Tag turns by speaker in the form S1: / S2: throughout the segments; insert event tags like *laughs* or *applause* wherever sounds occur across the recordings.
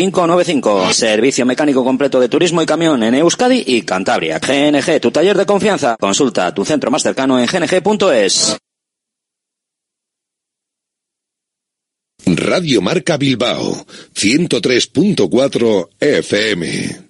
S1: 595. Servicio mecánico completo de turismo y camión en Euskadi y Cantabria. GNG, tu taller de confianza. Consulta tu centro más cercano en gng.es.
S2: Radio Marca Bilbao, 103.4 FM.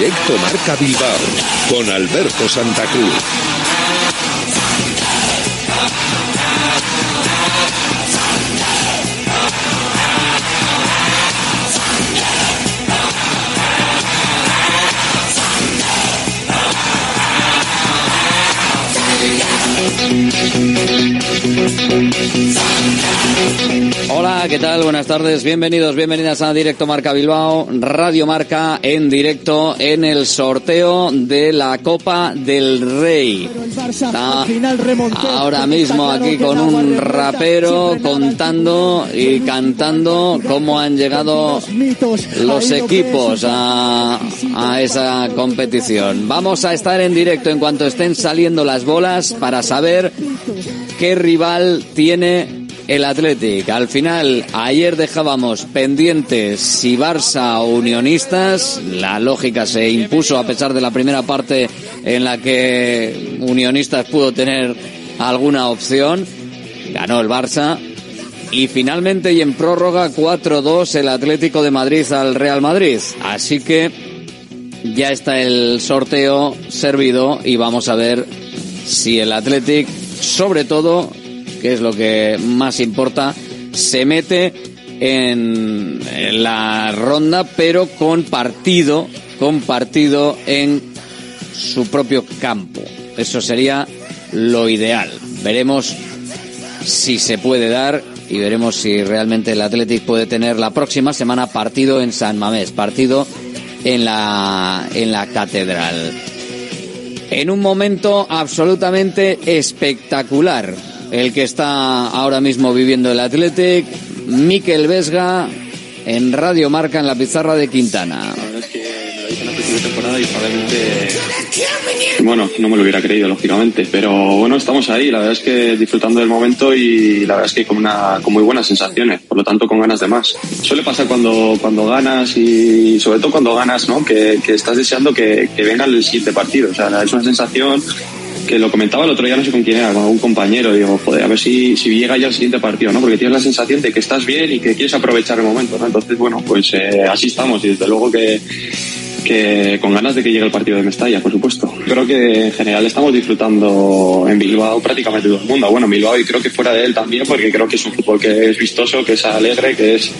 S2: Directo Marca Bilbao con Alberto Santa Cruz.
S3: Hola, ¿qué tal? Buenas tardes, bienvenidos, bienvenidas a Directo Marca Bilbao, Radio Marca en directo en el sorteo de la Copa del Rey. Está ahora mismo aquí con un rapero contando y cantando cómo han llegado los equipos a, a esa competición. Vamos a estar en directo en cuanto estén saliendo las bolas para saber qué rival tiene el Athletic. Al final, ayer dejábamos pendientes si Barça o Unionistas. La lógica se impuso a pesar de la primera parte en la que Unionistas pudo tener alguna opción. Ganó el Barça. Y finalmente y en prórroga 4-2 el Atlético de Madrid al Real Madrid. Así que ya está el sorteo servido y vamos a ver si el Athletic, sobre todo, que es lo que más importa, se mete en, la ronda, pero con partido, con partido en su propio campo. Eso sería lo ideal. Veremos si se puede dar y veremos si realmente el Athletic puede tener la próxima semana partido en San Mamés, partido en la, en la catedral. En un momento absolutamente espectacular el que está ahora mismo viviendo el Athletic, Miquel Vesga en Radio Marca en la pizarra de Quintana.
S4: La verdad es que me lo hice en la primera temporada y probablemente bueno, no me lo hubiera creído, lógicamente, pero bueno, estamos ahí, la verdad es que disfrutando del momento y la verdad es que con, una, con muy buenas sensaciones, por lo tanto con ganas de más. Suele pasar cuando, cuando ganas y sobre todo cuando ganas, ¿no? Que, que estás deseando que, que venga el siguiente partido, o sea, es una sensación que lo comentaba el otro día, no sé con quién era, con un compañero, digo, joder, a ver si, si llega ya el siguiente partido, ¿no? Porque tienes la sensación de que estás bien y que quieres aprovechar el momento, ¿no? Entonces, bueno, pues eh, así estamos y desde luego que, que con ganas de que llegue el partido de Mestalla, por supuesto. Creo que en general estamos disfrutando en Bilbao prácticamente todo el mundo. Bueno, en Bilbao y creo que fuera de él también, porque creo que es un fútbol que es vistoso, que es alegre, que es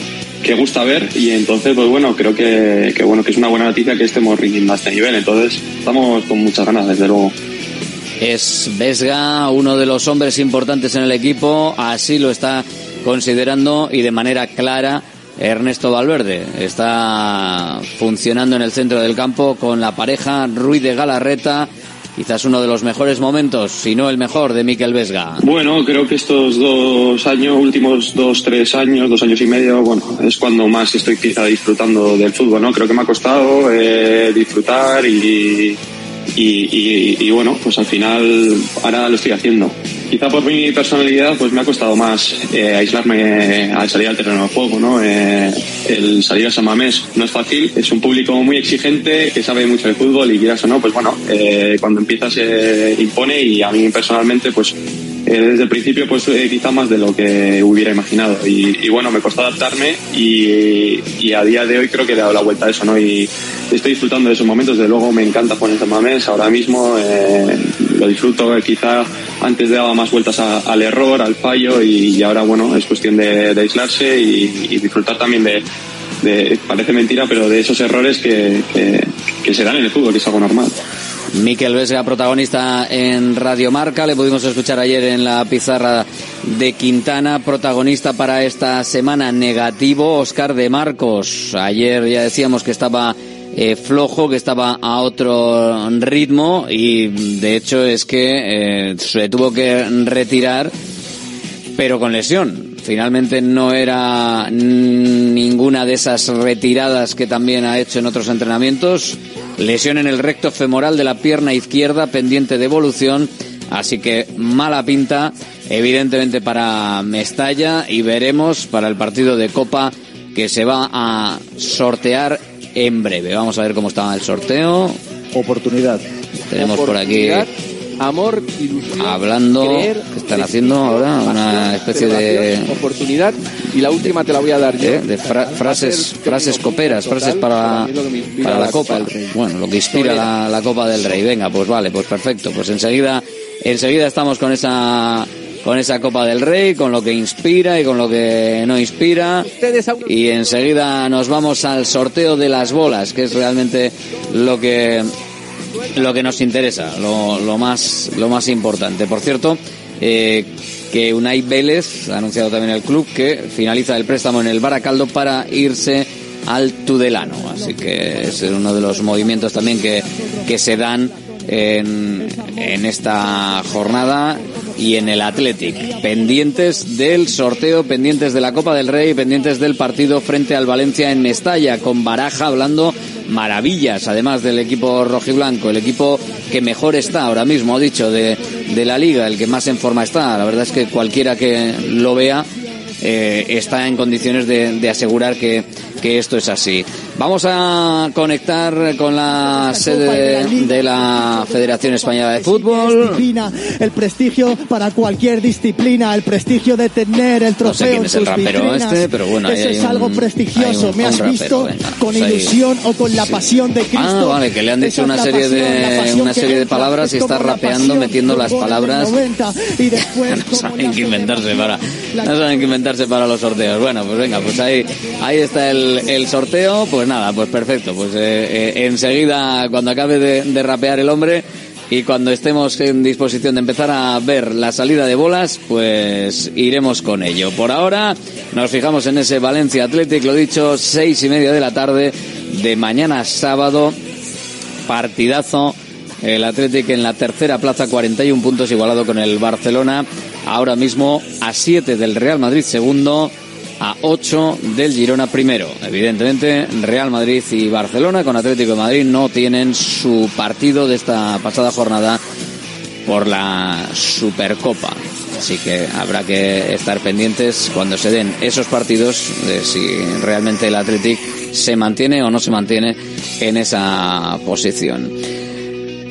S4: que gusta ver y entonces pues bueno creo que, que bueno que es una buena noticia que estemos rindiendo a este nivel entonces estamos con muchas ganas desde luego
S3: Es Vesga uno de los hombres importantes en el equipo, así lo está considerando y de manera clara Ernesto Valverde. Está funcionando en el centro del campo con la pareja Ruiz de Galarreta. Quizás uno de los mejores momentos, si no el mejor, de Miquel Vesga.
S4: Bueno, creo que estos dos años, últimos dos, tres años, dos años y medio, bueno, es cuando más estoy quizá disfrutando del fútbol, ¿no? Creo que me ha costado eh, disfrutar y, y, y, y, bueno, pues al final ahora lo estoy haciendo. Quizá por mi personalidad pues me ha costado más eh, aislarme al salir al terreno de juego, ¿no? Eh, el salir a San Mamés no es fácil, es un público muy exigente que sabe mucho de fútbol y quieras o no, pues bueno, eh, cuando empiezas se impone y a mí personalmente pues eh, desde el principio pues eh, quizá más de lo que hubiera imaginado. Y, bueno me costó adaptarme y, a día de hoy creo que he dado la vuelta a eso no y estoy disfrutando de esos momentos. De luego me encanta poner San Mamés ahora mismo eh, lo disfruto. Quizá antes daba más vueltas al error al fallo y, ahora bueno es cuestión de, aislarse y, disfrutar también de, de, parece mentira pero de esos errores que, que, que se dan en el fútbol que es algo normal
S3: Miquel Vesga, protagonista en Radio Marca, le pudimos escuchar ayer en la pizarra de Quintana, protagonista para esta semana negativo, Oscar de Marcos. Ayer ya decíamos que estaba eh, flojo, que estaba a otro ritmo y de hecho es que eh, se tuvo que retirar, pero con lesión. Finalmente no era ninguna de esas retiradas que también ha hecho en otros entrenamientos. Lesión en el recto femoral de la pierna izquierda pendiente de evolución. Así que mala pinta, evidentemente para Mestalla y veremos para el partido de Copa que se va a sortear en breve. Vamos a ver cómo está el sorteo.
S5: Oportunidad.
S3: Tenemos por aquí
S5: amor, ilusión,
S3: hablando
S5: creer,
S3: que están haciendo ahora una especie de
S5: oportunidad y la última te la voy a dar yo.
S3: ¿eh? de fra- frases frases coperas, frases para, para la copa. Bueno, lo que inspira la, la Copa del Rey. Venga, pues vale, pues perfecto. Pues enseguida enseguida estamos con esa con esa Copa del Rey, con lo que inspira y con lo que no inspira. Y enseguida nos vamos al sorteo de las bolas, que es realmente lo que lo que nos interesa, lo, más lo más importante. Por cierto, eh, que Unai Vélez ha anunciado también el club que finaliza el préstamo en el Baracaldo para irse al Tudelano. Así que es uno de los movimientos también que, que se dan en, esta jornada y en el Athletic. Pendientes del sorteo, pendientes de la Copa del Rey, pendientes del partido frente al Valencia en Mestalla, con Baraja hablando maravillas, además del equipo rojiblanco, el equipo que mejor está ahora mismo, ha dicho, de, de la liga, el que más en forma está. La verdad es que cualquiera que lo vea eh, está en condiciones de asegurar que, que esto es así. Vamos a conectar con la sede de la Federación Española de Fútbol.
S6: el prestigio para cualquier disciplina, el prestigio de tener el
S3: No sé
S6: trofeo
S3: quién es el rapero este, pero bueno,
S6: Eso es algo prestigioso. Me has visto con
S3: pues ahí-
S6: ilusión o con la pasión de Cristo.
S3: Ah, vale, que le han dicho una serie de una serie de palabras y está rapeando metiendo las palabras.
S6: 90, y *laughs* después
S3: no saben qué inventarse para no saben qué inventarse para los sorteos bueno pues venga pues ahí ahí está el, el sorteo pues nada pues perfecto pues eh, eh, enseguida cuando acabe de, rapear el hombre y cuando estemos en disposición de empezar a ver la salida de bolas, pues iremos con ello. Por ahora nos fijamos en ese Valencia Athletic, lo dicho, seis y media de la tarde de mañana sábado, partidazo. El Athletic en la tercera plaza, 41 puntos, igualado con el Barcelona. Ahora mismo a 7 del Real Madrid segundo, a 8 del Girona primero. Evidentemente, Real Madrid y Barcelona con Atlético de Madrid no tienen su partido de esta pasada jornada por la Supercopa. Así que habrá que estar pendientes cuando se den esos partidos de si realmente el Athletic se mantiene o no se mantiene en esa posición.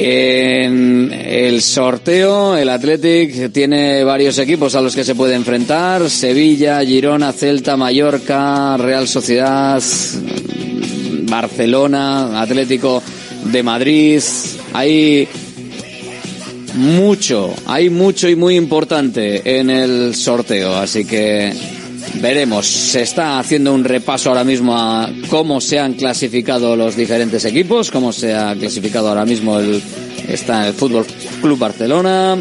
S3: En el sorteo, el Athletic tiene varios equipos a los que se puede enfrentar. Sevilla, Girona, Celta, Mallorca, Real Sociedad, Barcelona, Atlético de Madrid. Hay mucho, hay mucho y muy importante en el sorteo, así que veremos. Se está haciendo un repaso ahora mismo a cómo se han clasificado los diferentes equipos, cómo se ha clasificado ahora mismo el está el Fútbol Club Barcelona,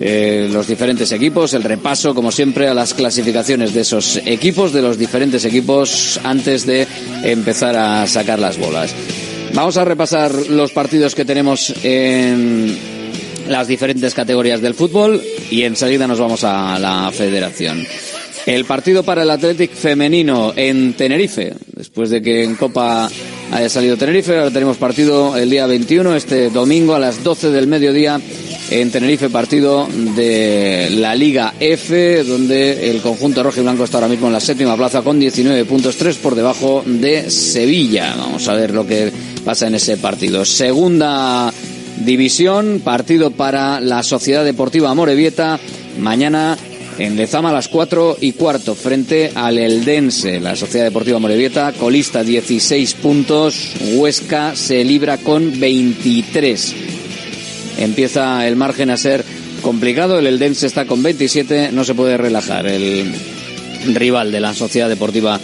S3: eh, los diferentes equipos, el repaso, como siempre, a las clasificaciones de esos equipos, de los diferentes equipos, antes de empezar a sacar las bolas. Vamos a repasar los partidos que tenemos en las diferentes categorías del fútbol y enseguida nos vamos a la federación. El partido para el Athletic femenino en Tenerife, después de que en Copa haya salido Tenerife, ahora tenemos partido el día 21, este domingo a las 12 del mediodía en Tenerife, partido de la Liga F, donde el conjunto rojo y blanco está ahora mismo en la séptima plaza con 19 puntos, 3 por debajo de Sevilla. Vamos a ver lo que pasa en ese partido. Segunda división, partido para la Sociedad Deportiva Amorebieta, mañana en Lezama a las 4 y cuarto frente al Eldense. La Sociedad Deportiva Morevieta colista 16 puntos. Huesca se libra con 23. Empieza el margen a ser complicado. El Eldense está con 27. No se puede relajar el rival de la Sociedad Deportiva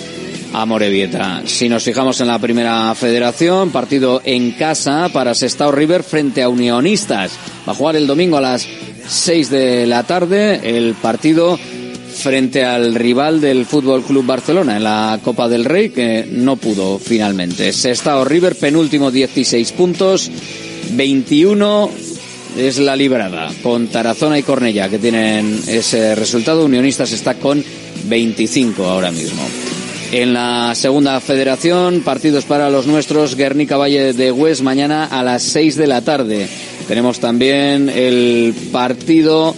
S3: Amorebieta. Si nos fijamos en la primera federación, partido en casa para Sestao River frente a Unionistas. Va a jugar el domingo a las 6 de la tarde, el partido frente al rival del Fútbol Club Barcelona en la Copa del Rey, que no pudo finalmente. Sestao River, penúltimo, 16 puntos, 21 es la librada, con Tarazona y Cornella, que tienen ese resultado. Unionistas está con 25 ahora mismo. En la segunda federación, partidos para los nuestros, Guernica Valle de Hues, mañana a las 6 de la tarde. Tenemos también el partido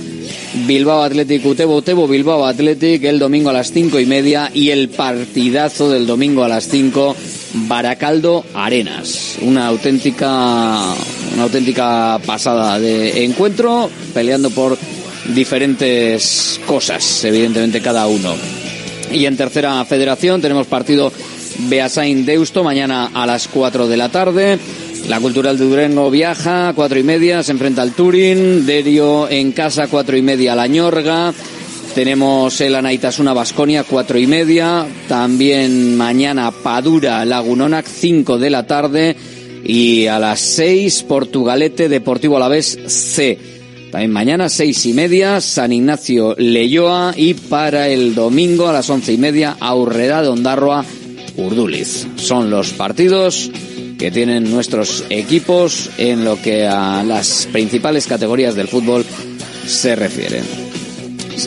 S3: Bilbao Athletic Utebo Utebo Bilbao Athletic el domingo a las cinco y media y el partidazo del domingo a las 5 Baracaldo Arenas. Una auténtica una auténtica pasada de encuentro peleando por diferentes cosas, evidentemente cada uno. Y en tercera federación tenemos partido Beasain Deusto mañana a las 4 de la tarde. La Cultural de Durango viaja, cuatro y media, se enfrenta al Turín. Derio en casa, cuatro y media, la Ñorga. Tenemos el Anaitasuna Basconia, cuatro y media. También mañana Padura Lagunonac, cinco de la tarde. Y a las seis, Portugalete Deportivo Alavés C. También mañana, seis y media, San Ignacio Leyoa. Y para el domingo, a las once y media, Aurrera de Ondarroa Urduliz. Son los partidos que tienen nuestros equipos en lo que a las principales categorías del fútbol se refiere.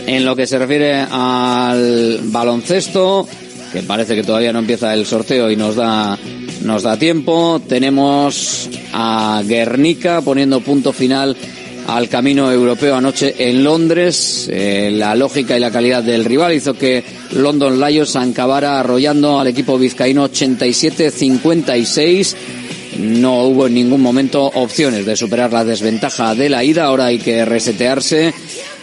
S3: En lo que se refiere al baloncesto, que parece que todavía no empieza el sorteo y nos da nos da tiempo, tenemos a Guernica poniendo punto final al camino europeo anoche en Londres. Eh, la lógica y la calidad del rival hizo que London Lions acabara arrollando al equipo vizcaíno 87-56. No hubo en ningún momento opciones de superar la desventaja de la ida. Ahora hay que resetearse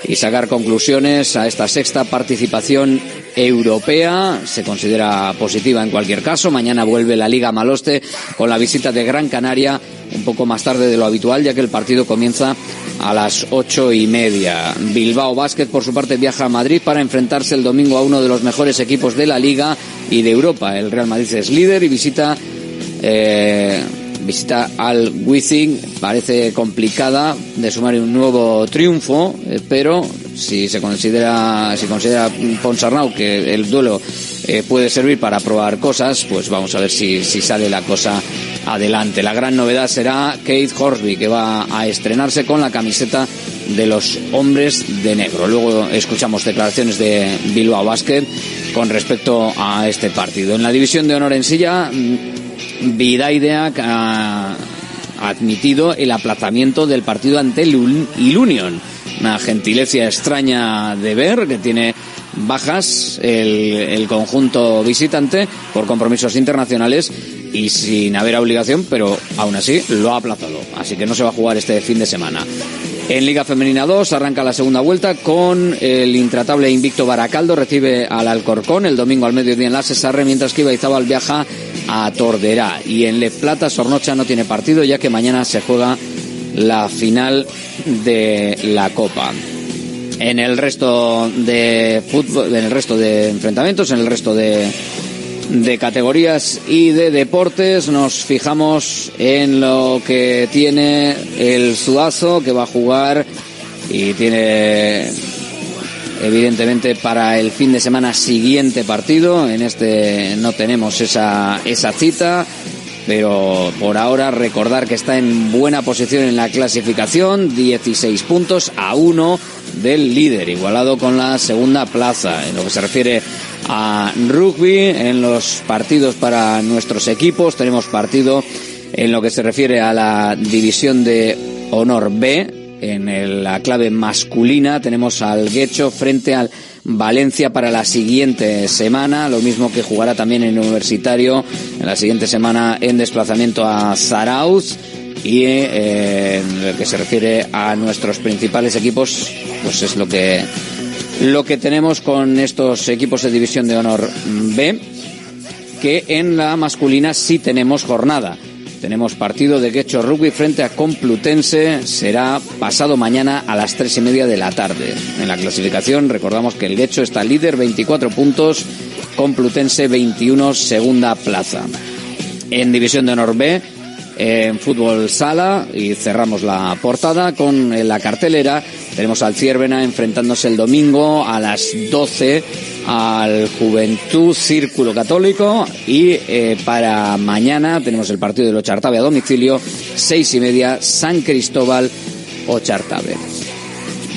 S3: y sacar conclusiones a esta sexta participación europea. Se considera positiva en cualquier caso. Mañana vuelve la Liga Maloste con la visita de Gran Canaria un poco más tarde de lo habitual, ya que el partido comienza a las ocho y media. Bilbao Basket, por su parte, viaja a Madrid para enfrentarse el domingo a uno de los mejores equipos de la Liga y de Europa. El Real Madrid es líder y visita. Eh, visita al Wizzing parece complicada de sumar un nuevo triunfo, eh, pero si se considera si considera Ponsarnau que el duelo eh, puede servir para probar cosas, pues vamos a ver si, sale la cosa adelante. La gran novedad será Kate Horsby, que va a estrenarse con la camiseta de los hombres de negro. Luego escuchamos declaraciones de Bilbao Basket con respecto a este partido. En la división de honor en silla, mm, Vidaideak ha admitido el aplazamiento del partido ante el Ilunion. Una gentileza extraña de ver que tiene bajas el, el conjunto visitante por compromisos internacionales y sin haber obligación, pero aún así lo ha aplazado. Así que no se va a jugar este fin de semana. En Liga Femenina 2 arranca la segunda vuelta con el intratable invicto Baracaldo, recibe al Alcorcón el domingo al mediodía en la Cesarre, mientras que Ibaizabal viaja a Torderá. Y en Le Plata Sornocha no tiene partido ya que mañana se juega la final de la Copa. En el resto de fútbol, en el resto de enfrentamientos, en el resto de de categorías y de deportes nos fijamos en lo que tiene el Suazo que va a jugar y tiene evidentemente para el fin de semana siguiente partido en este no tenemos esa esa cita pero por ahora recordar que está en buena posición en la clasificación 16 puntos a 1 del líder igualado con la segunda plaza en lo que se refiere a rugby en los partidos para nuestros equipos. Tenemos partido en lo que se refiere a la división de honor B. En la clave masculina tenemos al Guecho frente al Valencia para la siguiente semana, lo mismo que jugará también en Universitario en la siguiente semana en desplazamiento a Zarauz y eh, en lo que se refiere a nuestros principales equipos, pues es lo que lo que tenemos con estos equipos de división de honor B, que en la masculina sí tenemos jornada. Tenemos partido de Quecho Rugby frente a Complutense. Será pasado mañana a las tres y media de la tarde. En la clasificación recordamos que el Quecho está líder, 24 puntos. Complutense 21, segunda plaza. En División de Honor B, en fútbol sala y cerramos la portada con eh, la cartelera. Tenemos al Ciervena enfrentándose el domingo a las 12 al Juventud Círculo Católico y eh, para mañana tenemos el partido de Ochartave a domicilio, seis y media, San Cristóbal Ochartave.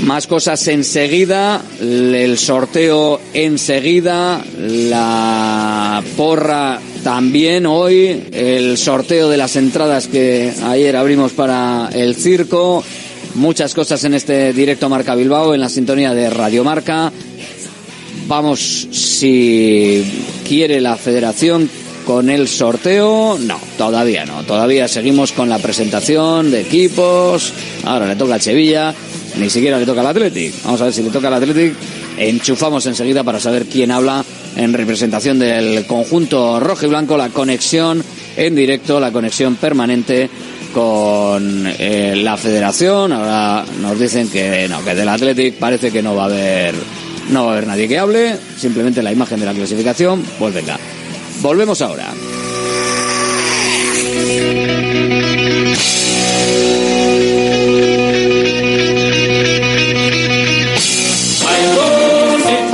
S3: Más cosas enseguida, el sorteo enseguida, la porra también hoy, el sorteo de las entradas que ayer abrimos para el circo, muchas cosas en este directo Marca Bilbao, en la sintonía de Radio Marca. Vamos, si quiere la federación con el sorteo, no, todavía no, todavía seguimos con la presentación de equipos, ahora le toca a Sevilla ni siquiera le toca al Athletic. Vamos a ver si le toca al Athletic. Enchufamos enseguida para saber quién habla en representación del conjunto rojo y blanco, la conexión en directo, la conexión permanente con eh, la federación. Ahora nos dicen que no, que del Athletic parece que no va a haber no va a haber nadie que hable, simplemente la imagen de la clasificación, pues venga. Volvemos ahora.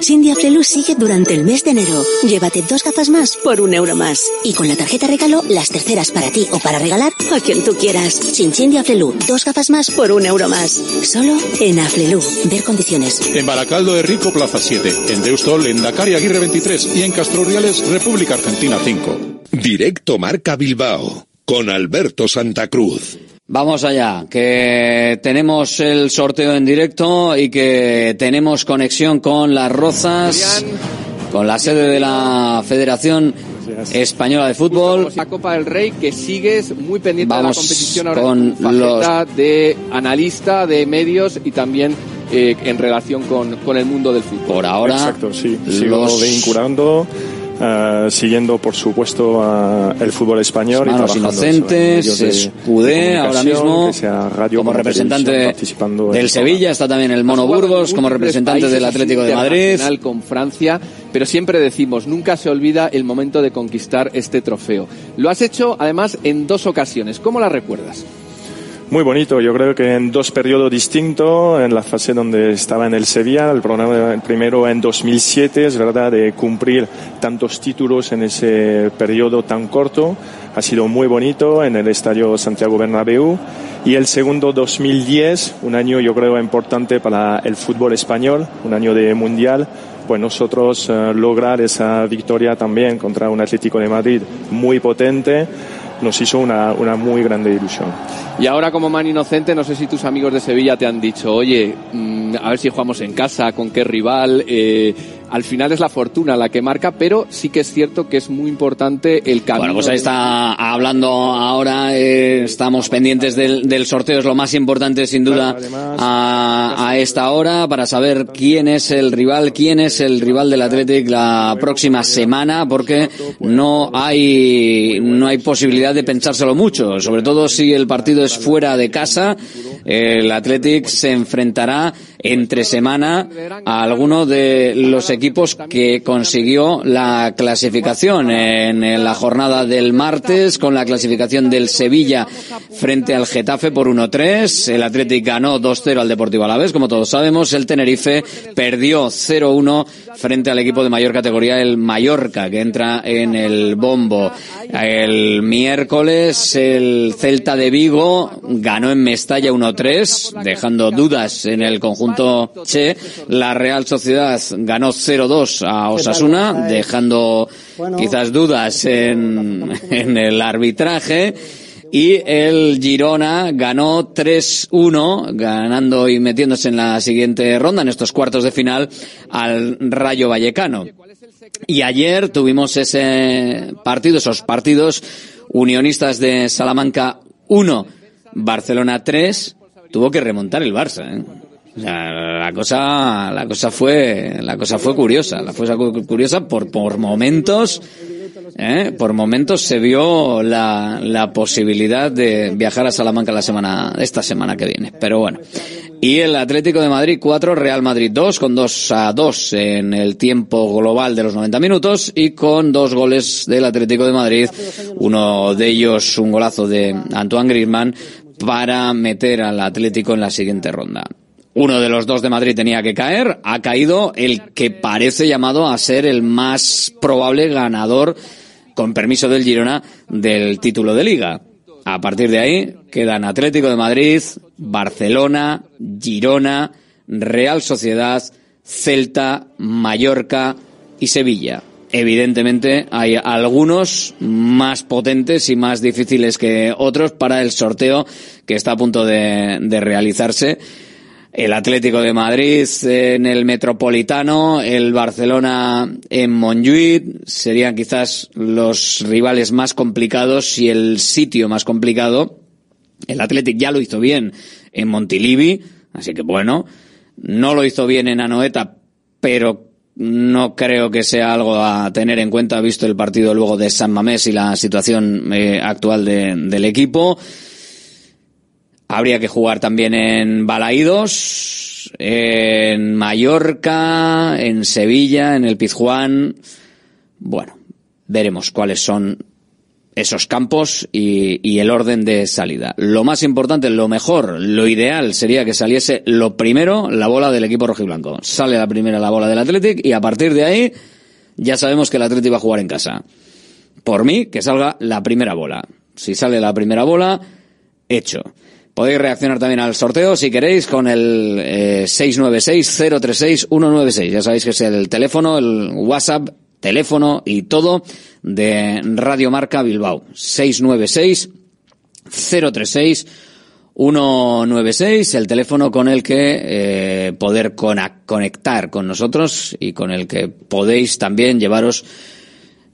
S7: Chin de Aflelu sigue durante el mes de enero. Llévate dos gafas más por un euro más. Y con la tarjeta regalo, las terceras para ti o para regalar a quien tú quieras. Chin de Aflelu, dos gafas más por un euro más. Solo en Aflelu. Ver condiciones.
S8: En Baracaldo de Rico, Plaza 7. En Deustol, en Dakar y Aguirre 23. Y en Castro Reales, República Argentina 5.
S2: Directo Marca Bilbao. Con Alberto Santa Cruz.
S3: Vamos allá, que tenemos el sorteo en directo y que tenemos conexión con Las Rozas, con la sede de la Federación Española de Fútbol.
S5: La Copa del Rey que sigues muy pendiente
S3: Vamos
S5: de la competición ahora
S3: con
S5: con los... de analista de medios y también eh, en relación con, con el mundo del fútbol.
S3: Por ahora,
S9: Exacto, sí. Sigo
S3: los-
S9: vinculando, eh, siguiendo, por supuesto, a el fútbol español.
S3: Manos
S9: y
S3: Inocentes, Escudé, ahora mismo,
S9: radio,
S3: como representante del. Sevilla, está también el Mono Burgos como representante del Atlético de Madrid.
S5: Con Francia, pero siempre decimos, nunca se olvida el momento de conquistar este trofeo. Lo has hecho además en dos ocasiones. ¿Cómo la recuerdas?
S9: Muy bonito, yo creo que en dos periodos distintos, en la fase donde estaba en el Sevilla, el, programa, el primero en 2007, es verdad, de cumplir tantos títulos en ese periodo tan corto, ha sido muy bonito en el Estadio Santiago Bernabéu, y el segundo 2010, un año yo creo importante para el fútbol español, un año de mundial, pues nosotros eh, lograr esa victoria también contra un Atlético de Madrid muy potente, nos hizo una, una muy grande ilusión.
S5: Y ahora como man inocente, no sé si tus amigos de Sevilla te han dicho, oye, mm, a ver si jugamos en casa, con qué rival. Eh, al final es la fortuna la que marca, pero sí que es cierto que es muy importante el camino.
S3: Bueno, pues ahí está hablando ahora, eh, estamos pendientes del, del, sorteo, es lo más importante sin duda a, a, esta hora para saber quién es el rival, quién es el rival del Athletic la próxima semana, porque no hay, no hay posibilidad de pensárselo mucho, sobre todo si el partido es fuera de casa, el Athletic se enfrentará entre semana a alguno de los equipos que consiguió la clasificación en la jornada del martes con la clasificación del Sevilla frente al Getafe por 1-3. El Athletic ganó 2-0 al Deportivo Alavés, como todos sabemos. El Tenerife perdió 0-1 frente al equipo de mayor categoría, el Mallorca, que entra en el bombo. El miércoles el Celta de Vigo ganó en Mestalla 1-3, dejando dudas en el conjunto Che. La Real Sociedad ganó 0-2 a Osasuna, dejando quizás dudas en, *laughs* en el arbitraje. Y el Girona ganó 3-1, ganando y metiéndose en la siguiente ronda, en estos cuartos de final, al Rayo Vallecano. Y ayer tuvimos ese partido, esos partidos unionistas de Salamanca 1, Barcelona 3, tuvo que remontar el Barça. ¿eh? La cosa, la cosa fue, la cosa fue curiosa, la cosa curiosa por, por momentos, ¿eh? por momentos se vio la, la posibilidad de viajar a Salamanca la semana, esta semana que viene. Pero bueno. Y el Atlético de Madrid 4, Real Madrid 2, con 2 a 2 en el tiempo global de los 90 minutos y con dos goles del Atlético de Madrid, uno de ellos un golazo de Antoine Griezmann para meter al Atlético en la siguiente ronda. Uno de los dos de Madrid tenía que caer, ha caído el que parece llamado a ser el más probable ganador, con permiso del Girona, del título de liga. A partir de ahí quedan Atlético de Madrid, Barcelona, Girona, Real Sociedad, Celta, Mallorca y Sevilla. Evidentemente hay algunos más potentes y más difíciles que otros para el sorteo que está a punto de, realizarse el Atlético de Madrid en el Metropolitano, el Barcelona en Montjuic, serían quizás los rivales más complicados y el sitio más complicado. El Atlético ya lo hizo bien en Montilivi, así que bueno, no lo hizo bien en Anoeta, pero no creo que sea algo a tener en cuenta visto el partido luego de San Mamés y la situación eh, actual del equipo. Habría que jugar también en Balaídos, en Mallorca, en Sevilla, en el Pizjuán. Bueno, veremos cuáles son esos campos y, y, el orden de salida. Lo más importante, lo mejor, lo ideal sería que saliese lo primero la bola del equipo rojiblanco. Sale la primera la bola del Athletic y a partir de ahí ya sabemos que el Athletic va a jugar en casa. Por mí, que salga la primera bola. Si sale la primera bola, hecho. Podéis reaccionar también al sorteo si queréis con el eh, 696-036-196. Ya sabéis que es el teléfono, el WhatsApp, teléfono y todo de Radio Marca Bilbao. 696-036. 196, el teléfono con el que eh, poder conectar con nosotros y con el que podéis también llevaros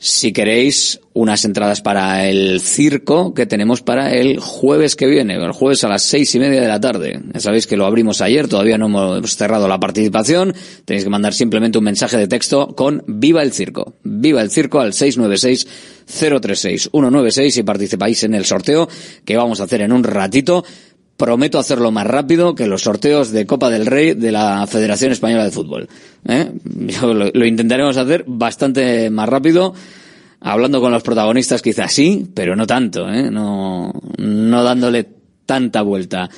S3: si queréis unas entradas para el circo que tenemos para el jueves que viene, el jueves a las seis y media de la tarde. Ya sabéis que lo abrimos ayer, todavía no hemos cerrado la participación. Tenéis que mandar simplemente un mensaje de texto con Viva el Circo. Viva el Circo al 696 036 196 y participáis en el sorteo que vamos a hacer en un ratito prometo hacerlo más rápido que los sorteos de Copa del Rey de la Federación Española de Fútbol. ¿eh? Lo, intentaremos hacer bastante más rápido, hablando con los protagonistas quizás sí, pero no tanto, ¿eh? no, no dándole tanta vuelta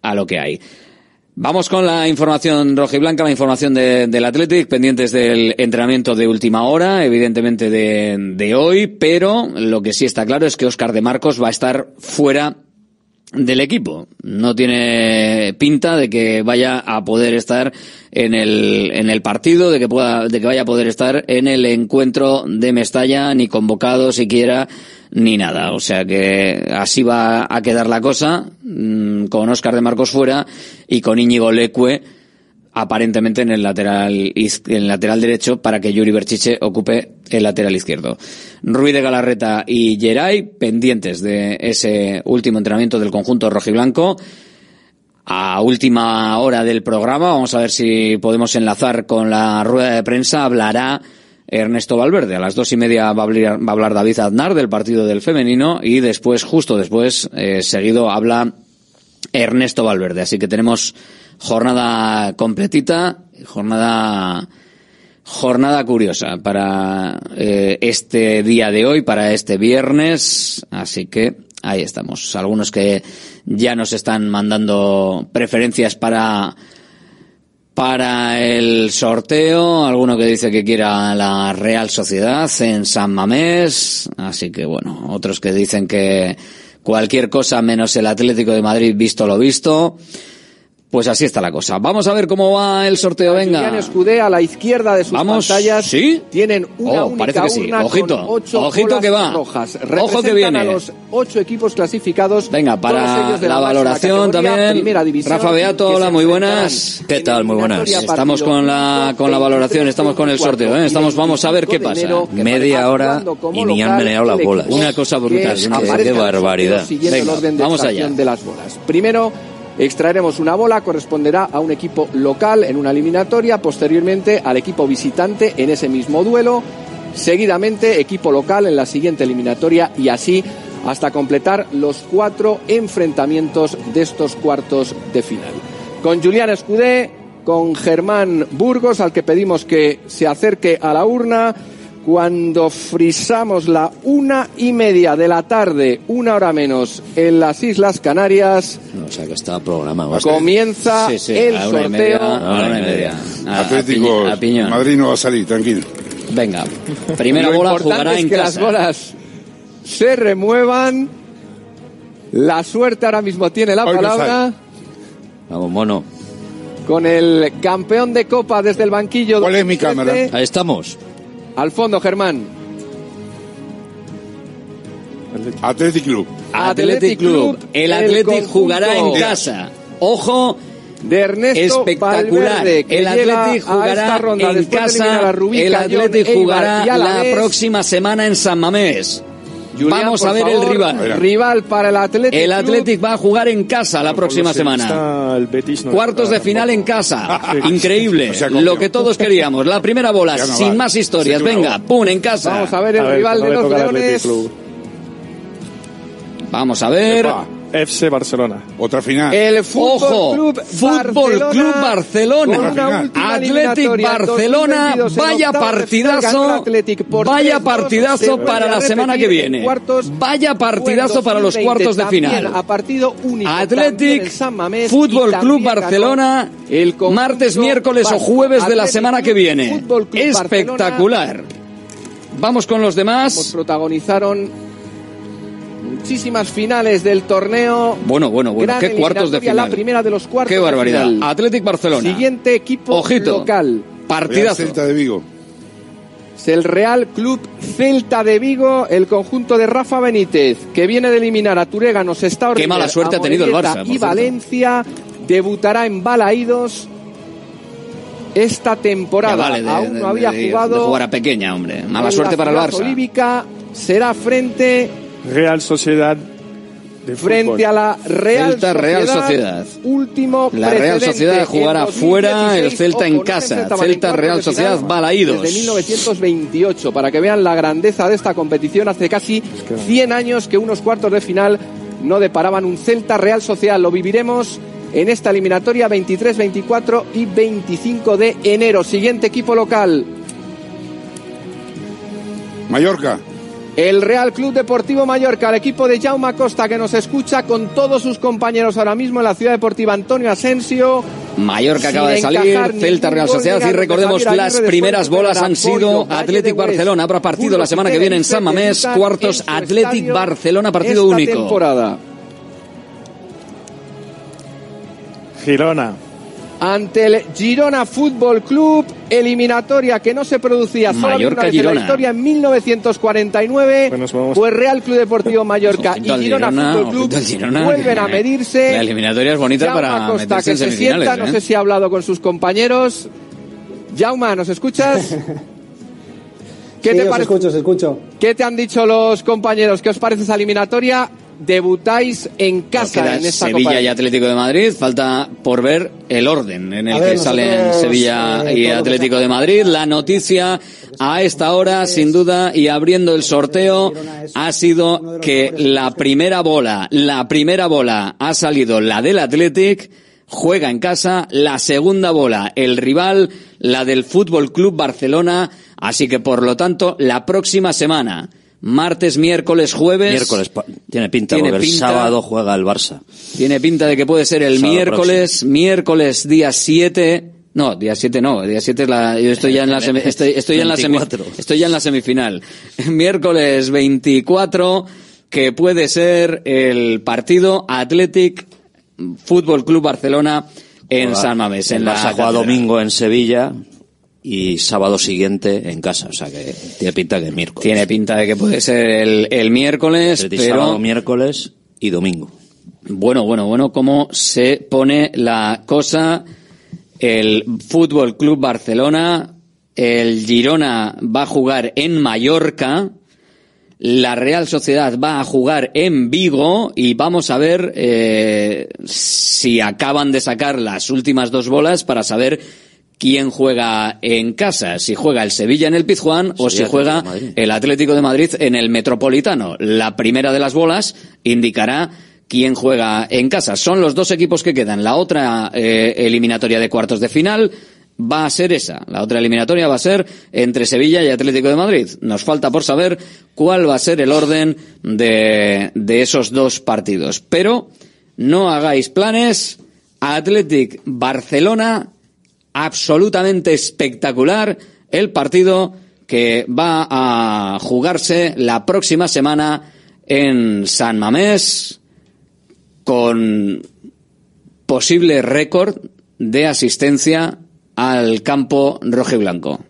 S3: a lo que hay. Vamos con la información rojiblanca, la información de, del Athletic, pendientes del entrenamiento de última hora, evidentemente de, de hoy, pero lo que sí está claro es que Oscar de Marcos va a estar fuera del equipo. No tiene pinta de que vaya a poder estar en el, en el partido, de que pueda, de que vaya a poder estar en el encuentro de Mestalla, ni convocado siquiera ni nada. O sea que así va a quedar la cosa, mm, con Oscar de Marcos fuera y con Íñigo Leque aparentemente en el lateral, en el lateral derecho para que Yuri Berchiche ocupe el lateral izquierdo. Ruiz de Galarreta y Geray pendientes de ese último entrenamiento del conjunto rojiblanco. A última hora del programa, vamos a ver si podemos enlazar con la rueda de prensa, hablará Ernesto Valverde. A las dos y media va a hablar, va a hablar David Aznar del partido del femenino y después, justo después, eh, seguido habla Ernesto Valverde. Así que tenemos jornada completita, jornada jornada curiosa para eh, este día de hoy, para este viernes. Así que ahí estamos. Algunos que ya nos están mandando preferencias para para el sorteo, alguno que dice que quiera la Real Sociedad en San Mamés, así que bueno, otros que dicen que cualquier cosa menos el Atlético de Madrid visto lo visto. Pues así está la cosa. Vamos a ver cómo va el sorteo. Venga.
S5: Julián Escudé a la izquierda de sus
S3: Vamos.
S5: pantallas.
S3: ¿Sí?
S5: Tienen una
S3: Oh,
S5: única
S3: parece que sí.
S5: urna
S3: Ojito.
S5: con ocho
S3: Ojito que va.
S5: rojas.
S3: Ojo que viene.
S5: a los ocho equipos clasificados.
S3: Venga, para
S5: ellos de
S3: la valoración también.
S5: primera división,
S3: Rafa Beato, hola, muy buenas.
S10: ¿Qué tal? Muy buenas.
S3: Estamos con la con la valoración, estamos con el sorteo, ¿eh? Estamos vamos a ver qué pasa.
S10: Media hora y ni han meneado las bolas.
S3: Una cosa brutal,
S10: qué barbaridad.
S3: Venga, vamos allá.
S5: de las bolas. Primero extraeremos una bola, corresponderá a un equipo local en una eliminatoria, posteriormente al equipo visitante en ese mismo duelo, seguidamente equipo local en la siguiente eliminatoria y así hasta completar los cuatro enfrentamientos de estos cuartos de final. Con Julián Escudé, con Germán Burgos, al que pedimos que se acerque a la urna, cuando frisamos la una y media de la tarde, una hora menos, en las Islas Canarias,
S10: O sea que está programado.
S5: comienza
S3: Sí, sí,
S5: el sorteo.
S3: media, a la una y media. A- a
S11: Atlético,
S3: Piña- a Piñón.
S11: Madrid no va a salir, tranquilo.
S3: Venga, primera
S5: Lo
S3: bola
S5: importante
S3: jugará
S5: es
S3: en
S5: que
S3: casa.
S5: las bolas se remuevan. La suerte ahora mismo tiene la
S11: Hoy
S5: palabra
S10: Vamos, mono.
S5: con el campeón de Copa desde el banquillo.
S11: ¿Cuál es mi
S5: 2013.
S11: cámara?
S10: Ahí estamos.
S5: Al fondo, Germán.
S11: Athletic Club.
S3: Athletic Club. El Athletic jugará en casa. Ojo,
S5: De Ernesto
S3: espectacular.
S5: Valverde,
S3: El
S5: llega
S3: Athletic
S5: a esta
S3: jugará
S5: ronda
S3: en
S5: de
S3: casa.
S5: a Rubí,
S3: El
S5: Eibar
S3: jugará la próxima semana en San Mamés.
S5: Julián,
S3: Vamos a ver
S5: favor,
S3: el rival.
S5: Rival para el Athletic.
S3: El. Athletic va a jugar en casa la próxima semana.
S9: está, el Betis no
S3: Cuartos de final en casa. *laughs* Increíble. Lo que todos queríamos. La primera bola, *laughs*
S11: no
S3: sin
S11: va.
S3: más historias. Venga, pum, en casa.
S5: Vamos a ver el
S9: A ver,
S5: rival de los Leones.
S3: Vamos a ver.
S11: Epa,
S9: FC Barcelona.
S11: Otra final.
S5: El Fútbol
S3: Ojo,
S5: Club
S3: Fútbol
S5: Barcelona,
S3: Club Barcelona. Athletic Barcelona,
S5: 2022 en
S3: vaya partidazo,
S5: Athletic por
S3: vaya
S5: 3-2,
S3: partidazo para la semana que viene.
S5: cuartos,
S3: Vaya partidazo para los
S5: 2020
S3: cuartos de final.
S5: A partido único.
S3: Athletic, Fútbol Club Barcelona,
S5: el
S3: martes, miércoles o jueves de la semana que viene. Espectacular. Vamos con los demás.
S5: protagonizaron muchísimas finales del torneo.
S3: Bueno, bueno, bueno,
S5: Gran
S3: qué cuartos de final.
S5: La primera de los cuartos
S3: Qué
S5: de
S3: barbaridad.
S5: final.
S3: Athletic Barcelona.
S5: Siguiente equipo
S3: Ojito.
S5: local.
S3: Partidazo.
S11: Celta de Vigo.
S5: Es el Real Club Celta de Vigo, el conjunto de Rafa Benítez, que viene de eliminar a Turéganos, está
S3: Qué mala suerte ha tenido el Barça,
S5: Y
S3: cierto.
S5: Valencia debutará en Balaídos esta temporada.
S3: vale, de,
S5: Aún
S3: de-
S5: no había
S3: de-
S5: jugado.
S3: de jugar a pequeña, hombre. Mala suerte para el Barça.
S5: olímpica será frente
S9: Real Sociedad de
S5: frente
S9: fútbol.
S5: a la Real
S3: Celta, Real Sociedad.
S5: Último
S3: La Real. Sociedad jugará fuera, el
S5: 2016,
S3: Celta en casa. Celta,
S5: en
S3: Real Sociedad, Balaídos.
S5: Desde 1928, para que vean la grandeza de esta competición, hace casi 100 años que unos cuartos de final no deparaban un Celta Real Sociedad. Lo viviremos en esta eliminatoria 23, 24 y 25 de enero. Siguiente equipo local.
S11: Mallorca.
S5: El Real Club Deportivo Mallorca, el equipo de Jaume Costa que nos escucha con todos sus compañeros ahora mismo en la Ciudad Deportiva Antonio Asensio.
S3: Mallorca acaba de salir, Celta Real Sociedad y recordemos las primeras bolas han sido
S5: Hues,
S3: Barcelona, habrá partido la semana que viene en San Mamés, cuartos
S5: estadio
S3: Barcelona, partido único.
S5: temporada.
S9: Girona.
S5: Ante el Girona Fútbol Club, eliminatoria que no se producía solo
S3: Mallorca,
S5: una vez en la
S3: Girona.
S5: historia en 1949,
S9: Pues
S5: pues Real Club Deportivo Mallorca y Girona,
S3: Girona,
S5: Fútbol Club
S3: Girona,
S5: vuelven a medirse.
S3: La eliminatoria es bonita
S5: Jaume
S3: para meterse
S5: que
S3: en
S5: se sienta, no
S3: ¿eh?
S5: sé si ha hablado con sus compañeros. Jauma, ¿nos escuchas? *laughs* ¿Qué
S12: sí,
S5: te parece?
S12: escucho, os escucho.
S5: ¿Qué te han dicho los compañeros? ¿Qué os parece esa eliminatoria? Debutáis en casa
S3: queda
S5: en esta
S3: Sevilla
S5: Copa.
S3: y Atlético de Madrid. Falta por ver el orden en el
S12: ver,
S3: que salen Sevilla
S12: eh,
S3: y Atlético de Madrid. La noticia a esta hora, sin duda, y abriendo el sorteo, ha sido que la primera bola, la primera bola ha salido la del Athletic, juega en casa, la segunda bola el rival, la del Fútbol Club Barcelona, así que por lo tanto, la próxima semana, martes, miércoles, jueves,
S10: Miércoles, tiene pinta,
S3: Tiene
S10: porque el
S3: pinta.
S10: sábado juega el Barça.
S3: tiene pinta de que puede ser el
S10: Sábado
S3: miércoles, miércoles día 7. No, día 7 no, día 7 es la, yo estoy ya en la, *laughs* estoy, estoy ya en la semi-
S10: 24.
S3: estoy ya en la semifinal. *laughs* Miércoles 24, que puede ser el partido Athletic Fútbol Club Barcelona en
S10: Juega-
S3: San Mamés. En
S10: el
S3: la
S10: Barça juega
S3: catedral.
S10: domingo en Sevilla y sábado siguiente en casa. O sea que tiene pinta que es miércoles.
S3: Tiene pinta de que puede ser el, el miércoles, pero
S10: sábado, miércoles y domingo.
S3: Bueno, bueno, bueno, cómo se pone la cosa. El Fútbol Club Barcelona, el Girona va a jugar en Mallorca, la Real Sociedad va a jugar en Vigo y vamos a ver eh, si acaban de sacar las últimas dos bolas para saber quién juega en casa, si juega el Sevilla en el Pizjuán o si juega el Atlético de Madrid en el Metropolitano. La primera de las bolas indicará quién juega en casa. Son los dos equipos que quedan. La otra eh, eliminatoria de cuartos de final va a ser esa. La otra eliminatoria va a ser entre Sevilla y Atlético de Madrid. Nos falta por saber cuál va a ser el orden de, de esos dos partidos. Pero no hagáis planes. Athletic Barcelona absolutamente espectacular el partido que va a jugarse la próxima semana en San Mamés con posible récord de asistencia al campo rojo y blanco.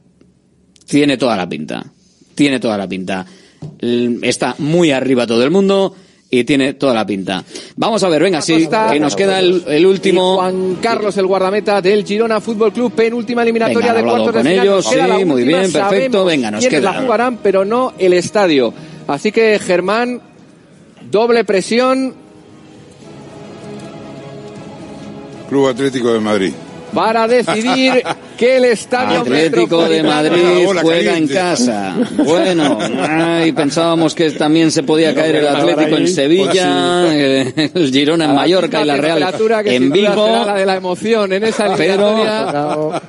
S3: Tiene toda la pinta. Tiene toda la pinta. Está muy arriba todo el mundo y tiene toda la pinta. Vamos a ver, venga, sí, que nos queda el, el
S5: Y
S3: último.
S5: Juan Carlos, el guardameta del Girona Fútbol Club, penúltima eliminatoria
S3: Venga,
S5: de cuartos de
S3: con
S5: final.
S3: ellos, sí,
S5: la
S3: muy bien, perfecto. Venga, nos queda.
S5: la jugarán, pero no el estadio. Así que Germán, doble presión
S11: Club Atlético de Madrid.
S5: Para decidir que el estadio
S3: Atlético de Madrid juega en casa. Bueno, ay, pensábamos que también se podía caer el Atlético en Sevilla, el *laughs* el Girona en Mallorca y la Real en Vigo.
S5: la de la emoción en esa
S3: Pero-.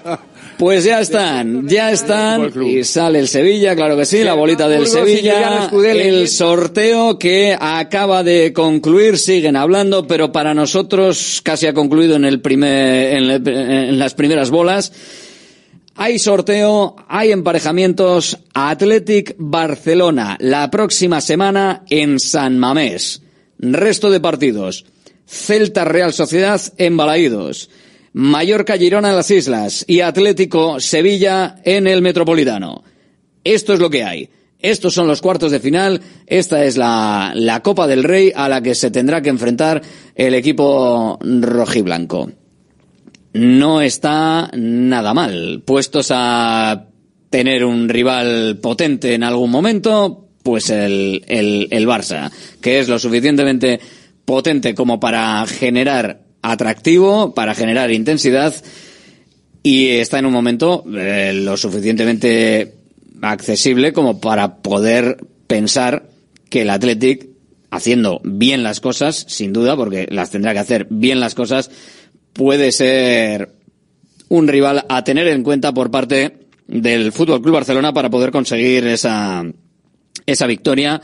S3: Pues ya están, ya están y sale el Sevilla, claro que sí, la bolita del Sevilla, el sorteo que acaba de concluir, siguen hablando, pero para nosotros casi ha concluido en el primer, en, el- en las primeras bolas. Hay sorteo, hay emparejamientos. Athletic Barcelona la próxima semana en San Mamés. Resto de partidos. Celta Real Sociedad en Balaídos. Mallorca Girona en las Islas y Atlético Sevilla en el Metropolitano. Esto es lo que hay. Estos son los cuartos de final. Esta es la, la Copa del Rey a la que se tendrá que enfrentar el equipo rojiblanco no está nada mal. Puestos a tener un rival potente en algún momento, pues el, el, el Barça, que es lo suficientemente potente como para generar atractivo, para generar intensidad, y está en un momento eh, lo suficientemente accesible como para poder pensar que el Athletic, haciendo bien las cosas, sin duda, porque las tendrá que hacer bien las cosas, puede ser un rival a tener en cuenta por parte del Fútbol Club Barcelona para poder conseguir esa, esa victoria.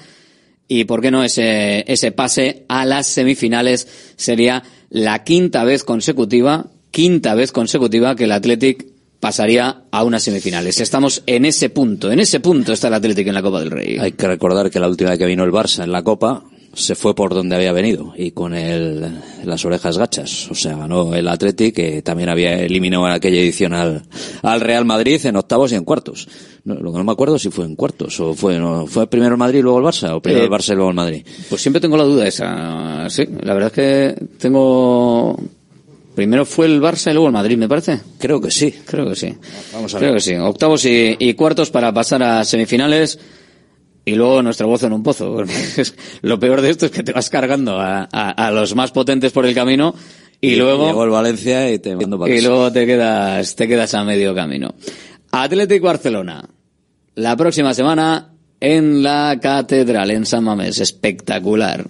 S3: Y por qué no ese, ese pase a las semifinales sería la quinta vez consecutiva, quinta vez consecutiva que el Athletic pasaría a unas semifinales. Estamos en ese punto, en ese punto está el Athletic en la Copa del Rey.
S10: Hay que recordar que la última vez que vino el Barça en la Copa se fue por donde había venido y con el, las orejas gachas. O sea, ganó el Atleti que también había eliminado en aquella edición al, al Real Madrid en octavos y en cuartos. No, lo que no me acuerdo si fue en cuartos o fue, no, fue primero el Madrid y luego el Barça o primero
S3: Eh,
S10: el Barça y luego el Madrid.
S3: Pues siempre tengo la duda esa. Sí, la verdad es que tengo. Primero fue el Barça y luego el Madrid, me parece.
S10: Creo que sí.
S3: Creo que sí.
S10: Vamos a
S3: Creo
S10: ver.
S3: que sí. Octavos y, y cuartos para pasar a semifinales. Y luego nuestro gozo en un pozo. *laughs* Lo peor de esto es que te vas cargando a, a- a los más potentes por el camino y, luego
S10: Llegó el Valencia y te mando para
S3: y luego te quedas te quedas a medio camino. Atlético Barcelona. La próxima semana en la Catedral en San Mamés. Espectacular.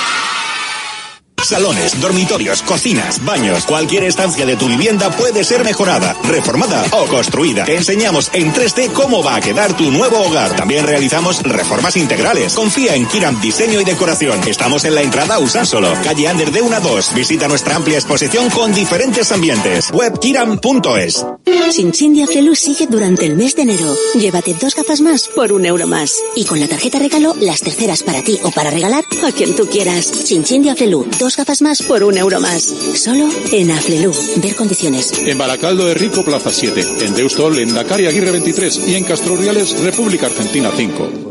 S12: Salones, dormitorios, cocinas, baños, cualquier estancia de tu vivienda puede ser mejorada, reformada o construida. Te enseñamos en 3D cómo va a quedar tu nuevo hogar. También realizamos reformas integrales. Confía en Kiram Diseño y Decoración. Estamos en la entrada Usánsolo, calle Ander de 1 a 2. Visita nuestra amplia exposición con diferentes ambientes. Webkiram.es.
S7: Chinchín Flelu sigue durante el mes de enero. Llévate dos gafas más por un euro más. Y con la tarjeta regalo, las terceras para ti o para regalar a quien tú quieras. Chinchín Flelu, dos gafas más por un euro más. Solo en Aflelu. Ver condiciones.
S8: En Baracaldo de Rico, Plaza 7. En Deustol, en Dakar y Aguirre 23. Y en Castroriales, República Argentina 5.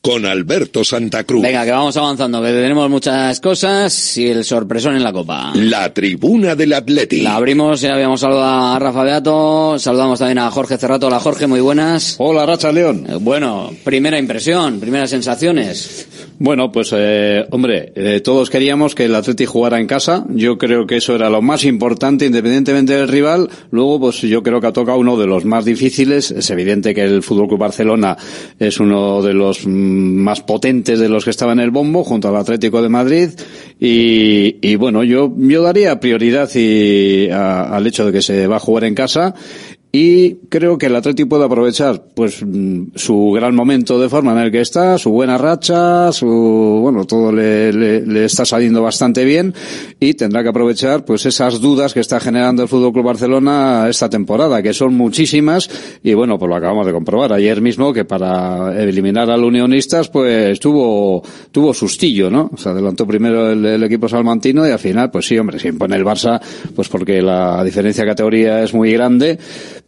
S2: con Alberto Santa Cruz.
S3: Venga, que vamos avanzando, que tenemos muchas cosas y el sorpresón en la copa.
S2: La tribuna del Atleti.
S3: La abrimos, ya habíamos saludado a Rafa Beato, saludamos también a Jorge Cerrato. Hola Jorge, muy buenas.
S13: Hola Racha León.
S3: Eh, Bueno, primera impresión, primeras sensaciones.
S13: Bueno, pues eh, hombre, eh, todos queríamos que el Atleti jugara en casa. Yo creo que eso era lo más importante, independientemente del rival. Luego, pues yo creo que ha tocado uno de los más difíciles. Es evidente que el Fútbol Club Barcelona es uno de los mm, más potentes de los que estaba en el bombo, junto al Atlético de Madrid. Y, y bueno, yo yo daría prioridad y, a- al hecho de que se va a jugar en casa. Y creo que el Atlético puede aprovechar pues mm, su gran momento de forma en el que está, su buena racha, su bueno, todo le, le- le está saliendo bastante bien y tendrá que aprovechar pues esas dudas que está generando el Fútbol Club Barcelona esta temporada, que son muchísimas y bueno, pues lo acabamos de comprobar ayer mismo que para eliminar al Unionistas pues tuvo tuvo sustillo, ¿no? Se adelantó primero el, el equipo salmantino y al final pues sí, hombre, se impone el Barça pues porque la diferencia de categoría es muy grande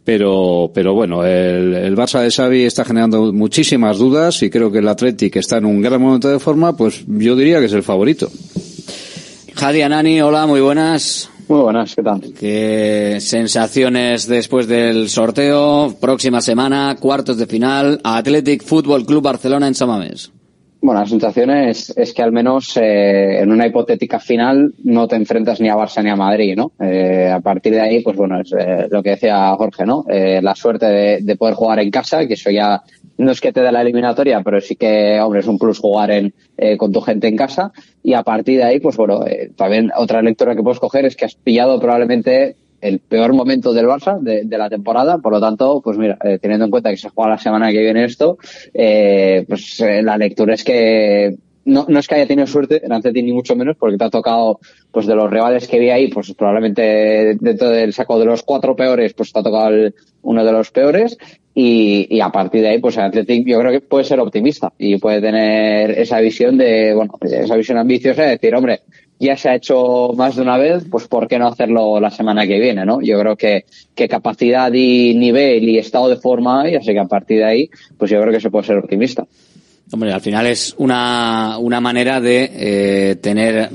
S13: pero pero bueno el, el Barça de Xavi está generando muchísimas dudas y creo que el Athletic que está en un gran momento de forma pues yo diría que es el favorito
S3: Jadi Anani, hola, muy buenas.
S14: Muy buenas, ¿qué tal?
S3: ¿Qué sensaciones después del sorteo? Próxima semana, cuartos de final, Athletic Fútbol Club Barcelona en Samamés.
S14: Bueno, la sensación es, es que al menos eh, en una hipotética final no te enfrentas ni a Barça ni a Madrid, ¿no? Eh, a partir de ahí, pues bueno, es eh, lo que decía Jorge, ¿no? Eh, la suerte de, de poder jugar en casa, que eso ya no es que te dé la eliminatoria, pero sí que, hombre, es un plus jugar en, eh, con tu gente en casa. Y a partir de ahí, pues bueno, eh, también otra lectura que puedes coger es que has pillado probablemente el peor momento del Barça de, de la temporada, por lo tanto, pues mira, eh, teniendo en cuenta que se juega la semana que viene esto, eh, pues eh, la lectura es que no, no es que haya tenido suerte el Atleti ni mucho menos, porque te ha tocado, pues de los rivales que vi ahí, pues probablemente dentro del saco de los cuatro peores, pues te ha tocado uno de los peores. Y, y a partir de ahí, pues el Athletic yo creo que puede ser optimista y puede tener esa visión de, bueno, esa visión ambiciosa de decir, hombre, ya se ha hecho más de una vez, pues ¿por qué no hacerlo la semana que viene, no? Yo creo que, que capacidad y nivel y estado de forma hay, así que a partir de ahí, pues yo creo que se puede ser optimista.
S3: Hombre, al final es una, una manera de eh, tener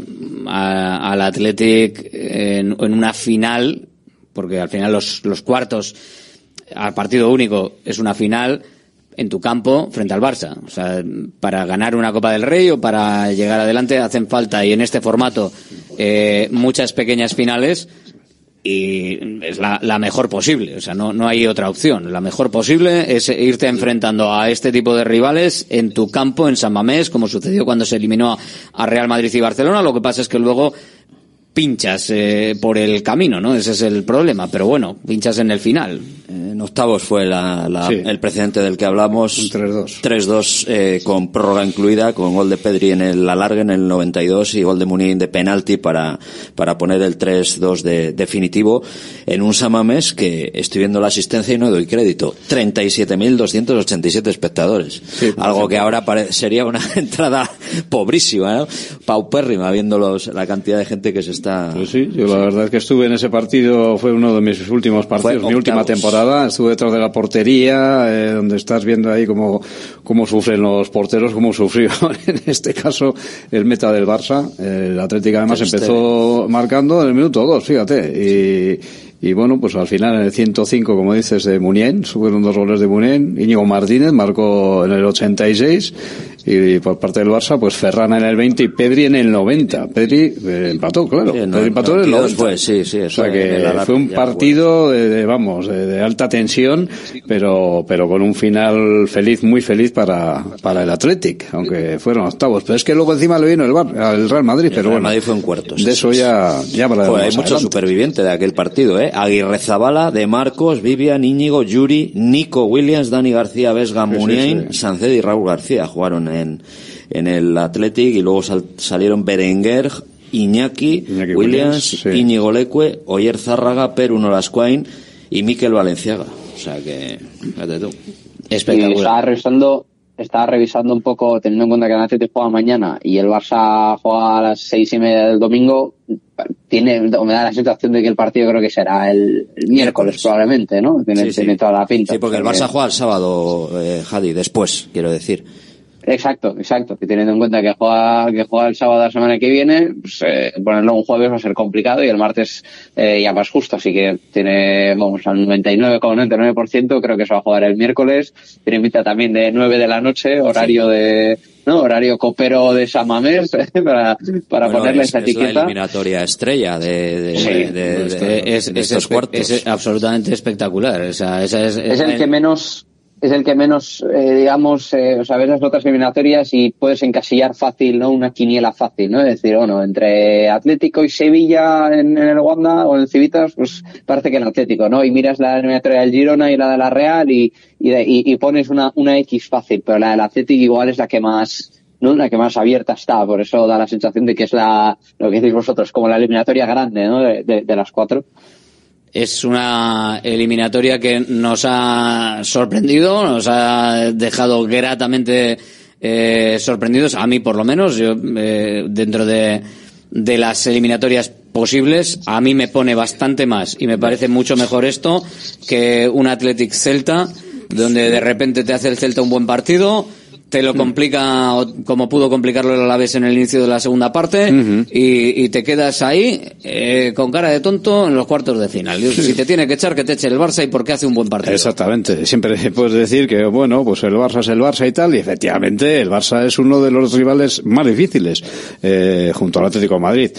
S3: al Athletic en, en una final, porque al final los, los cuartos al partido único es una final en tu campo frente al Barça. O sea, para ganar una Copa del Rey o para llegar adelante hacen falta, y en este formato, eh, muchas pequeñas finales y es la, mejor posible. O sea, no, no hay otra opción. La mejor posible es irte enfrentando a este tipo de rivales en tu campo, en San Mamés, como sucedió cuando se eliminó a, a Real Madrid y Barcelona. Lo que pasa es que luego pinchas eh, por el camino, ¿no? Ese es el problema. Pero bueno, pinchas en el final.
S10: En octavos fue la- la-
S3: Sí.
S10: el precedente del que hablamos. 3-2. 3-2 eh, con prórroga incluida, con gol de Pedri en el alargue en el 92 y gol de Munín de penalti para, para poner el 3-2 de, definitivo en un Samamés que estoy viendo la asistencia y no doy crédito. 37.287 espectadores. Algo que ahora pare- sería una *laughs* entrada pobrísima, ¿no? Paupérrima, viendo los, la cantidad de gente que se está...
S13: Pues sí, yo la verdad es que estuve en ese partido, fue uno de mis últimos partidos, mi última
S10: octavos.
S13: Temporada, estuve detrás de la portería, eh, donde estás viendo ahí cómo, cómo sufren los porteros, cómo sufrió *laughs* en este caso el meta del Barça. El Atlético además empezó marcando en el minuto 2, fíjate, y, y bueno, pues al final en el 105, como dices, de Munien, fueron dos goles de Munien, Íñigo Martínez marcó en el 86, y por parte del Barça, pues Ferran en el 20 y Pedri en el 90. Pedri eh, empató, claro.
S10: Sí, en
S13: Pedri
S10: el
S13: empató en el
S10: 92
S13: 90.
S10: fue, sí, sí,
S13: O sea que
S10: el
S13: fue un partido de, de, vamos, de, de alta tensión, pero, pero con un final feliz, muy feliz para, para el Athletic, aunque fueron octavos. Pero es que luego encima le vino el, Bar, el Real Madrid, pero
S10: Real
S13: bueno.
S10: Madrid fue en cuartos.
S13: De eso ya, ya hablaremos
S10: Joder, hay mucho
S13: adelante.
S10: superviviente de aquel partido, ¿eh? Aguirre Zabala, De Marcos, Vivian, Íñigo, Yuri, Nico Williams, Dani García, Vesga,
S13: Sí, sí,
S10: Muniain,
S13: sí.
S10: Sanced y Raúl García jugaron en, en el Athletic y luego sal- salieron Berenguer, Iñaki,
S13: Williams.
S10: Íñigo Leque, Oyer Zárraga, Peru Nolascuain y Miquel Valenciaga. O sea que, fíjate tú.
S14: Y estaba revisando, estaba revisando un poco, teniendo en cuenta que el Atlético juega mañana y el Barça juega a las seis y media del domingo, tiene, o me da la sensación de que el partido creo que será el, el miércoles probablemente, ¿no? Tiene,
S10: Sí, sí.
S14: tiene toda la pinta.
S10: Sí, porque el Barça juega el sábado, eh, Jadi, después, quiero decir.
S14: Exacto, exacto. Que teniendo en cuenta que juega, que juega el sábado de la semana que viene, pues, eh, ponerlo un jueves va a ser complicado y el martes eh, ya más justo. Así que tiene, vamos, al 99,99% creo que se va a jugar el miércoles. Tiene pinta también de 9 de la noche, horario de, ¿no? Horario copero de San Mamés, *laughs* para, para
S10: Bueno,
S14: ponerle
S10: es,
S14: esa
S10: es la
S14: etiqueta.
S10: eliminatoria estrella de, de,
S14: Sí.
S10: de- de- de-
S3: es,
S10: de
S3: es
S10: estos cuartos.
S3: es absolutamente espectacular. O sea, esa es,
S14: es el que menos es el que menos eh, digamos eh, o sea ves las otras eliminatorias y puedes encasillar fácil no una quiniela fácil no es decir bueno entre Atlético y Sevilla en, el Wanda o en Civitas pues parece que el Atlético no y miras la eliminatoria del Girona y la de la Real y y, de- y pones una una X fácil pero la del Atlético igual es la que más ¿no? La que más abierta está, por eso da la sensación de que es la, lo que decís vosotros, como la eliminatoria grande, ¿no? De, de- de las cuatro.
S3: Es una eliminatoria que nos ha sorprendido, nos ha dejado gratamente eh, sorprendidos, a mí por lo menos, yo eh, dentro de, de las eliminatorias posibles, a mí me pone bastante más y me parece mucho mejor esto que un Athletic Celta, donde de repente te hace el Celta un buen partido, te lo complica o- como pudo complicarlo el Alavés en el inicio de la segunda parte y, y te quedas ahí eh, con cara de tonto en los cuartos de final. Si te tiene que echar, que te eche el Barça y porque hace un buen partido.
S13: Exactamente. Siempre *laughs* puedes decir que, bueno, pues el Barça es el Barça y tal, y efectivamente el Barça es uno de los rivales más difíciles, eh, junto al Atlético de Madrid.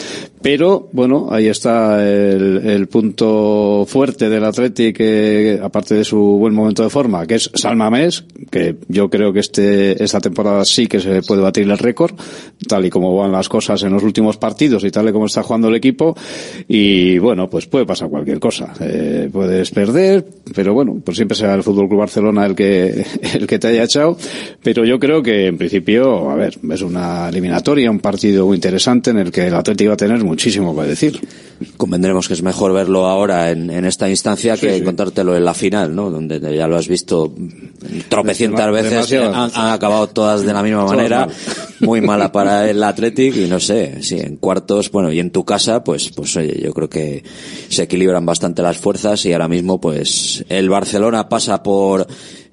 S13: Pero, bueno, ahí está el, el punto fuerte del Atlético, eh, aparte de su buen momento de forma, que es Salmamés, que yo creo que este, esta temporada sí que se puede batir el récord, tal y como van las cosas en los últimos partidos y tal y como está jugando el equipo. Y bueno, pues puede pasar cualquier cosa. Eh, puedes perder, pero bueno, pues siempre será el Fútbol Club Barcelona el que, *laughs* el que te haya echado. Pero yo creo que en principio, a ver, es una eliminatoria, un partido muy interesante en el que el Atlético va a tener muchísimo que decir.
S10: Convendremos que es mejor verlo ahora en, en esta instancia que encontrártelo en la final, ¿no? Donde ya lo has visto tropecientas veces, han, han acabado todas de la misma manera, *laughs* muy mala para el Athletic y no sé, sí, en cuartos, bueno, y en tu casa, pues, pues oye, yo creo que se equilibran bastante las fuerzas y ahora mismo, pues, el Barcelona pasa por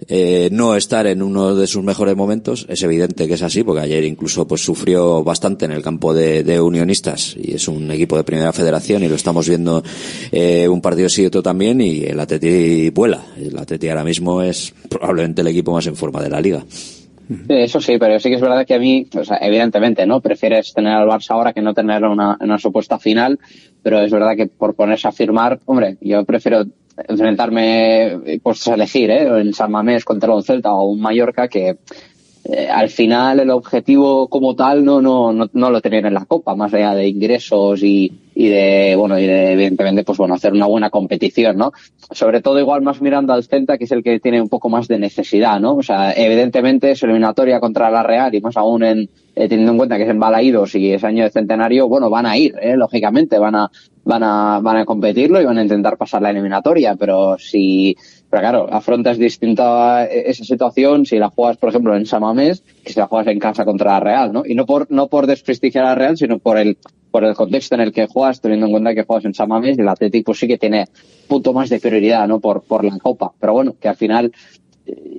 S10: eh, no estar en uno de sus mejores momentos, es evidente que es así, porque ayer incluso pues sufrió bastante en el campo de, unionistas y es un equipo de primera federación y lo estamos viendo eh, un partido sí otro también y el Atleti vuela, el Atleti ahora mismo es probablemente el equipo más en forma de la liga.
S14: Eso sí, pero sí que es verdad que a mí, o sea, evidentemente, ¿no? Prefieres tener al Barça ahora que no tener una, una supuesta final, pero es verdad que por ponerse a firmar, hombre, yo prefiero enfrentarme, pues a elegir, ¿eh? En San Mamés contra un Celta o un Mallorca que eh, al final el objetivo como tal no, no, no, no lo tenían en la Copa, más allá de ingresos y, y de, bueno, y de, evidentemente, pues bueno, hacer una buena competición, ¿no? Sobre todo igual más mirando al Celta, que es el que tiene un poco más de necesidad, ¿no? O sea, evidentemente su eliminatoria contra la Real y más aún en, eh, teniendo en cuenta que es en Balaídos y es año de centenario, bueno, van a ir, ¿eh? lógicamente, van a, van a, van a competirlo y van a intentar pasar la eliminatoria, pero si, pero claro, afrontas distinta esa situación si la juegas, por ejemplo, en Samamés, que si la juegas en casa contra la Real, ¿no? Y no por, no por desprestigiar a la Real, sino por el, por el contexto en el que juegas, teniendo en cuenta que juegas en Samamés el Atlético pues sí que tiene punto más de prioridad, ¿no? Por, por la Copa. Pero bueno, que al final,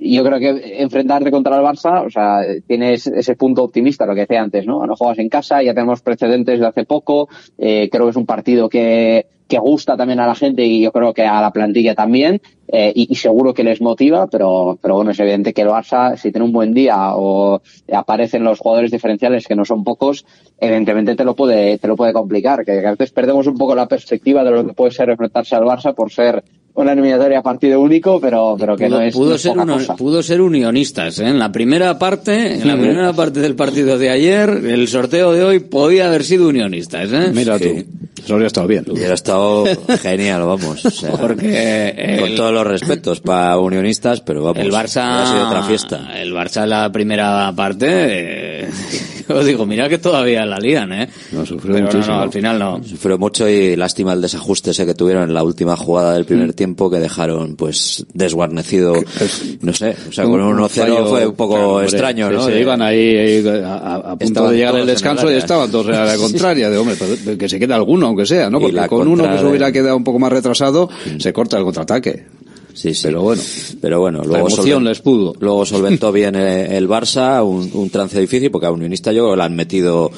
S14: yo creo que enfrentarte contra el Barça, o sea, tienes ese punto optimista, lo que decía antes, ¿no? No juegas en casa, ya tenemos precedentes de hace poco, eh, creo que es un partido que, que gusta también a la gente y yo creo que a la plantilla también, eh, y, y seguro que les motiva, pero, pero bueno, es evidente que el Barça, si tiene un buen día o aparecen los jugadores diferenciales que no son pocos, evidentemente te lo puede, te lo puede complicar, que a veces perdemos un poco la perspectiva de lo que puede ser enfrentarse al Barça por ser una eliminatoria a partido único, pero, pero que
S3: pudo,
S14: no es,
S3: pudo
S14: no es
S3: ser
S14: poca
S3: uno-
S14: cosa.
S3: pudo ser unionistas ¿eh? en la primera parte en la
S14: Sí.
S3: primera parte del partido de ayer el sorteo de hoy podía haber sido unionistas ¿eh?
S13: Mira tú, eso habría estado bien.
S10: Hubiera estado *laughs* genial, vamos. o sea,
S3: Porque
S10: con todos los respetos para unionistas, pero vamos,
S3: el Barça
S10: ha sido otra fiesta.
S3: el Barça en la primera parte eh, *laughs* os digo mira que todavía la lían ¿eh?
S13: No, sufrió
S3: Pero no,
S13: muchísimo.
S3: no, al final no
S10: Sufrió mucho y lástima el desajuste ese que tuvieron en la última jugada del
S13: Mm.
S10: primer tiempo que dejaron pues desguarnecido, no sé, o sea, con un 1-0
S13: fallo,
S10: fue un poco
S13: claro,
S10: extraño, ¿no?
S13: Se
S10: De-
S13: iban ahí, ahí a, a- a punto
S10: Estaban
S13: de llegar el descanso y estaban todos a la *laughs* contraria, de hombre, pero que se quede alguno, aunque sea, ¿no? Porque con uno que se hubiera quedado un poco más retrasado, se corta el contraataque.
S10: Sí, sí.
S13: Pero bueno,
S10: Pero bueno,
S13: la
S10: luego,
S13: emoción
S10: solven-
S13: les pudo.
S10: luego solventó bien el, el Barça, un, un trance difícil, porque a Unionista yo le han metido,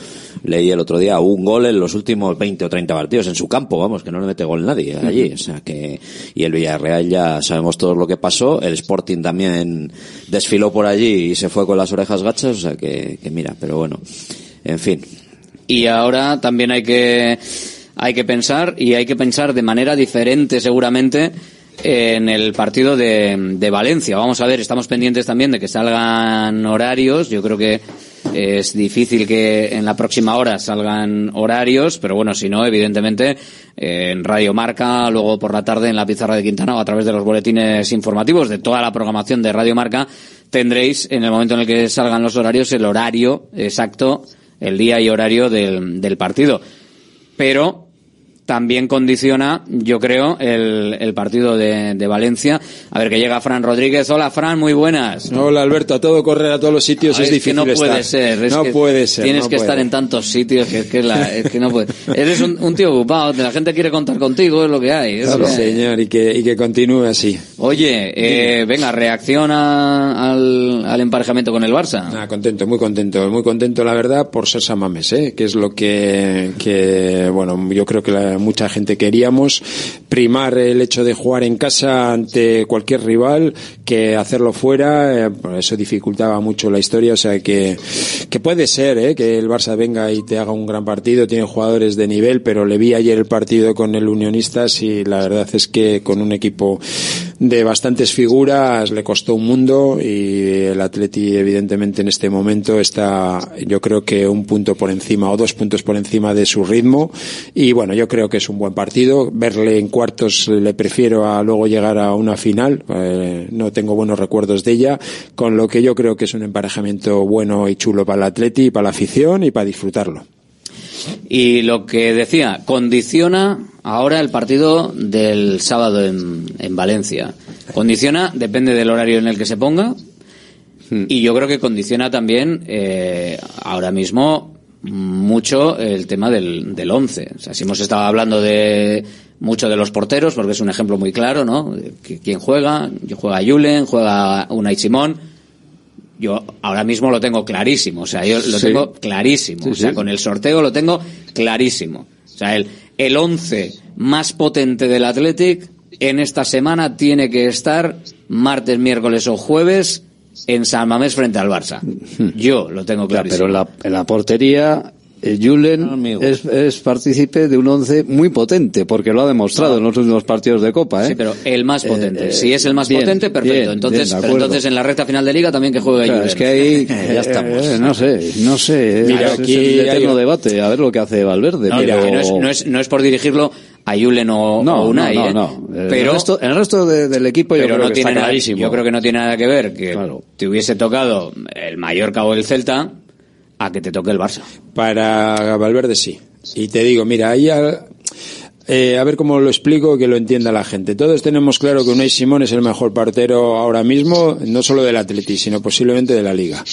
S10: leí el otro día, un gol en los últimos 20 o 30 partidos en su campo, vamos, que no le mete gol nadie allí. O sea que, y el Villarreal ya sabemos todo lo que pasó, el Sporting también desfiló por allí y se fue con las orejas gachas, o sea que, que mira, pero bueno, en fin.
S3: y ahora también hay que hay que pensar y hay que pensar de manera diferente seguramente en el partido de, de Valencia. Vamos a ver, estamos pendientes también de que salgan horarios. Yo creo que es difícil que en la próxima hora salgan horarios, pero bueno, si no, evidentemente eh, en Radio Marca, luego por la tarde en la pizarra de Quintana o a través de los boletines informativos de toda la programación de Radio Marca, tendréis en el momento en el que salgan los horarios el horario exacto, el día y horario del, del partido. Pero también condiciona, yo creo, el, el partido de, de Valencia. A ver, que llega Fran Rodríguez. Hola, Fran, muy buenas.
S15: Hola Alberto, a todo correr a todos los sitios
S3: Ah,
S15: es, difícil
S3: que no puede
S15: estar.
S3: ser. es
S15: no
S3: que
S15: puede ser.
S3: Tienes
S15: no
S3: que
S15: puede.
S3: estar en tantos sitios que, es que, la- es que no puede. Eres un, un tío ocupado, la gente quiere contar contigo, es lo que hay. es
S15: Claro,
S3: que
S15: señor, y que, y que continúe así.
S3: Oye, eh, venga, reacciona al, al emparejamiento con el Barça.
S15: Ah, contento, muy contento, muy contento la verdad por ser San Mamés, ¿eh? que es lo que, que, bueno, yo creo que la- mucha gente queríamos, primar el hecho de jugar en casa ante cualquier rival que hacerlo fuera, eh, eso dificultaba mucho la historia, o sea que, que puede ser ¿eh? que el Barça venga y te haga un gran partido, tiene jugadores de nivel, pero le vi ayer el partido con el Unionistas y la verdad es que con un equipo de bastantes figuras, le costó un mundo y el Atleti evidentemente en este momento está yo creo que un punto por encima o dos puntos por encima de su ritmo y bueno, yo creo que es un buen partido. Verle en cuartos le prefiero a luego llegar a una final, eh, no tengo buenos recuerdos de ella, con lo que yo creo que es un emparejamiento bueno y chulo para el Atleti, para la afición y para disfrutarlo.
S3: Y lo que decía, condiciona ahora el partido del sábado en, en Valencia. Condiciona, depende del horario en el que se ponga, y yo creo que condiciona también eh, ahora mismo mucho el tema del, del once. O sea, si hemos estado hablando de mucho de los porteros, porque es un ejemplo muy claro, ¿no? ¿Quién juega? Yo juega Julen, juega Unai Simón. Yo ahora mismo lo tengo clarísimo, o sea, yo lo
S13: Sí.
S3: tengo clarísimo.
S13: Sí,
S3: o sea,
S13: sí.
S3: con el sorteo lo tengo clarísimo. O sea, el, el once más potente del Athletic en esta semana tiene que estar martes, miércoles o jueves en San Mamés frente al Barça. Yo lo tengo
S13: Hmm.
S3: Clarísimo.
S13: pero en la, en la portería, Julen es, es partícipe de un once muy potente, porque lo ha demostrado en los últimos partidos de Copa. ¿eh?
S3: Sí, pero el más potente.
S13: Eh,
S3: si es el más
S13: bien,
S3: potente, perfecto.
S13: bien,
S3: entonces,
S13: bien,
S3: pero entonces en la recta final de liga también que juegue
S13: Claro,
S3: Julen.
S13: es que ahí *laughs*
S3: ya estamos.
S13: eh, no sé, no sé.
S3: Mira,
S13: es
S3: aquí
S13: el eterno
S3: hay-
S13: debate, a ver lo que hace Valverde.
S3: No,
S13: pero...
S3: no, es, no, es, no es por dirigirlo a Julen o,
S13: No,
S3: o Unai,
S13: no,
S3: ¿eh?
S13: no, no. El
S3: Pero,
S13: resto- el resto de- del equipo yo
S3: pero
S13: creo
S3: no
S13: que
S3: tiene
S13: está
S3: nada, yo creo que no tiene nada que ver que te hubiese tocado el Mallorca o el Celta a que te toque el Barça.
S15: Para Valverde sí. Y te digo, mira, ahí a, eh, a ver cómo lo explico que lo entienda la gente. Todos tenemos claro que Unai Simón es el mejor partero ahora mismo, no solo del Atleti, sino posiblemente de la Liga.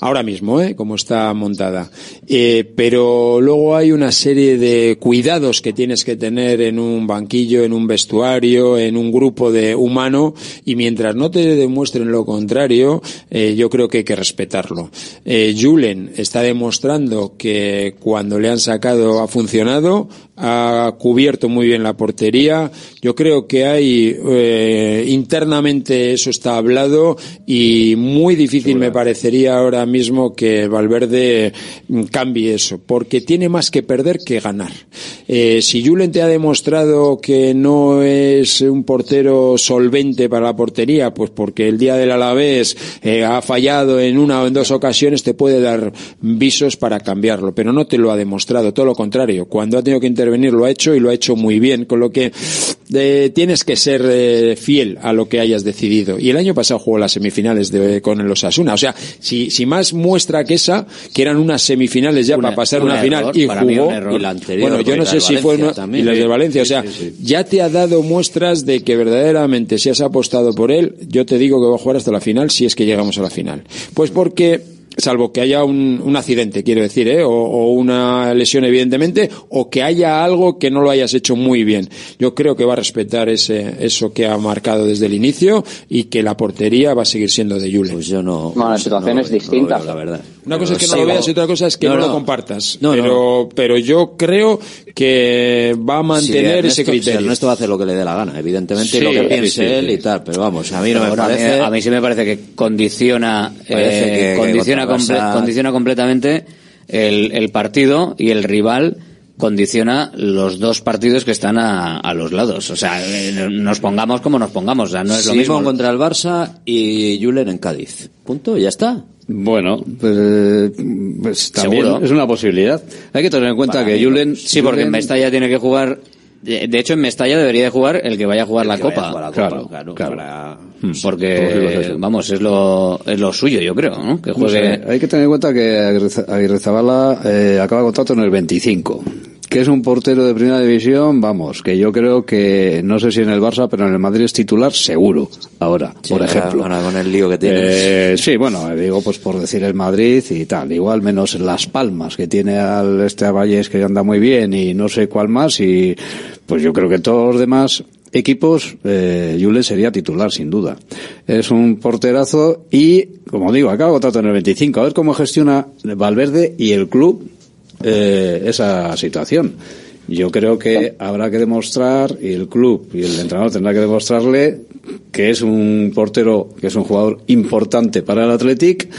S15: Ahora mismo, ¿eh? Como está montada. Eh, pero luego hay una serie de cuidados que tienes que tener en un banquillo, en un vestuario, en un grupo de humano, y mientras no te demuestren lo contrario, eh, yo creo que hay que respetarlo. Eh, Julen está demostrando que cuando le han sacado ha funcionado, ha cubierto muy bien la portería. Yo creo que hay eh, internamente eso está hablado y muy difícil me parecería ahora mismo que Valverde mm, cambie eso, porque tiene más que perder que ganar. Eh, si Julen te ha demostrado que no es un portero solvente para la portería, pues porque el día del Alavés eh, ha fallado en una o en dos ocasiones, te puede dar visos para cambiarlo, pero no te lo ha demostrado, todo lo contrario. Cuando ha tenido que intervenir lo ha hecho y lo ha hecho muy bien, con lo que eh, tienes que ser eh, fiel a lo que hayas decidido. Y el año pasado jugó las semifinales de, con el Osasuna, o sea, si, si más muestra que esa, que eran unas semifinales ya para pasar
S10: un
S15: una final
S10: error,
S15: y jugó,
S10: un error. Y la anterior,
S15: bueno, yo no sé si fue una,
S10: también.
S15: y las de Valencia, o
S10: sí,
S15: sea,
S10: sí, sí.
S15: ya te ha dado muestras de que verdaderamente si has apostado por él, yo te digo que va a jugar hasta la final si es que llegamos a la final. Pues porque salvo que haya un, un accidente, quiero decir, ¿eh? o, o una lesión evidentemente, o que haya algo que no lo hayas hecho muy bien. Yo creo que va a respetar ese, eso que ha marcado desde el inicio y que la portería va a seguir siendo de Julen.
S10: Pues yo no.
S14: Bueno, la situación es distinta.
S10: la verdad.
S15: Una cosa es que no lo veas y otra cosa es que
S10: No,
S15: no, lo compartas.
S10: No, no.
S15: pero, pero yo creo que va a mantener
S10: Sí,
S15: ese
S10: Ernesto-
S15: criterio.
S10: sí, Ernesto va a hacer lo que le dé la gana, evidentemente,
S15: Sí,
S10: lo que piense
S15: sí,
S10: él y tal, pero vamos, a mí no me parece.
S3: A mí sí me parece que condiciona,
S10: Parece
S3: eh,
S10: que-
S3: condiciona, comple- condiciona completamente el, el partido y el rival condiciona los dos partidos que están a, a los lados. O sea, eh, nos pongamos como nos pongamos. O sea, no es lo mismo.
S10: contra el Barça y Julen en Cádiz. Punto, ya está.
S13: Bueno, pues, eh, pues también
S3: Seguro.
S13: es una posibilidad. Hay que tener en cuenta
S3: Para
S13: que
S3: mí,
S13: Julen...
S3: Sí, porque en Mestalla tiene que jugar. De hecho, en Mestalla debería de jugar el que vaya a jugar la
S10: que vaya
S3: Copa.
S10: a jugar la
S13: Claro,
S10: Copa, claro,
S13: claro.
S10: para-
S3: Porque, vamos, es lo, es lo suyo, yo creo, ¿no? Que
S13: No
S3: juegue.
S13: sé, hay que tener en cuenta que Aguirre- Aguirrezabala eh, acaba contrato en el 25. Que es un portero de primera división, vamos, que yo creo que, no sé si en el Barça, pero en el Madrid es titular seguro, ahora,
S10: Sí,
S13: por ejemplo.
S10: ahora con el lío que tiene.
S13: Eh, sí, bueno, digo pues por decir el Madrid y tal. Igual menos Las Palmas, que tiene al este a Valles que anda muy bien y no sé cuál más. Y pues yo creo que todos los demás equipos, eh, Julen sería titular, sin duda. Es un porterazo y, como digo, acaba contrato en el 25. A ver cómo gestiona Valverde y el club eh, esa situación. Yo creo que habrá que demostrar, y el club y el entrenador tendrá que demostrarle que es un portero, que es un jugador importante para el Athletic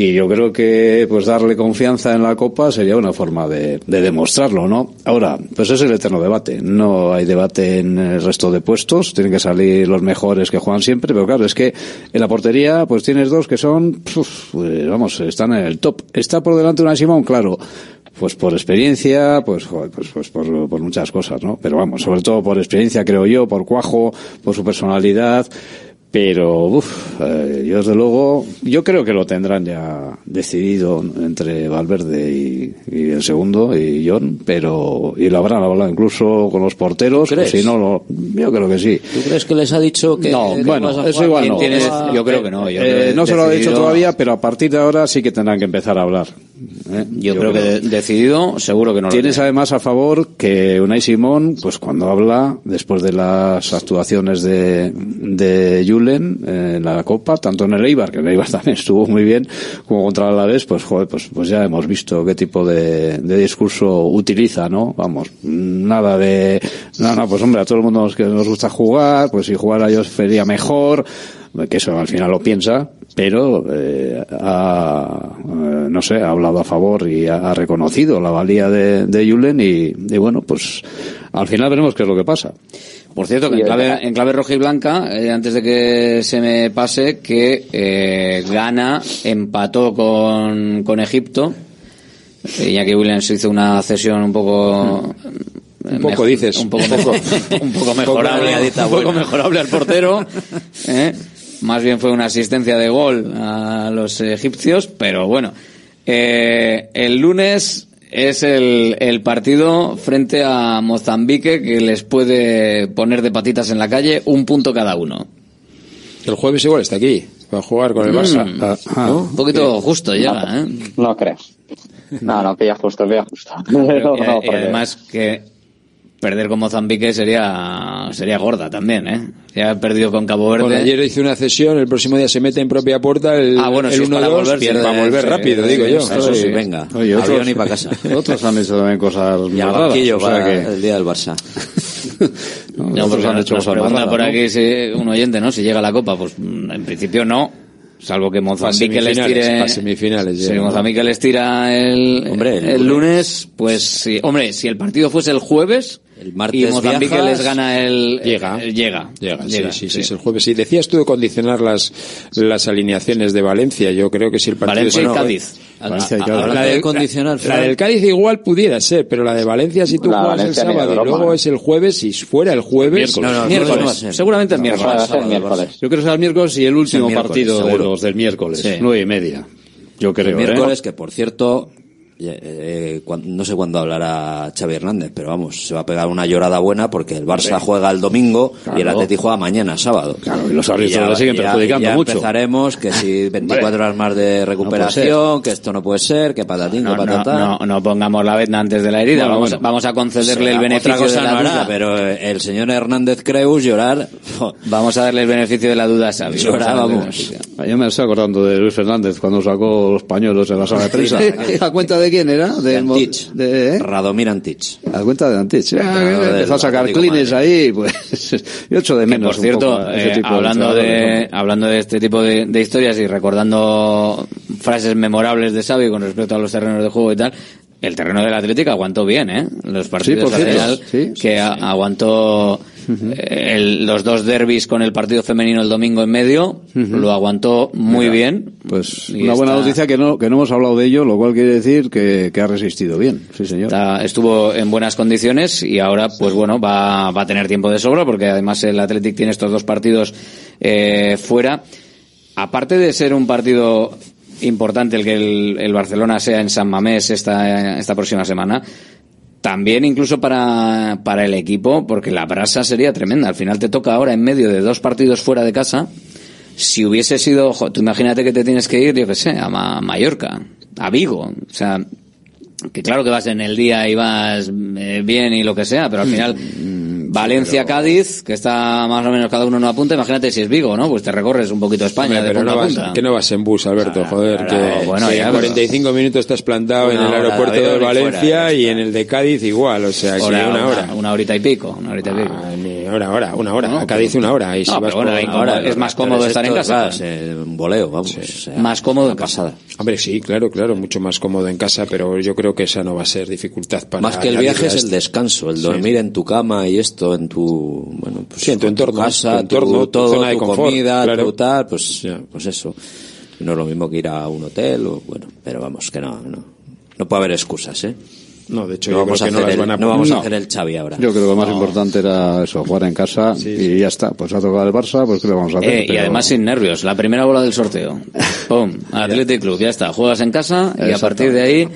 S13: y yo creo que pues darle confianza en la Copa sería una forma de, de demostrarlo, ¿no? Ahora, pues es el eterno debate. No hay debate en el resto de puestos, tienen que salir los mejores que juegan siempre, pero claro, es que en la portería pues tienes dos que son, pues, vamos, están en el top. Está por delante una Simón, claro, pues por experiencia, pues, pues, pues por muchas cosas, ¿no? Pero vamos, sobre todo por experiencia, creo yo, por cuajo, por su personalidad. Pero, uff, eh, yo desde luego, yo creo que lo tendrán ya decidido entre Valverde y, y el segundo, y John, pero, y lo habrán hablado incluso con los porteros,
S10: ¿Tú
S13: pues
S10: crees?
S13: si no, lo, yo creo que sí.
S10: ¿Tú crees que les ha dicho que.?
S13: No,
S10: que
S13: bueno,
S10: vas a
S13: eso igual
S10: ¿Quién
S13: no.
S10: tienes-
S3: yo creo que no. Yo
S13: eh,
S3: creo que
S13: no se lo ha dicho todavía, pero a partir de ahora sí que tendrán que empezar a hablar. ¿Eh?
S3: Yo, creo, que de- decidido, seguro que no
S13: Tienes
S3: tiene.
S13: además a favor que Unai Simón, pues cuando habla, después de las actuaciones de, de Julen eh, en la Copa, tanto en el Eibar, que el Eibar *laughs* también estuvo muy bien, como contra el Alavés, pues joder, pues, pues ya hemos visto qué tipo de, de discurso utiliza, ¿no? Vamos, nada de, no, no, pues hombre, a todo el mundo nos, que nos gusta jugar, pues si jugara yo sería mejor, que eso al final lo piensa, pero eh, ha, eh, no sé, ha hablado a favor y ha, ha reconocido la valía de, de Julen y, y bueno, pues al final veremos qué es lo que pasa.
S3: Por cierto, que en clave, en clave roja y blanca, eh, antes de que se me pase, que eh, Ghana empató con, con Egipto. Eh, Iñaki Williams hizo una cesión un poco...
S15: Un poco *laughs* dices.
S3: Un poco, un poco mejorable, un poco mejorable al portero. *laughs* ¿eh? Más bien fue una asistencia de gol a los egipcios, pero bueno. Eh, el lunes es el, el partido frente a Mozambique que les puede poner de patitas en la calle un punto cada uno.
S15: El jueves igual está aquí, va a jugar con el Barça.
S3: Mm.
S15: ¿no?
S3: Un poquito justo llega, ¿eh?
S14: No creo. No, no, pilla justo, pilla justo.
S3: Pero- *laughs*
S14: No,
S3: y,
S14: no,
S3: y
S14: porque-
S3: además que perder con Mozambique sería sería gorda también, ¿eh? Ya ha perdido con Cabo Verde.
S15: Bueno, ayer hizo una cesión, el próximo día se mete en propia puerta el,
S3: Ah, bueno,
S15: el
S3: si para
S15: 1-2,
S3: volver, pierde,
S15: va a volver
S3: sí,
S15: rápido,
S3: sí,
S15: digo
S3: sí,
S15: yo.
S3: eso sí,
S10: venga.
S13: Oye,
S10: Avión
S13: otros,
S10: y pa' *laughs* casa.
S13: otros han hecho también cosas
S10: Y
S13: muy
S10: al banquillo
S13: o sea
S10: para
S13: que-
S10: el día del Barça. *laughs*
S13: no,
S3: No,
S13: otros
S3: porque
S13: han hecho
S3: nos
S13: cosas
S3: pregunta por
S13: ¿no?
S3: aquí si un oyente, ¿no? Si llega a la Copa, pues mm, en principio no. Salvo que Mozambique les
S15: semifinales,
S3: tire.
S15: semifinales
S3: si
S15: ¿no?
S3: Mozambique les tira el,
S10: Hombre, el
S3: el lunes, pues sí. Hombre, si el partido fuese el jueves
S10: El martes
S3: y Mozambique
S10: viajas,
S3: les gana el.
S15: Llega.
S3: el- llega.
S15: Llega, sí,
S3: Llega,
S15: sí, sí, es el jueves. Y decías tú de condicionar las, las alineaciones de Valencia. Yo creo que si el partido
S3: Valencia y
S15: es-
S3: Cádiz.
S13: Valencia y Cádiz.
S15: La del,
S10: condicionar,
S15: la del Cádiz igual pudiera ser, pero la de Valencia si tú
S14: La
S15: juegas el
S14: Valencia
S15: sábado y luego
S14: ¿eh?
S15: es el jueves, si fuera el jueves,
S10: No, no, el
S3: Miércoles.
S10: no.
S3: Seguramente el
S10: No,
S3: miércoles.
S10: Sábado,
S14: miércoles.
S13: Yo creo que será el miércoles y el último
S10: miércoles,
S13: partido de los del miércoles,
S3: Sí.
S13: nueve y media. Yo creo,
S10: El
S13: ¿eh?
S10: miércoles, que por cierto, eh, eh, no sé cuándo hablará Xavi Hernández, pero vamos, se va a pegar una llorada buena porque el Barça juega el domingo y el
S13: Claro.
S10: Atleti juega mañana, sábado.
S13: Claro, y los árbitros le siguen perjudicando
S10: ya
S13: mucho.
S10: empezaremos que si *laughs* 24
S13: Hombre,
S10: horas más de recuperación, que esto no puede ser, que patatín,
S3: No,
S10: que
S3: no,
S10: patatán.
S3: no, no pongamos la venda antes de la herida.
S10: Bueno,
S3: vamos,
S10: bueno.
S3: vamos a concederle el beneficio de la
S10: no hará,
S3: duda.
S10: pero el señor Hernández Creus llorar,
S3: Vamos a darle el beneficio de la duda a Xavi.
S10: Llora,
S3: Vamos.
S13: Yo me estoy acordando de Luis Fernández cuando sacó los pañuelos en la sala de prensa. *laughs* ¿A cuenta de quién era?
S10: de
S13: De,
S10: Antich,
S13: de- ¿eh?
S10: Radomir Antich.
S13: A cuenta de Antich.
S10: Claro,
S13: empezó
S10: del
S13: a sacar clines ahí, pues *laughs* yo echo de
S3: Que,
S13: menos.
S3: por
S13: un
S3: cierto,
S13: poco a ese
S3: eh,
S13: tipo
S3: hablando de,
S13: entrenadores,
S3: hablando de este tipo de, de historias y recordando frases memorables de Xavi con respecto a los terrenos de juego y tal, el terreno del Atlético aguantó bien, ¿eh? Los partidos
S13: por
S3: al
S13: cierto. Sí,
S3: que a- aguantó el- los dos derbis con el partido femenino el domingo en medio, lo aguantó muy
S13: Mira,
S3: bien.
S13: Pues una buena noticia que no, que no hemos hablado de ello, lo cual quiere decir que, que ha resistido bien. Sí, señor.
S3: Está- estuvo en buenas condiciones y ahora, pues bueno, va, va a tener tiempo de sobra porque además el Athletic tiene estos dos partidos eh, fuera. Aparte de ser un partido importante el que el, el Barcelona sea en San Mamés esta, esta próxima semana, también incluso para, para el equipo, porque la brasa sería tremenda. Al final te toca ahora en medio de dos partidos fuera de casa. Si hubiese sido, jo, tú imagínate que te tienes que ir, yo qué sé, a Ma- Mallorca, a Vigo. O sea, que claro que vas en el día y vas eh, bien y lo que sea, pero al final Valencia-Cádiz, que está más o menos cada uno en una punta. Imagínate si es Vigo, ¿no? Pues te recorres un poquito España
S15: Hombre,
S3: de
S15: pero
S3: punta
S15: no
S3: a
S15: vas,
S3: punta.
S15: que no vas en bus, Alberto, joder,
S3: claro,
S15: que,
S3: bueno, ya,
S15: en
S3: pero-
S15: 45 minutos estás plantado en el aeropuerto de
S3: fuera,
S15: Valencia y en el de Cádiz igual, o sea, que
S3: Hora,
S15: una hora.
S3: Una horita y pico, una horita y pico.
S15: Hora, hora, una hora.
S3: No,
S15: a Cádiz una hora. Y si
S3: no,
S15: vas
S3: pero bueno,
S15: por-
S3: ahí como- es más cómodo estar en casa.
S10: un voleo, vamos. o sea,
S3: Más cómodo en casa.
S15: Hombre, sí, claro, claro, mucho más cómodo en casa, pero yo creo que esa no va a ser dificultad para
S10: Más que el viaje es el descanso, el
S15: Sí.
S10: dormir en tu cama y esto, en tu, bueno, pues
S15: Sí, en tu entorno,
S10: casa,
S15: tu entorno, tu
S10: todo,
S15: zona de
S10: tu
S15: confort,
S10: comida,
S15: claro.
S10: tu tal, pues, pues eso. No es lo mismo que ir a un hotel o, bueno, pero vamos, que no, no. No puede haber excusas, ¿eh?
S15: No, de hecho,
S10: no
S15: yo
S10: vamos,
S15: creo
S10: a
S15: que no
S10: hacer
S15: las
S10: el,
S15: van a
S10: no vamos a hacer el Xavi ahora.
S13: Yo creo que lo más
S10: No.
S13: importante era eso, jugar en casa y ya está. Pues ha tocado el Barça, pues ¿qué le vamos a hacer?
S3: Eh, y
S13: Pero-
S3: además sin nervios. La primera bola del sorteo. *laughs* ¡Pum! Athletic Club, ya está. Juegas en casa y a partir de ahí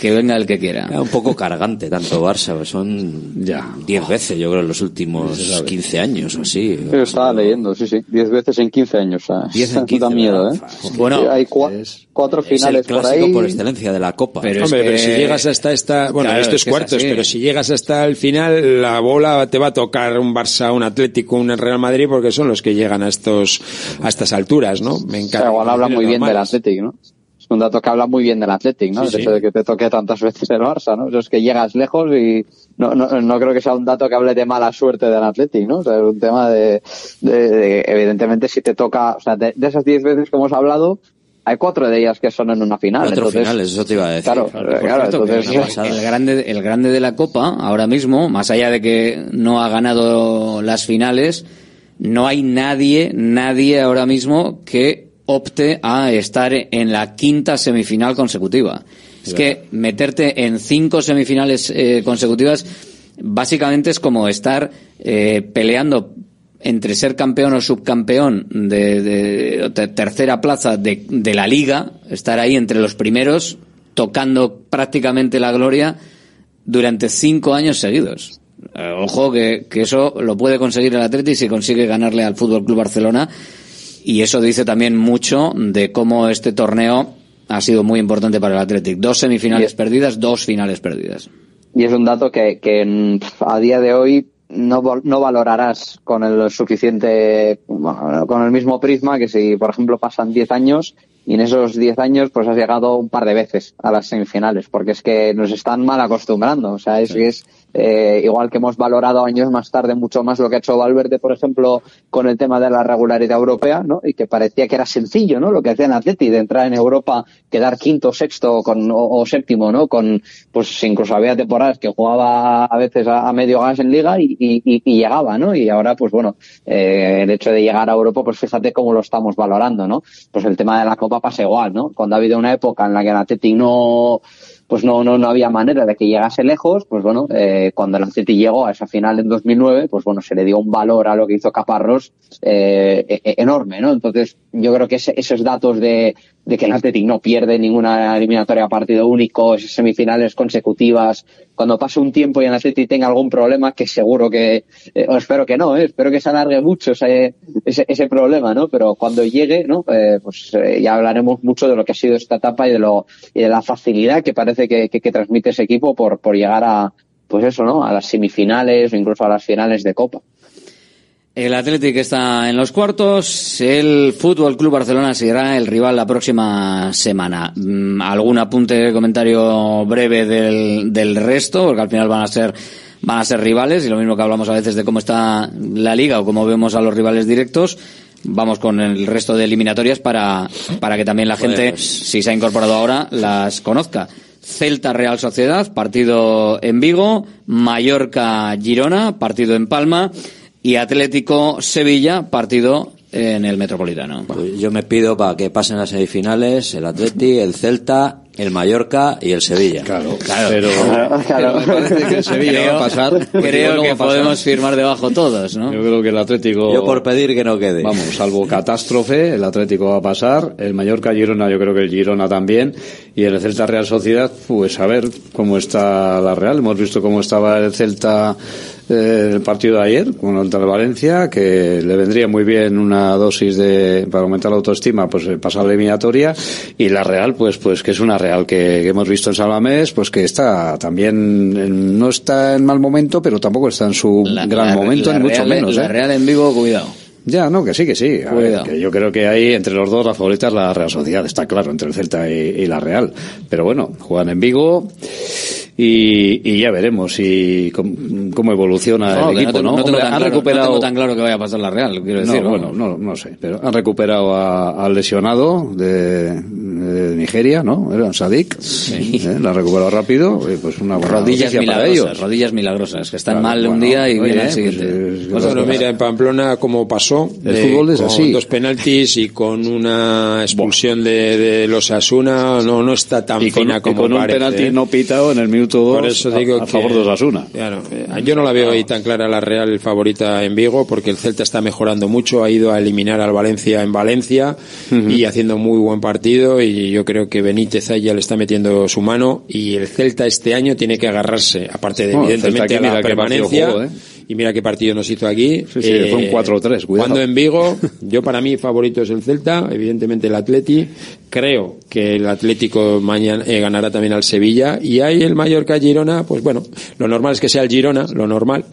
S3: que venga el que quiera.
S10: Era un poco cargante tanto Barça, pues son ya 10 veces, yo creo, en los últimos 15 años o así.
S14: Yo estaba leyendo, sí, sí. Diez veces en 15 años. o sea,
S10: 10 en 15, *laughs*
S14: da miedo, ¿eh?
S10: Bueno,
S14: Sí, hay cua- cuatro
S10: Es el
S14: finales por
S10: clásico
S14: ahí.
S10: por excelencia de la Copa.
S15: Hombre, pero si llegas hasta esta, bueno,
S10: Claro,
S15: esto
S10: es
S15: es
S10: que es
S15: cuartos, pero si llegas hasta el final, la bola te va a tocar un Barça, un Atlético, un Real Madrid, porque son los que llegan a estos, a estas alturas, ¿no? Me
S14: O sea,
S15: encanta.
S14: igual habla muy bien del. Athletic, ¿no? Es un dato que habla muy bien del Athletic, ¿no?
S15: Sí,
S14: el
S15: sí.
S14: hecho de que te toque tantas veces el Barça, ¿no? Eso es que llegas lejos y no, no, no creo que sea un dato que hable de mala suerte del Athletic, ¿no? O sea, es un tema de, de- de- evidentemente si te toca, o sea, de, de esas diez veces que hemos hablado, hay cuatro de ellas que son en una final.
S10: Cuatro
S14: entonces,
S10: finales, eso te iba a decir.
S14: Claro,
S3: Por
S14: claro,
S3: cierto, que
S14: entonces,
S3: el, grande, el grande de la Copa, ahora mismo, más allá de que no ha ganado las finales, no hay nadie, nadie ahora mismo que opte a estar en la quinta semifinal consecutiva. Es que meterte en cinco semifinales eh, consecutivas básicamente es como estar eh, peleando entre ser campeón o subcampeón de, de- de tercera plaza de, de la liga, estar ahí entre los primeros, tocando prácticamente la gloria durante cinco años seguidos. Eh, ojo que, que eso lo puede conseguir el Atleti si consigue ganarle al Fútbol Club Barcelona y eso dice también mucho de cómo este torneo ha sido muy importante para el Athletic. Dos semifinales perdidas, dos finales perdidas.
S14: y es un dato que, que mm, a día de hoy no, no valorarás con el suficiente, bueno, con el mismo prisma que si, por ejemplo, pasan 10 años y en esos 10 años pues has llegado un par de veces a las semifinales, porque es que nos están mal acostumbrando. O sea, es que es eh, igual que hemos valorado años más tarde mucho más lo que ha hecho Valverde, por ejemplo, con el tema de la regularidad europea, ¿no? Y que parecía que era sencillo, ¿no? Lo que hacía en Atleti de entrar en Europa, quedar quinto, sexto con, o, o séptimo, ¿no? Con, pues incluso había temporadas que jugaba a veces a, medio gas en liga y, llegaba, ¿no? Y ahora, pues bueno, eh, el hecho de llegar a Europa, pues fíjate cómo lo estamos valorando, ¿no? Pues el tema de la Copa pasa igual, ¿no? Cuando ha habido una época en la que el Atleti no, pues no, no, no había manera de que llegase lejos, pues bueno, eh, cuando el Atleti llegó a esa final en 2009, pues bueno, se le dio un valor a lo que hizo Caparrós eh, e- e- enorme, ¿no? Entonces, yo creo que ese- esos datos de, de que el Athletic no pierde ninguna eliminatoria a partido único, semifinales consecutivas, cuando pase un tiempo y el Athletic tenga algún problema, que seguro que, eh, o espero que no, ¿eh? espero que se alargue mucho ese, ese, ese problema, ¿no? Pero cuando llegue, ¿no? Eh, pues eh, ya hablaremos mucho de lo que ha sido esta etapa y de lo, y de la facilidad que parece que, que, que transmite ese equipo por, por llegar a, pues eso, ¿no? A las semifinales o incluso a las finales de Copa.
S3: El Athletic está en los cuartos. El Fútbol Club Barcelona será el rival la próxima semana. Mm, ¿Algún apunte, comentario breve del, del resto? Porque al final van a ser van a ser rivales y lo mismo que hablamos a veces de cómo está la liga o cómo vemos a los rivales directos. Vamos con el resto de eliminatorias para, para que también la gente,
S10: Pues-
S3: si se ha incorporado ahora, las conozca. Celta Real Sociedad, partido en Vigo, Mallorca Girona, partido en Palma y Atlético Sevilla, partido en el Metropolitano.
S10: Pues yo me pido para que pasen las semifinales el Atleti, el Celta, el Mallorca y el Sevilla.
S13: Claro,
S3: Claro.
S13: pero, pero me parece que el Sevilla
S3: Creo-
S13: va a pasar.
S3: Creo
S13: no
S3: que
S13: pasar.
S3: podemos firmar debajo todos, ¿no?
S13: Yo creo que el Atlético.
S10: Yo por pedir que no quede.
S13: Vamos, salvo catástrofe, el Atlético va a pasar, el Mallorca Girona, yo creo que el Girona también, y el Celta Real Sociedad, pues a ver cómo está la Real. Hemos visto cómo estaba el Celta el partido de ayer contra el Valencia, que le vendría muy bien una dosis de para aumentar la autoestima, pues eh, pasar la eliminatoria y la Real, pues pues que es una Real que, que hemos visto en Salamés, pues que está también no está en mal momento, pero tampoco está en su gran
S3: La-
S13: momento
S3: la
S13: ni mucho
S3: Real-
S13: menos.
S3: La
S13: ¿eh?
S3: Real en vivo, cuidado.
S13: Ya, no, que sí, que sí. A ver,
S3: Cuidado.
S13: que yo creo que hay entre los dos la favorita es la Real Sociedad, está claro, entre el Celta y, y la Real. Pero bueno, juegan en Vigo y, y ya veremos si cómo, cómo evoluciona
S3: No,
S13: el equipo,
S3: tengo-
S13: ¿no?
S3: tengo
S13: Hombre, han
S3: claro, no
S13: recuperado
S3: tengo tan claro que vaya a pasar la Real, quiero decir.
S13: no, bueno, no, no sé, pero han recuperado a- al lesionado de, de Nigeria, ¿no? Era Sadik, ¿eh? la han recuperado rápido, pues una buena
S3: rodillas milagrosas,
S13: ellos.
S3: rodillas milagrosas, que están
S13: Claro,
S3: mal un
S13: bueno,
S3: día y
S13: oye,
S3: viene al
S13: pues,
S3: siguiente. Cosas
S15: Bueno,
S3: que
S15: mira, en Pamplona como pasó,
S13: El
S15: de-
S13: fútbol es
S15: con
S13: así.
S15: dos penaltis y con una expulsión de, de los Asuna, no, no está tan
S13: Y con,
S15: fina
S13: y
S15: como
S13: con un
S15: parece,
S13: penalti
S15: ¿eh?
S13: no pitado en el minuto
S15: Por eso digo
S13: a,
S15: que-
S13: favor de Osasuna.
S15: Claro, yo no la veo ahí tan clara la Real favorita en Vigo porque el Celta está mejorando mucho, ha ido a eliminar al Valencia en Valencia y haciendo muy buen partido y yo creo que Benítez ahí ya le está metiendo su mano y el Celta este año tiene que agarrarse, aparte de evidentemente a la permanencia.
S13: ¿eh?
S15: Y mira qué partido nos hizo aquí. Eh,
S13: Sí, sí, fue un 4-3, cuidado.
S15: Cuando en Vigo, yo para mí favorito es el Celta, evidentemente el Atleti. Creo que el Atlético mañana eh, ganará también al Sevilla. Y ahí el Mallorca Girona, pues bueno, lo normal es que sea el Girona, lo normal.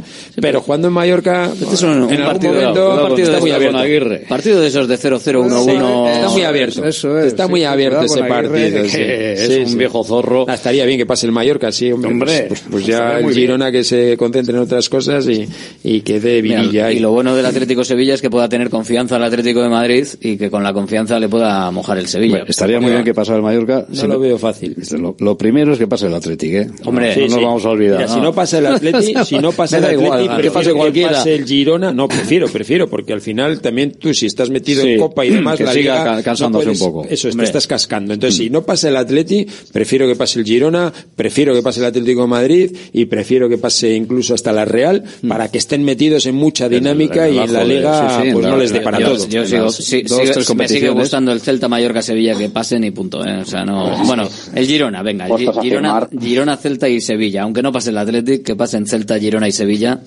S15: pero jugando en Mallorca,
S3: Este es un, un
S15: en algún
S3: partido,
S15: momento
S3: un partido
S15: está
S3: de
S15: muy
S3: esos-
S15: abierto.
S3: Partido de esos de 0-0-1-1.
S15: Sí, está muy abierto.
S13: Eso es,
S15: está
S13: sí,
S15: muy
S13: sí,
S15: abierto ese
S13: Aguirre,
S15: partido.
S13: que
S15: sí.
S13: es
S15: Sí,
S13: un
S15: sí.
S13: viejo zorro.
S15: Ah, estaría bien que pase el Mallorca, sí, hombre.
S13: Hombre,
S15: pues, pues
S13: estaría
S15: ya el
S13: muy bien.
S15: Girona que se concentre en otras cosas y, y que dé
S3: Mira, y lo bueno del Atlético Sevilla es que pueda tener confianza al Atlético de Madrid y que con la confianza le pueda mojar el Sevilla.
S13: Bueno, estaría muy bien que pasara el Mallorca.
S15: No lo veo fácil.
S13: Lo, lo primero es que pase el Atlético, ¿eh?
S3: Hombre,
S13: no,
S15: Sí,
S13: nos
S15: sí.
S13: vamos a olvidar.
S15: Mira, si no pasa el *laughs* Atleti, si no pasa el prefiero
S13: que pase cualquiera.
S15: pase el Girona, no, prefiero, prefiero, porque al final también tú si estás metido
S13: Sí,
S15: en Copa y demás,
S13: que
S15: la
S13: siga
S15: Liga,
S13: ca-
S15: no
S13: cansándose
S15: puedes-
S13: un poco.
S15: Eso, es, te
S13: Hombre.
S15: estás cascando. Entonces, si no pasa el Atleti, prefiero que pase el Girona, prefiero que pase el Atlético de Madrid y prefiero que pase incluso hasta la Real para que estén metidos en mucha dinámica
S13: en el
S15: y en la
S13: de-
S15: Liga
S13: sí, sí, en
S15: pues no les dé para
S3: yo,
S15: todo.
S3: yo sigo,
S13: las
S3: sí,
S13: dos,
S3: sigue-
S13: tres
S3: me sigue gustando el Celta Mallorca Sevilla que pasen y punto eh. o sea no bueno el Girona venga Girona. Girona Celta y Sevilla aunque no pase el Athletic que pasen Celta Girona y Sevilla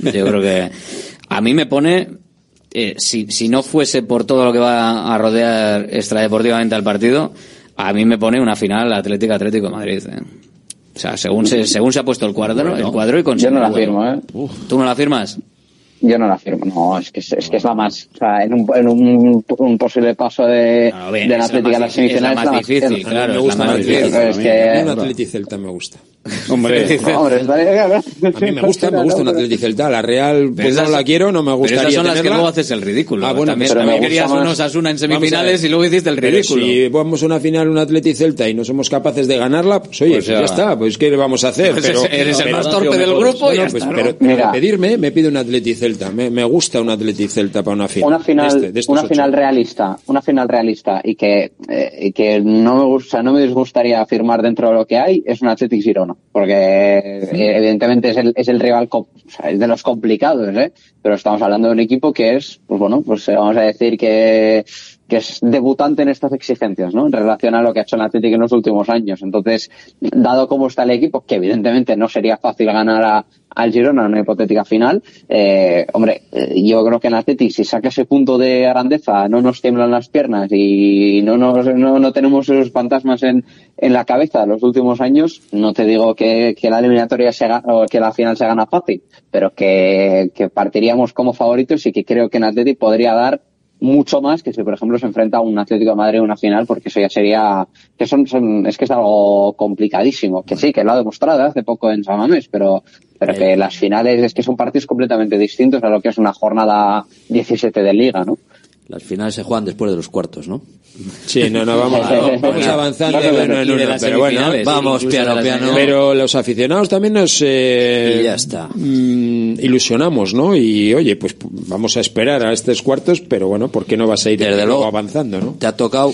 S3: yo creo que a mí me pone eh, si, si no fuese por todo lo que va a rodear extradeportivamente al partido a mí me pone una final Atlético Atlético de Madrid eh. O sea según se según se ha puesto el cuadro el cuadro y con
S14: Yo no la firmo, ¿eh?
S3: tú no la firmas
S14: Yo no la firmo, no, es que es, es que es la más, o sea, en un, en un, un posible paso de,
S3: No, bien,
S14: de la
S3: la
S14: Atlética a las
S3: difícil, es la
S14: semifinales.
S3: más
S14: la
S3: difícil, claro,
S15: me
S3: la
S15: gusta
S3: más difícil.
S14: Es que-
S15: Un Atleti Celta me gusta. *laughs*
S13: Hombre, *laughs*
S14: Hombre,
S15: A mí me gusta, me gusta un Atleti Celta. La Real, pues
S3: esas-
S15: no la quiero, no me
S3: Pero
S15: gustaría
S3: esas son las que
S15: tenerla.
S3: luego haces el ridículo.
S15: Ah, bueno,
S3: también,
S15: pero me
S3: también querías
S14: más-
S3: unos Asuna en semifinales y luego hiciste el
S15: Pero
S3: ridículo.
S15: si vamos a una final un Atleti Celta y no somos capaces de ganarla, pues oye,
S13: Pues
S15: pues ya,
S13: ya.
S15: está, pues qué le vamos a hacer.
S3: Pues
S15: pero,
S3: eres el
S15: pero-
S3: más torpe del grupo y ya
S15: pues,
S3: está, ¿no?
S15: pero,
S14: Mira.
S15: pero pedirme, me pide un Atleti Celta. Me, me gusta un Atleti Celta para una final.
S14: una final,
S15: de este- de
S14: una final realista, una final realista y que, eh, y que no me gusta, no me disgustaría firmar dentro de lo que hay es un Athletic Girona, porque eh, evidentemente es el, es el rival, com- o sea, es de los complicados, ¿eh? Pero estamos hablando de un equipo que es, pues bueno, pues eh, vamos a decir que, que es debutante en estas exigencias, ¿no? En relación a lo que ha hecho el Athletic en los últimos años. Entonces, dado cómo está el equipo, que evidentemente no sería fácil ganar a, al Girona en una hipotética final, eh, hombre, eh, yo creo que en Athletic, si saca ese punto de grandeza, no nos tiemblan las piernas y no, nos, no, no tenemos esos fantasmas en, en la cabeza de los últimos años, no te digo que, que la eliminatoria se ga- o que la final se gana fácil, pero que, que partiríamos como favoritos y que creo que en Athletic podría dar mucho más que si por ejemplo se enfrenta a un Atlético de Madrid en una final porque eso ya sería que son, son es que es algo complicadísimo. Que sí que lo ha demostrado hace poco en San Mamés pero pero que las finales es que son partidos completamente distintos a lo que es una jornada 17 de liga no
S10: Las finales se juegan después de los cuartos, ¿no?
S15: Sí, no, no, vamos, vamos avanzando en pero bueno,
S3: semifinales,
S10: vamos, piano, piano.
S15: Pero los aficionados también nos eh,
S10: Y ya está.
S15: mm, ilusionamos, ¿no? Y oye, pues vamos a esperar a estos cuartos, pero bueno, ¿por qué no vas a ir
S10: Desde
S15: luego. avanzando, no?
S10: Te ha tocado,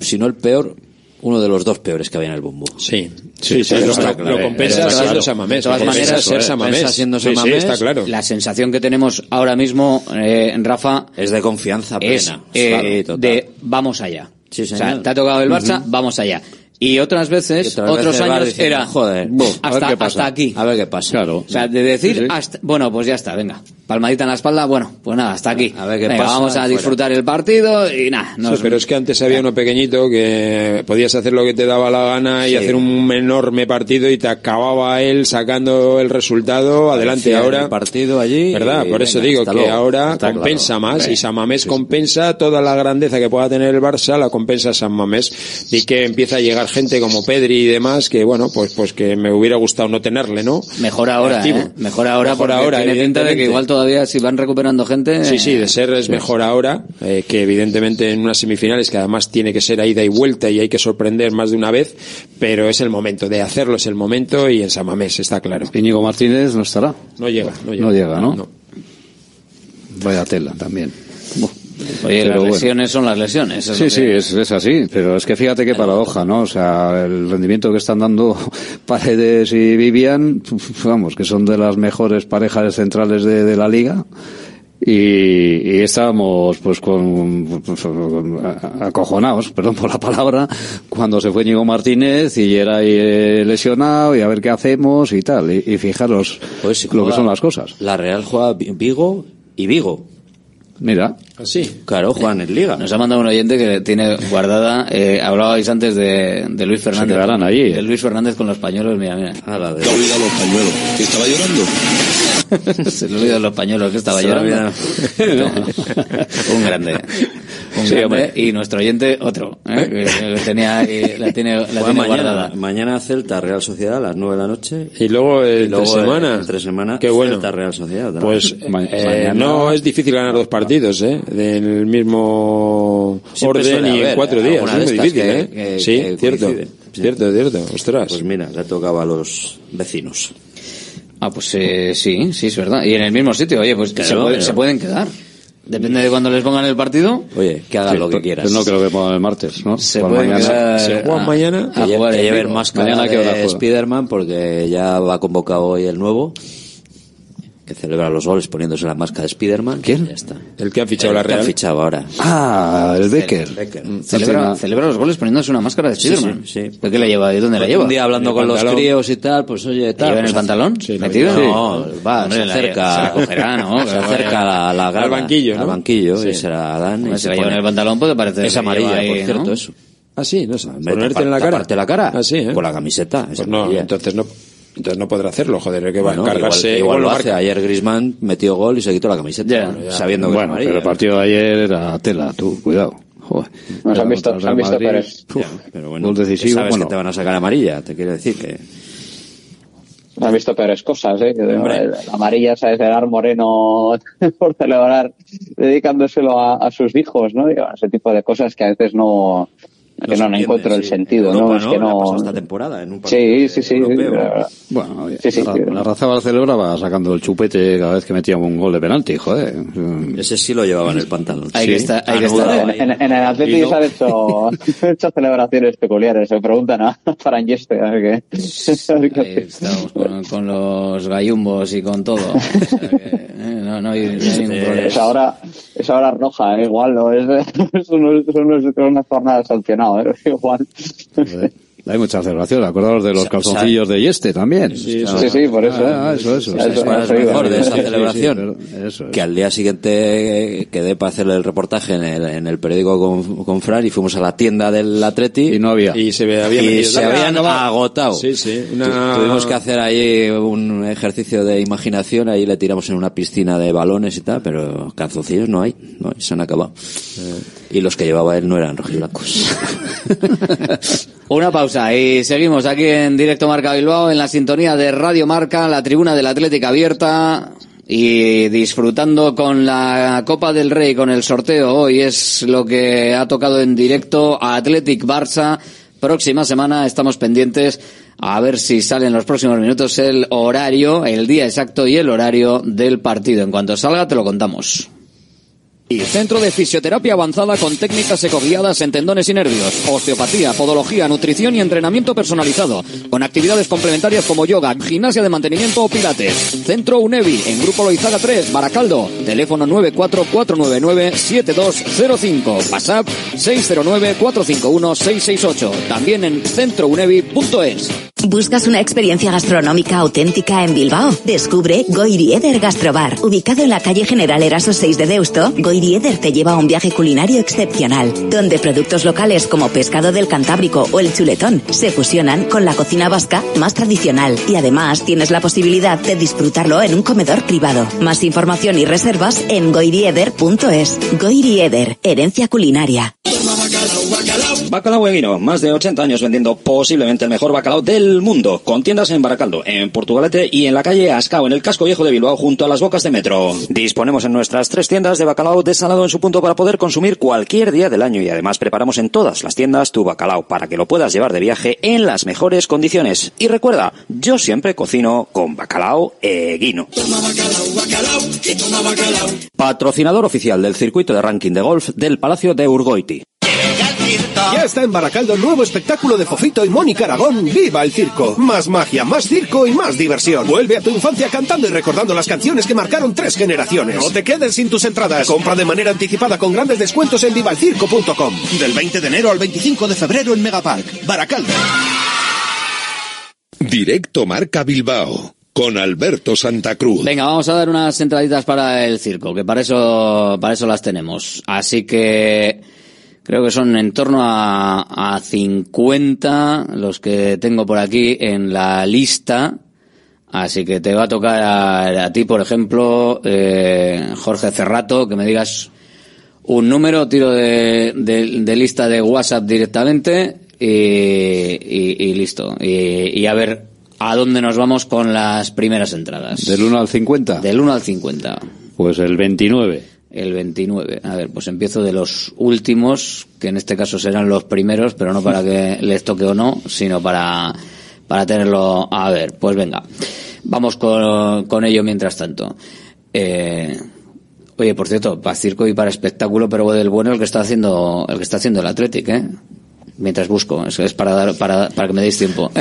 S10: si no el peor, uno de los dos peores que había en el bombo.
S15: Sí, sí, sí, lo, compensa
S10: claro.
S15: Samamés.
S3: De todas maneras,
S15: ser
S3: eh,
S15: Samamés.
S10: siendo
S15: Sí, está claro.
S3: La sensación que tenemos ahora mismo, eh, Rafa,
S10: Es de confianza
S3: es
S10: plena.
S3: eh,
S10: Claro, total.
S3: de vamos allá.
S10: Sí,
S3: o sea, te ha tocado el Barça, vamos allá. Y otras veces,
S10: Y otras
S3: otros
S10: veces
S3: años
S10: diciendo,
S3: era
S10: joder,
S3: hasta,
S10: a ver qué pasa.
S3: hasta aquí.
S10: A ver qué pasa.
S13: Claro.
S3: O sea, de decir,
S13: Sí, sí.
S3: hasta, bueno, pues ya está, venga. Palmadita en la espalda, bueno, pues nada, hasta aquí.
S10: A ver qué
S3: Venga,
S10: pasa,
S3: Vamos a
S10: fuera.
S3: disfrutar el partido y nada.
S15: Sí,
S3: nos-
S15: pero es que antes había uno pequeñito que podías hacer lo que te daba la gana y
S10: Sí.
S15: hacer un enorme partido y te acababa él sacando el resultado adelante ahora.
S10: el partido allí.
S15: ¿Verdad?
S10: y
S15: Por eso
S10: venga,
S15: digo
S10: hasta
S15: que
S10: luego.
S15: ahora
S10: Está
S15: compensa
S10: claro.
S15: más y San Mamés compensa toda la grandeza que pueda tener el Barça, la compensa San Mamés y que empieza a llegar gente como Pedri y demás que bueno, pues pues que me hubiera gustado no tenerle, ¿no?
S3: Mejor ahora. ¿eh? Mejor ahora,
S15: Mejor ahora,
S3: tiene pinta de que igual todavía si van recuperando gente...
S15: Sí, sí, de ser es mejor ahora, eh, que evidentemente en unas semifinales que además tiene que ser a ida y vuelta y hay que sorprender más de una vez, pero es el momento de hacerlo, es el momento y en San Mamés está claro.
S13: Íñigo Martínez no estará.
S15: No llega, no llega.
S13: No llega, ¿no? Vaya tela también.
S3: Oye,
S13: Pero
S3: las
S13: bueno.
S3: lesiones son las lesiones. es
S13: Sí, sí, es, es así, pero es que fíjate qué paradoja, ¿no? O sea, el rendimiento que están dando *laughs* Paredes y Vivian, vamos, que son de las mejores parejas centrales de, de la liga. Y, y estábamos pues con, pues, con- acojonados, *laughs* perdón por la palabra, cuando se fue Ñigo Martínez y era ahí, eh, lesionado y a ver qué hacemos y tal. Y, y fijaros
S10: Pues si
S13: lo que son las cosas.
S10: La Real juega Vi- Vigo y Vigo.
S13: Mira,
S15: Así.
S10: Claro, juegan en Liga.
S3: Nos ha mandado un oyente que tiene guardada, eh, hablabais antes de, de Luis Fernández.
S13: quedarán allí, ¿eh?
S3: De Luis Fernández con los pañuelos, mira, mira.
S10: Ah, la de-
S16: los pañuelos. ¿Que estaba llorando? *laughs*
S3: Se le olvidan los pañuelos que estaba
S10: Se
S3: llorando. *laughs* un grande. *laughs* Un
S13: Sí,
S3: grande. Y nuestro oyente, otro. ¿eh? Que- que tenía, ahí- la tiene, la *laughs*
S10: Juega
S3: tiene
S10: mañana,
S3: guardada.
S10: mañana Celta Real Sociedad a las 9 de la noche.
S15: Y luego
S10: Y
S15: el
S10: luego
S15: tres semanas.
S10: el tres semanas
S15: Qué bueno.
S10: Celta Real Sociedad. otra
S15: Pues eh, no es difícil ganar dos partidos, ¿eh? Del mismo
S10: Siempre
S15: orden y en cuatro
S10: eh,
S15: días. Es muy difícil,
S10: que-
S15: ¿eh?
S10: que-
S15: sí,
S10: que
S15: cierto. Cierto, cierto. Ostras.
S10: Pues mira, le tocaba a los vecinos.
S3: Ah, pues eh, sí, sí, es verdad. Y en el mismo sitio, oye, pues
S10: Claro,
S3: se, puede-
S10: pero-
S3: se pueden quedar. Depende de cuándo les pongan el partido.
S10: Oye, que hagan
S13: Sí,
S10: lo que quieras.
S13: pero no creo que pongan el martes, ¿no?
S3: Se
S13: Por
S3: pueden
S13: mañana.
S3: quedar
S15: ¿Se juegan mañana?
S3: a
S10: que,
S3: jugar
S10: lleven máscara
S13: Mañana, ¿qué hora
S10: de
S13: juega?
S10: Spiderman porque ya va convocado hoy el nuevo que celebra los goles poniéndose la máscara de Spiderman.
S13: ¿Quién?
S10: Ya está.
S15: El que ha fichado
S10: El
S15: la
S10: que ha
S15: Real.
S10: fichado ahora.
S13: Ah, el Becker.
S10: Becker.
S3: Celebra,
S13: Encima-
S3: celebra los goles poniéndose una máscara de Spiderman.
S10: sí, sí.
S3: ¿Pero qué le lleva? ¿Y dónde la lleva?
S10: Un día hablando
S15: el
S10: con los
S15: pantalón.
S10: críos y tal, pues oye,
S3: ¿La
S10: tal.
S3: lleva en
S10: pues
S3: el pantalón?
S15: Sí, la
S3: ¿Metido?
S10: No, va,
S3: Hombre,
S10: se
S3: la-
S10: acerca.
S3: se la cogerá, ¿no? *laughs*
S10: Se acerca a la, la
S15: Al banquillo, ¿no?
S10: Al banquillo
S15: Sí.
S10: y se la dan.
S3: Hombre,
S10: y
S3: si
S10: se
S3: la lleva en
S10: pone-
S3: el pantalón puede parecer
S10: Es amarilla,
S3: ahí,
S10: por cierto,
S3: ¿no?
S15: Ah,
S10: eso.
S15: sí, no sé. Ponerte en la cara.
S10: taparte la cara.
S15: Ah, sí, ¿eh?
S10: Con la camiseta.
S15: Pues
S10: es
S15: no, entonces no, entonces no podrá hacerlo, joder, que va
S10: Bueno,
S15: a cargarse.
S10: igual, igual
S15: lo
S10: lo hace. Ayer Griezmann metió gol y se quitó la camiseta.
S3: Ya.
S10: Bueno, ya sabiendo que
S13: Bueno, pero el partido de ayer era tela, tú, cuidado. Joder.
S14: Nos han visto, han visto
S13: Madrid.
S14: peores.
S10: Ya, pero bueno,
S13: Gol decisivo,
S10: sabes
S13: bueno.
S10: que te van a sacar amarilla, te quiero decir que...
S14: Han visto peores cosas, ¿eh? La amarilla, ¿sabes? De dar Moreno *laughs* por celebrar, dedicándoselo a, a sus hijos, ¿no? Ese tipo de cosas que a veces no, que no, no encuentro el sentido,
S10: En
S14: ¿no? Es que no.
S10: esta temporada en un partido
S14: Sí, sí,
S10: europeo.
S13: Bueno, oye,
S14: Sí, sí,
S13: la,
S14: sí.
S13: la raza Barcelona va sacando el chupete cada vez que metíamos un gol de penalti, joder.
S10: Ese sí lo llevaba en el pantalón.
S3: Hay
S13: Sí.
S3: que estar, hay que
S10: Anulado
S3: estar.
S10: ahí.
S14: En, en el Atlético
S13: no-
S14: se han hecho, *laughs* hecho celebraciones peculiares. Se preguntan a *laughs* Fran Yeste, a ver qué. *laughs*
S3: Ahí estamos con, con los gallumbos y con todo. O sea que, eh, no, no hay, no hay ningún problema.
S14: Esa hora, esa hora roja, ¿eh? igual, ¿no? Es, es, unos- son unos- son unas jornadas sancionadas, ¿eh? igual.
S13: Joder. Hay mucha celebración, acordaros de los
S10: Sa-
S13: calzoncillos de Yeste también.
S15: Sí,
S14: Sí, sí, por eso.
S13: Ah, eso, eso.
S14: Eso,
S13: sí,
S10: ¿Cuál es
S14: eso
S10: lo
S14: iba.
S10: mejor de esa
S13: Sí, sí, sí,
S10: celebración?
S13: eso es.
S10: Que al día siguiente eh, quedé para hacerle el reportaje en el, en el periódico con, con Fran y fuimos a la tienda del Atleti
S13: Y no había.
S15: Y se ve- había
S10: y se habían agotado.
S15: Sí, sí. Una...
S10: Tuvimos que hacer ahí un ejercicio de imaginación, ahí le tiramos en una piscina de balones y tal, pero calzoncillos no hay, no, se han acabado. Y los que llevaba él no eran rojiblancos. *laughs* *laughs*
S3: Una pausa y seguimos aquí en directo Marca Bilbao en la sintonía de Radio Marca, la tribuna del Atlético abierta y disfrutando con la Copa del Rey, con el sorteo. Hoy es lo que ha tocado en directo a Athletic Barça. Próxima semana estamos pendientes a ver si sale en los próximos minutos el horario, el día exacto y el horario del partido. En cuanto salga te lo contamos. Centro de Fisioterapia Avanzada con técnicas ecoguiadas en tendones y nervios, osteopatía, podología, nutrición y entrenamiento personalizado, con actividades complementarias como yoga, gimnasia de mantenimiento o pilates. Centro UNEVI, en Grupo Loizaga 3, Baracaldo, teléfono 944997205, WhatsApp 609451668, también en centrounevi.es.
S17: ¿Buscas una experiencia gastronómica auténtica en Bilbao? Descubre Goiri Eder Gastrobar. Ubicado en la calle General Eraso 6 de Deusto, Eder te lleva a un viaje culinario excepcional, donde productos locales como pescado del Cantábrico o el chuletón se fusionan con la cocina vasca más tradicional y además tienes la posibilidad de disfrutarlo en un comedor privado. Más información y reservas en goirieder.es. Goiri Eder, herencia culinaria.
S1: Bacalao Eguino, más de 80 años vendiendo posiblemente el mejor bacalao del mundo, con tiendas en Baracaldo, en Portugalete y en la calle Ascao, en el casco viejo de Bilbao, junto a las bocas de metro. Disponemos en nuestras tres tiendas de bacalao desalado en su punto para poder consumir cualquier día del año y además preparamos en todas las tiendas tu bacalao para que lo puedas llevar de viaje en las mejores condiciones. Y recuerda, yo siempre cocino con bacalao Eguino. Patrocinador oficial del circuito de ranking de golf del Palacio de Urgoiti.
S18: Ya está en Baracaldo el nuevo espectáculo de Fofito y Mónica Aragón, ¡Viva el Circo! Más magia, más circo y más diversión. Vuelve a tu infancia cantando y recordando las canciones que marcaron tres generaciones. No te quedes sin tus entradas. Compra de manera anticipada con grandes descuentos en vivalcirco.com.
S16: Del 20 de enero al 25 de febrero en Megapark, Baracaldo.
S2: Directo Marca Bilbao con Alberto Santa Cruz.
S3: Venga, vamos a dar unas entraditas para el circo, que para eso, para eso las tenemos. Así que creo que son en torno a, a 50 los que tengo por aquí en la lista. Así que te va a tocar a, a ti, por ejemplo, eh, Jorge Cerrato, que me digas un número, tiro de, de- de lista de WhatsApp directamente y, y- y listo. Y, y a ver a dónde nos vamos con las primeras entradas.
S13: ¿Del 1 al 50?
S3: Del 1 al 50.
S13: Pues el 29.
S3: El 29. A ver, pues empiezo de los últimos, que en este caso serán los primeros, pero no para que *laughs* les toque o no, sino para, para tenerlo. A ver, pues venga. Vamos con, con ello mientras tanto. Eh, oye, por cierto, para circo y para espectáculo, pero del bueno el que está haciendo, el que está haciendo el Athletic, ¿eh? Mientras busco, eso es para dar, para, para que me deis tiempo. *laughs*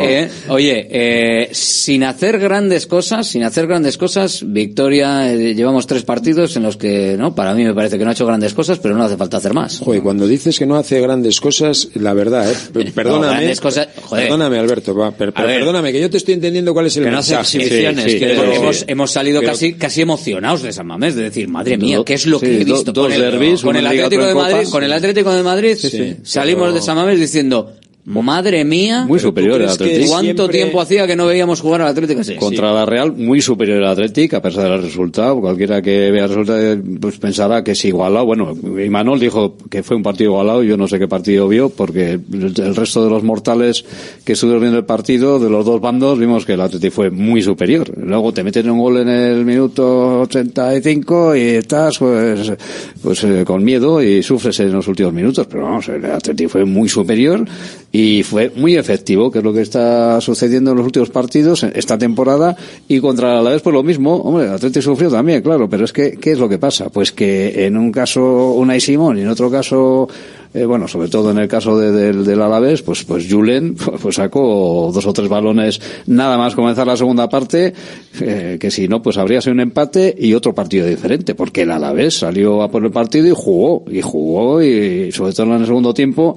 S3: Eh, oye, eh, sin hacer grandes cosas, sin hacer grandes cosas, Victoria, eh, llevamos tres partidos en los que, no, para mí me parece que no ha hecho grandes cosas, pero no hace falta hacer más.
S15: Joder, cuando dices que no hace grandes cosas, la verdad, ¿eh? *laughs* Perdóname.
S3: grandes cosas-.
S15: Perdóname, Alberto, va, per-
S3: ver.
S15: perdóname, que yo te estoy entendiendo cuál es el
S3: que no hace exhibiciones,
S15: Sí, sí,
S3: que
S15: pero-
S3: hemos, hemos salido
S15: pero-
S3: casi, casi emocionados de San Mamés, de decir, madre mía, ¿qué es lo que he visto? con el,
S13: derbis,
S3: con el Atlético de Madrid, con el Atlético de Madrid,
S13: sí,
S3: salimos
S13: pero-
S3: de San Mamés diciendo, madre mía,
S13: Muy superior al Atlético.
S3: ¿cuánto
S13: Siempre-
S3: tiempo hacía que no veíamos jugar al Atlético así?
S13: Contra la Real, muy superior al Athletic, a pesar del resultado. Cualquiera que vea el resultado pues pensará que es igualado. Bueno, Imanol dijo que fue un partido igualado. Yo no sé qué partido vio, porque el resto de los mortales que estuvieron viendo el partido, de los dos bandos, vimos que el Athletic fue muy superior. Luego te meten un gol en el minuto 85 y estás pues, pues eh, con miedo y sufres en los últimos minutos. Pero vamos, el Athletic fue muy superior y fue muy efectivo, que es lo que está sucediendo en los últimos partidos esta temporada y contra la Alavés pues lo mismo, hombre, el Atlético sufrió también, claro, pero es que ¿qué es lo que pasa? Pues que en un caso Unai Simón y en otro caso eh, bueno, sobre todo en el caso de- del, Alavés, pues, pues Julen *laughs* pues sacó dos o tres balones nada más comenzar la segunda parte, eh, que si no, pues habría sido un empate y otro partido diferente, porque el Alavés salió a por el partido y jugó, y jugó, y sobre todo en el segundo tiempo,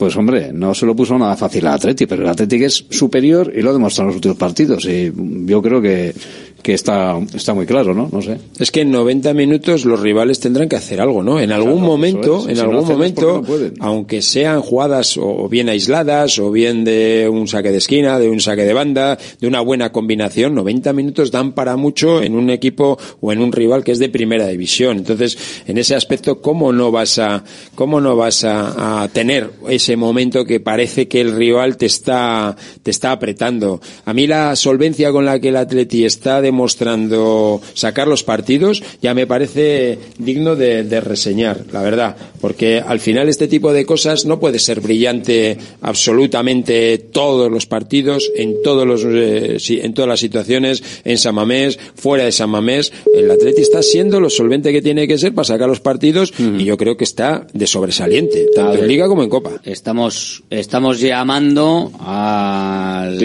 S13: pues hombre, no se lo puso nada fácil al Atleti, pero el Atleti es superior y lo ha demostrado en los últimos partidos. Y yo creo que, que está, está muy claro, ¿no? No sé.
S15: Es que en 90 minutos los rivales tendrán que hacer algo, ¿no? En algún
S13: Claro,
S15: momento,
S13: es.
S15: en
S13: Si no
S15: algún
S13: es
S15: momento,
S13: no
S15: aunque sean jugadas o bien aisladas, o bien de un saque de esquina, de un saque de banda, de una buena combinación, 90 minutos dan para mucho en un equipo o en un rival que es de primera división. Entonces, en ese aspecto, ¿cómo no vas a, cómo no vas a, a tener ese momento que parece que el rival te está, te está apretando? A mí la solvencia con la que el Atleti está demostrando sacar los partidos ya me parece digno de, de reseñar, la verdad, porque al final este tipo de cosas no puede ser brillante absolutamente todos los partidos, en todos los, eh, si- en todas las situaciones, en San Mamés, fuera de San Mamés. El Atleti está siendo lo solvente que tiene que ser para sacar los partidos y yo creo que está de sobresaliente, tanto en Liga como en Copa.
S3: Estamos, estamos llamando al,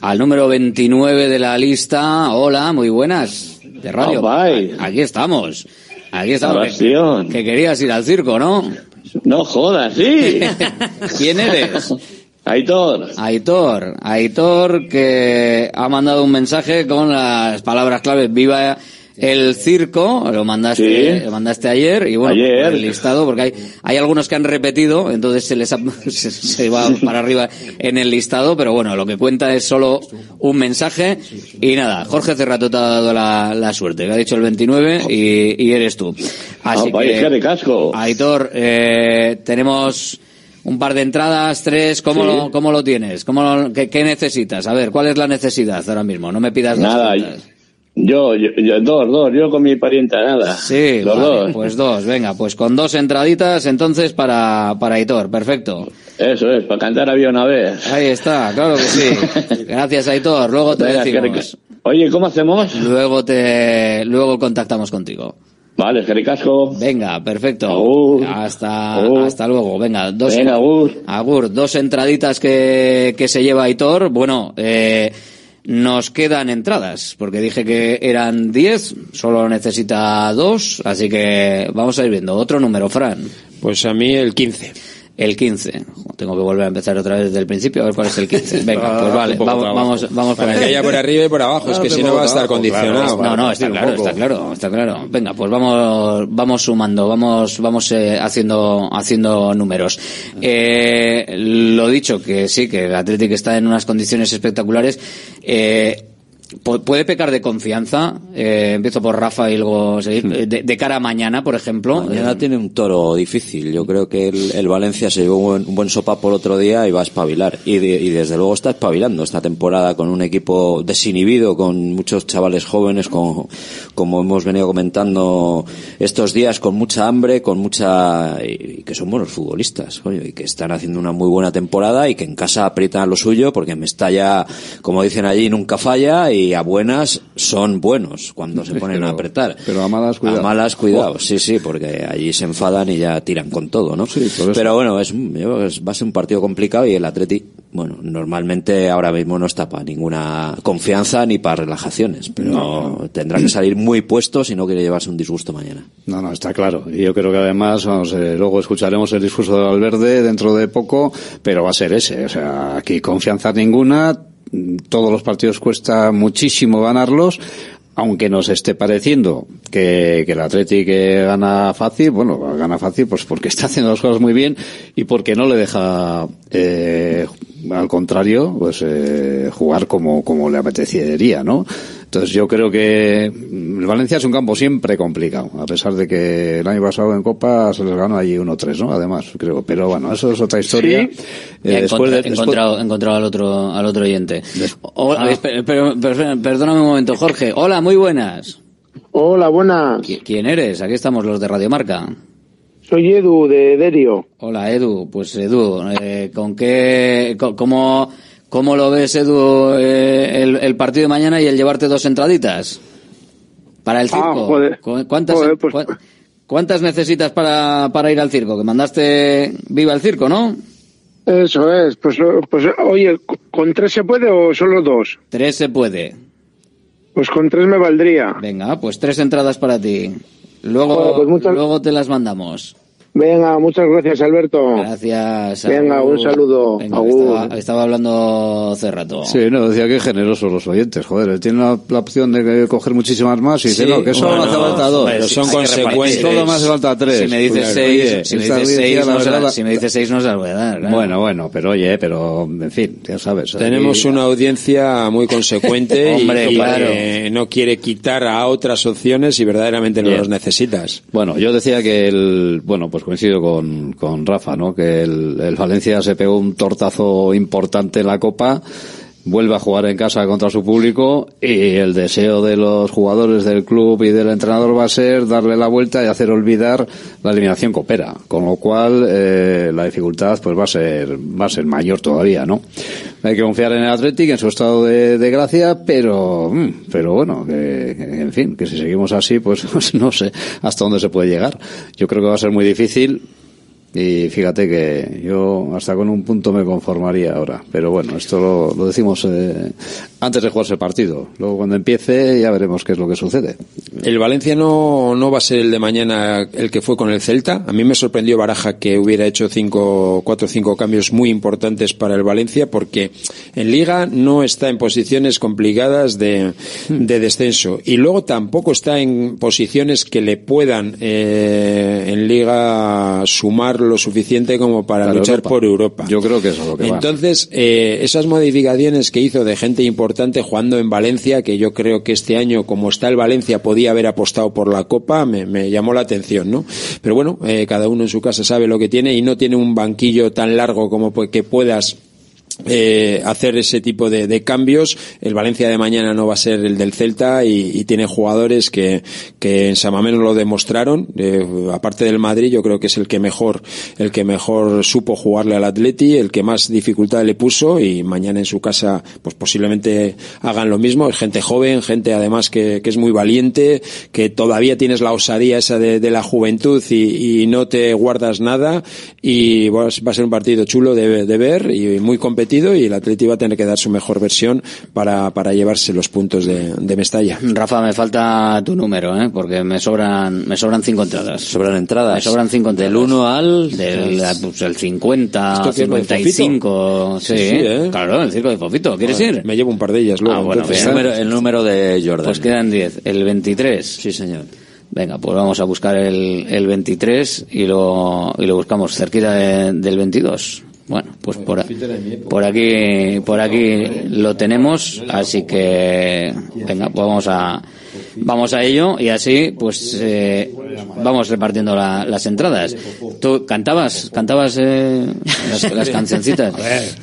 S3: al número 29 de la lista. Hola, muy buenas. De radio. Aquí estamos. Aquí estamos. Que, que querías ir al circo, ¿no?
S19: No jodas, sí. *laughs*
S3: ¿Quién eres?
S19: Aitor.
S3: Aitor. Aitor que ha mandado un mensaje con las palabras claves Viva el circo, lo mandaste,
S19: Sí.
S3: lo mandaste ayer y bueno,
S19: Ayer.
S3: el listado, porque hay, hay algunos que han repetido, entonces se les ha- *laughs* se, se va para arriba en el listado, pero bueno, lo que cuenta es solo un mensaje y nada, Jorge Cerrato te ha dado la, la suerte, que ha dicho el 29 y, y eres tú. Así
S19: Ah, qué ricasco.
S3: Aitor, eh, tenemos un par de entradas, tres, ¿cómo,
S19: Sí.
S3: lo, cómo lo tienes? ¿Cómo lo- qué, qué necesitas? A ver, ¿cuál es la necesidad ahora mismo? No me pidas las
S19: Nada,
S3: cuentas.
S19: Yo, yo, yo- dos, dos, yo con mi parienta nada.
S3: Sí,
S19: los
S3: vale,
S19: dos.
S3: pues dos, venga, pues con dos entraditas entonces para, para Aitor, perfecto.
S19: Eso es, para cantar había una vez.
S3: Ahí está, claro que sí. *laughs* Gracias Aitor, luego te
S19: Venga,
S3: decimos.
S19: Oye, ¿cómo hacemos?
S3: Luego te, luego contactamos contigo.
S19: Vale, Jericasco.
S3: Venga, perfecto. Hasta,
S19: Agur.
S3: hasta luego. Venga, dos,
S19: Venga, agur.
S3: Agur, dos entraditas que, que se lleva Aitor. Bueno, eh, nos quedan entradas, porque dije que eran 10, solo necesita dos, así que vamos a ir viendo. Otro número, Fran.
S15: Pues a mí el 15.
S3: El 15. Tengo que volver a empezar otra vez desde el principio, a ver cuál es el 15. *laughs* Venga, pues vale, vamos, vamos, vamos
S15: Para
S3: por
S15: que haya por arriba y por abajo, es que si no va a estar condicionado.
S3: No, no, está claro, está claro, está claro. Venga, pues vamos, vamos sumando, vamos, vamos eh, haciendo, haciendo números. Eh, lo dicho, que sí, que el Athletic está en unas condiciones espectaculares. Eh, ¿Puede pecar de confianza? Eh, empiezo por Rafa y luego seguir. Eh, De, de cara a mañana, por ejemplo.
S10: Mañana tiene un toro difícil. Yo creo que el, el Valencia se llevó un buen, un buen sopa por otro día y va a espabilar. Y, de- y desde luego está espabilando esta temporada con un equipo desinhibido, con muchos chavales jóvenes, con, como hemos venido comentando estos días, con mucha hambre, con mucha. y, que son buenos futbolistas, coño, y que están haciendo una muy buena temporada y que en casa aprietan lo suyo porque Mestalla, como dicen allí, nunca falla y a buenas son buenos cuando se *laughs* ponen a apretar.
S13: Pero a malas, cuidado.
S10: A malas, cuidado, sí, sí, porque allí se enfadan y ya tiran con todo, ¿no?
S13: por eso.
S10: Pero bueno, es, es- va a ser un partido complicado y el Atleti, bueno, normalmente ahora mismo no está para ninguna confianza ni para relajaciones, pero tendrá que salir muy puesto si no quiere llevarse un disgusto mañana.
S13: No, no, está claro. Y yo creo que además, vamos, eh, luego escucharemos el discurso de Valverde dentro de poco, pero va a ser ese. O sea, aquí confianza ninguna. Todos los partidos cuesta muchísimo ganarlos. Aunque nos esté pareciendo que, que el Athletic eh, gana fácil, bueno, gana fácil pues porque está haciendo las cosas muy bien y porque no le deja, eh, al contrario, pues eh, jugar como, como le apetecería, ¿no? Entonces yo creo que mm, el Valencia es un campo siempre complicado, a pesar de que el año pasado en Copa se les ganó allí 1-3, ¿no? Además, creo. Pero bueno, eso es otra historia.
S3: Sí.
S13: Eh, después de- después-
S3: encontrado, he encontrado al otro, al otro oyente. O-
S13: Ah.
S3: espe- pero- pero- perdóname un momento, Jorge. Hola, muy buenas.
S20: Hola, buenas.
S3: ¿Qui- ¿Quién eres? Aquí estamos los de Radiomarca.
S20: Soy Edu de Derio.
S3: Hola, Edu. Pues Edu, eh, ¿con qué, cómo, cómo lo ves, Edu, eh, el, el partido de mañana y el llevarte dos entraditas? Para el
S20: Ah,
S3: circo.
S20: joder.
S3: ¿Cu- ¿Cuántas,
S20: Joder, pues-
S3: ¿Cuántas necesitas para, para ir al circo? Que mandaste Viva el Circo, ¿no?
S20: Eso es. Pues, pues oye, ¿con tres se puede o solo dos?
S3: Tres se puede.
S20: Pues con tres me valdría.
S3: Venga, pues tres entradas para ti. Luego,
S20: Joder, pues muchas-
S3: luego te las mandamos.
S20: Venga, muchas gracias, Alberto.
S3: Gracias.
S20: Venga, un saludo.
S3: Venga, estaba, estaba hablando hace rato.
S13: Sí, no, decía que generosos los oyentes, joder, tienen la, la opción de coger muchísimas más y dice,
S3: Sí,
S13: no, que solo
S3: bueno,
S13: hace falta dos.
S3: pero son
S13: que
S3: consecuentes.
S13: Solo me hace falta tres.
S3: Si me dices
S13: Claro,
S3: seis,
S13: oye,
S3: si me dices seis, no se la- si me dices seis no se las voy a dar. claro.
S13: Bueno, bueno, pero oye, pero, en fin, ya sabes.
S15: Tenemos
S13: aquí-
S15: una audiencia muy consecuente *laughs*
S3: Hombre,
S15: y que
S3: claro.
S15: eh, no quiere quitar a otras opciones y verdaderamente no
S13: Bien.
S15: los necesitas.
S13: Bueno, yo decía que el, bueno, pues coincido con, con Rafa, ¿no? Que el, el Valencia se pegó un tortazo importante en la Copa vuelve a jugar en casa contra su público y el deseo de los jugadores del club y del entrenador va a ser darle la vuelta y hacer olvidar la eliminación coopera, con lo cual eh, la dificultad pues va a ser va a ser mayor todavía, ¿no? Hay que confiar en el Athletic en su estado de, de gracia, pero mm, pero bueno, que, en fin, que si seguimos así, pues *laughs* no sé hasta dónde se puede llegar. Yo creo que va a ser muy difícil y fíjate que yo hasta con un punto me conformaría ahora. Pero bueno, esto lo, lo decimos eh, antes de jugarse el partido. Luego cuando empiece ya veremos qué es lo que sucede.
S15: El Valencia no, no va a ser el de mañana el que fue con el Celta. A mí me sorprendió Baraja que hubiera hecho cinco, cuatro o cinco cambios muy importantes para el Valencia porque en Liga no está en posiciones complicadas de, de descenso y luego tampoco está en posiciones que le puedan eh, en Liga sumar lo suficiente como para, luchar
S13: Europa.
S15: por Europa.
S13: Yo creo que eso es lo que va.
S15: Entonces, eh, esas modificaciones que hizo de gente importante jugando en Valencia, que yo creo que este año, como está el Valencia, podía haber apostado por la Copa, me, me llamó la atención, ¿no? Pero bueno, eh, cada uno en su casa sabe lo que tiene y no tiene un banquillo tan largo como que puedas eh, hacer ese tipo de, cambios. El Valencia de mañana no va a ser el del Celta y, tiene jugadores que, que en Samamés lo demostraron. Eh, aparte del Madrid, yo creo que es el que mejor, el que mejor supo jugarle al Atleti, el que más dificultad le puso y mañana en su casa, pues posiblemente hagan lo mismo. Es gente joven, gente además que, que es muy valiente, que todavía tienes la osadía esa de, la juventud y, no te guardas nada y va a ser un partido chulo de, ver y muy competido y el Atleti va a tener que dar su mejor versión para, para llevarse los puntos de, de Mestalla.
S3: Rafa, me falta tu número, ¿eh? porque me sobran, me sobran cinco entradas.
S10: ¿Sobran entradas?
S3: Me sobran cinco entradas.
S10: Del 1 al...
S3: Del pues, el 50,
S15: ¿Esto qué es, lo de
S3: 55. Sí,
S15: Sí, sí, ¿eh?
S3: claro, el circo de Fofito. ¿Quieres
S15: Bueno,
S3: ir?
S15: Me llevo un par de ellas luego.
S3: Ah, bueno,
S15: entonces,
S3: bien.
S10: el, número, el número de Jordan.
S3: Pues quedan 10. El 23.
S10: Sí, señor.
S3: Venga, pues vamos a buscar el, el 23 y lo, y lo buscamos cerquita de- del 22. Bueno, pues por, por aquí, por aquí lo tenemos, así que, venga, pues vamos a, vamos a ello y así, pues, eh, vamos repartiendo la- las entradas. ¿Tú cantabas, cantabas, eh, las, las *laughs* cancioncitas?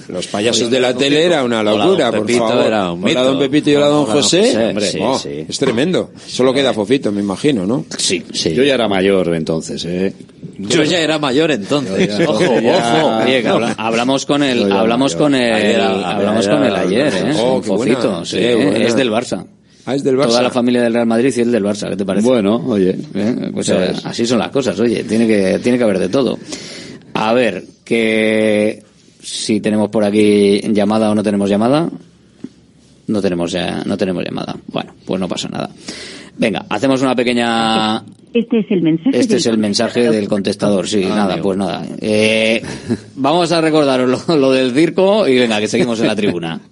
S15: Los payasos de la tele era una locura, por favor.
S10: era un
S15: Hola, don Pepito y hola, don José. Hombre,
S10: sí,
S15: oh,
S10: sí.
S15: Es tremendo. Solo queda Fofito, me imagino, ¿no?
S3: Sí,
S10: sí.
S13: Yo ya era mayor entonces, ¿eh?
S10: Yo ya era mayor entonces.
S13: Ya-
S10: ojo,
S13: ya-
S10: ojo.
S3: Habla- *laughs* hablamos con el, hablamos
S13: mayor.
S3: con el,
S10: Ayer,
S3: hablamos con el ayer, ¿eh?
S15: oh, buena,
S3: focito, sí,
S15: buena.
S3: es del Barça.
S15: Ah, es del Barça.
S3: Toda la familia del Real Madrid y el del Barça, ¿qué te parece?
S13: Bueno, oye.
S3: ¿Eh? Pues eh, así son las cosas, oye, tiene que, tiene que haber de todo. A ver, que si tenemos por aquí llamada o no tenemos llamada. No tenemos ya, no tenemos llamada. Bueno, pues no pasa nada. Venga, hacemos una pequeña
S21: Este es el mensaje.
S3: este
S21: del
S3: es el mensaje del contestador, sí,
S10: Ah,
S3: nada,
S10: amigo.
S3: pues nada. Eh, vamos a recordaros lo, lo del circo y venga, que seguimos en la tribuna. *laughs*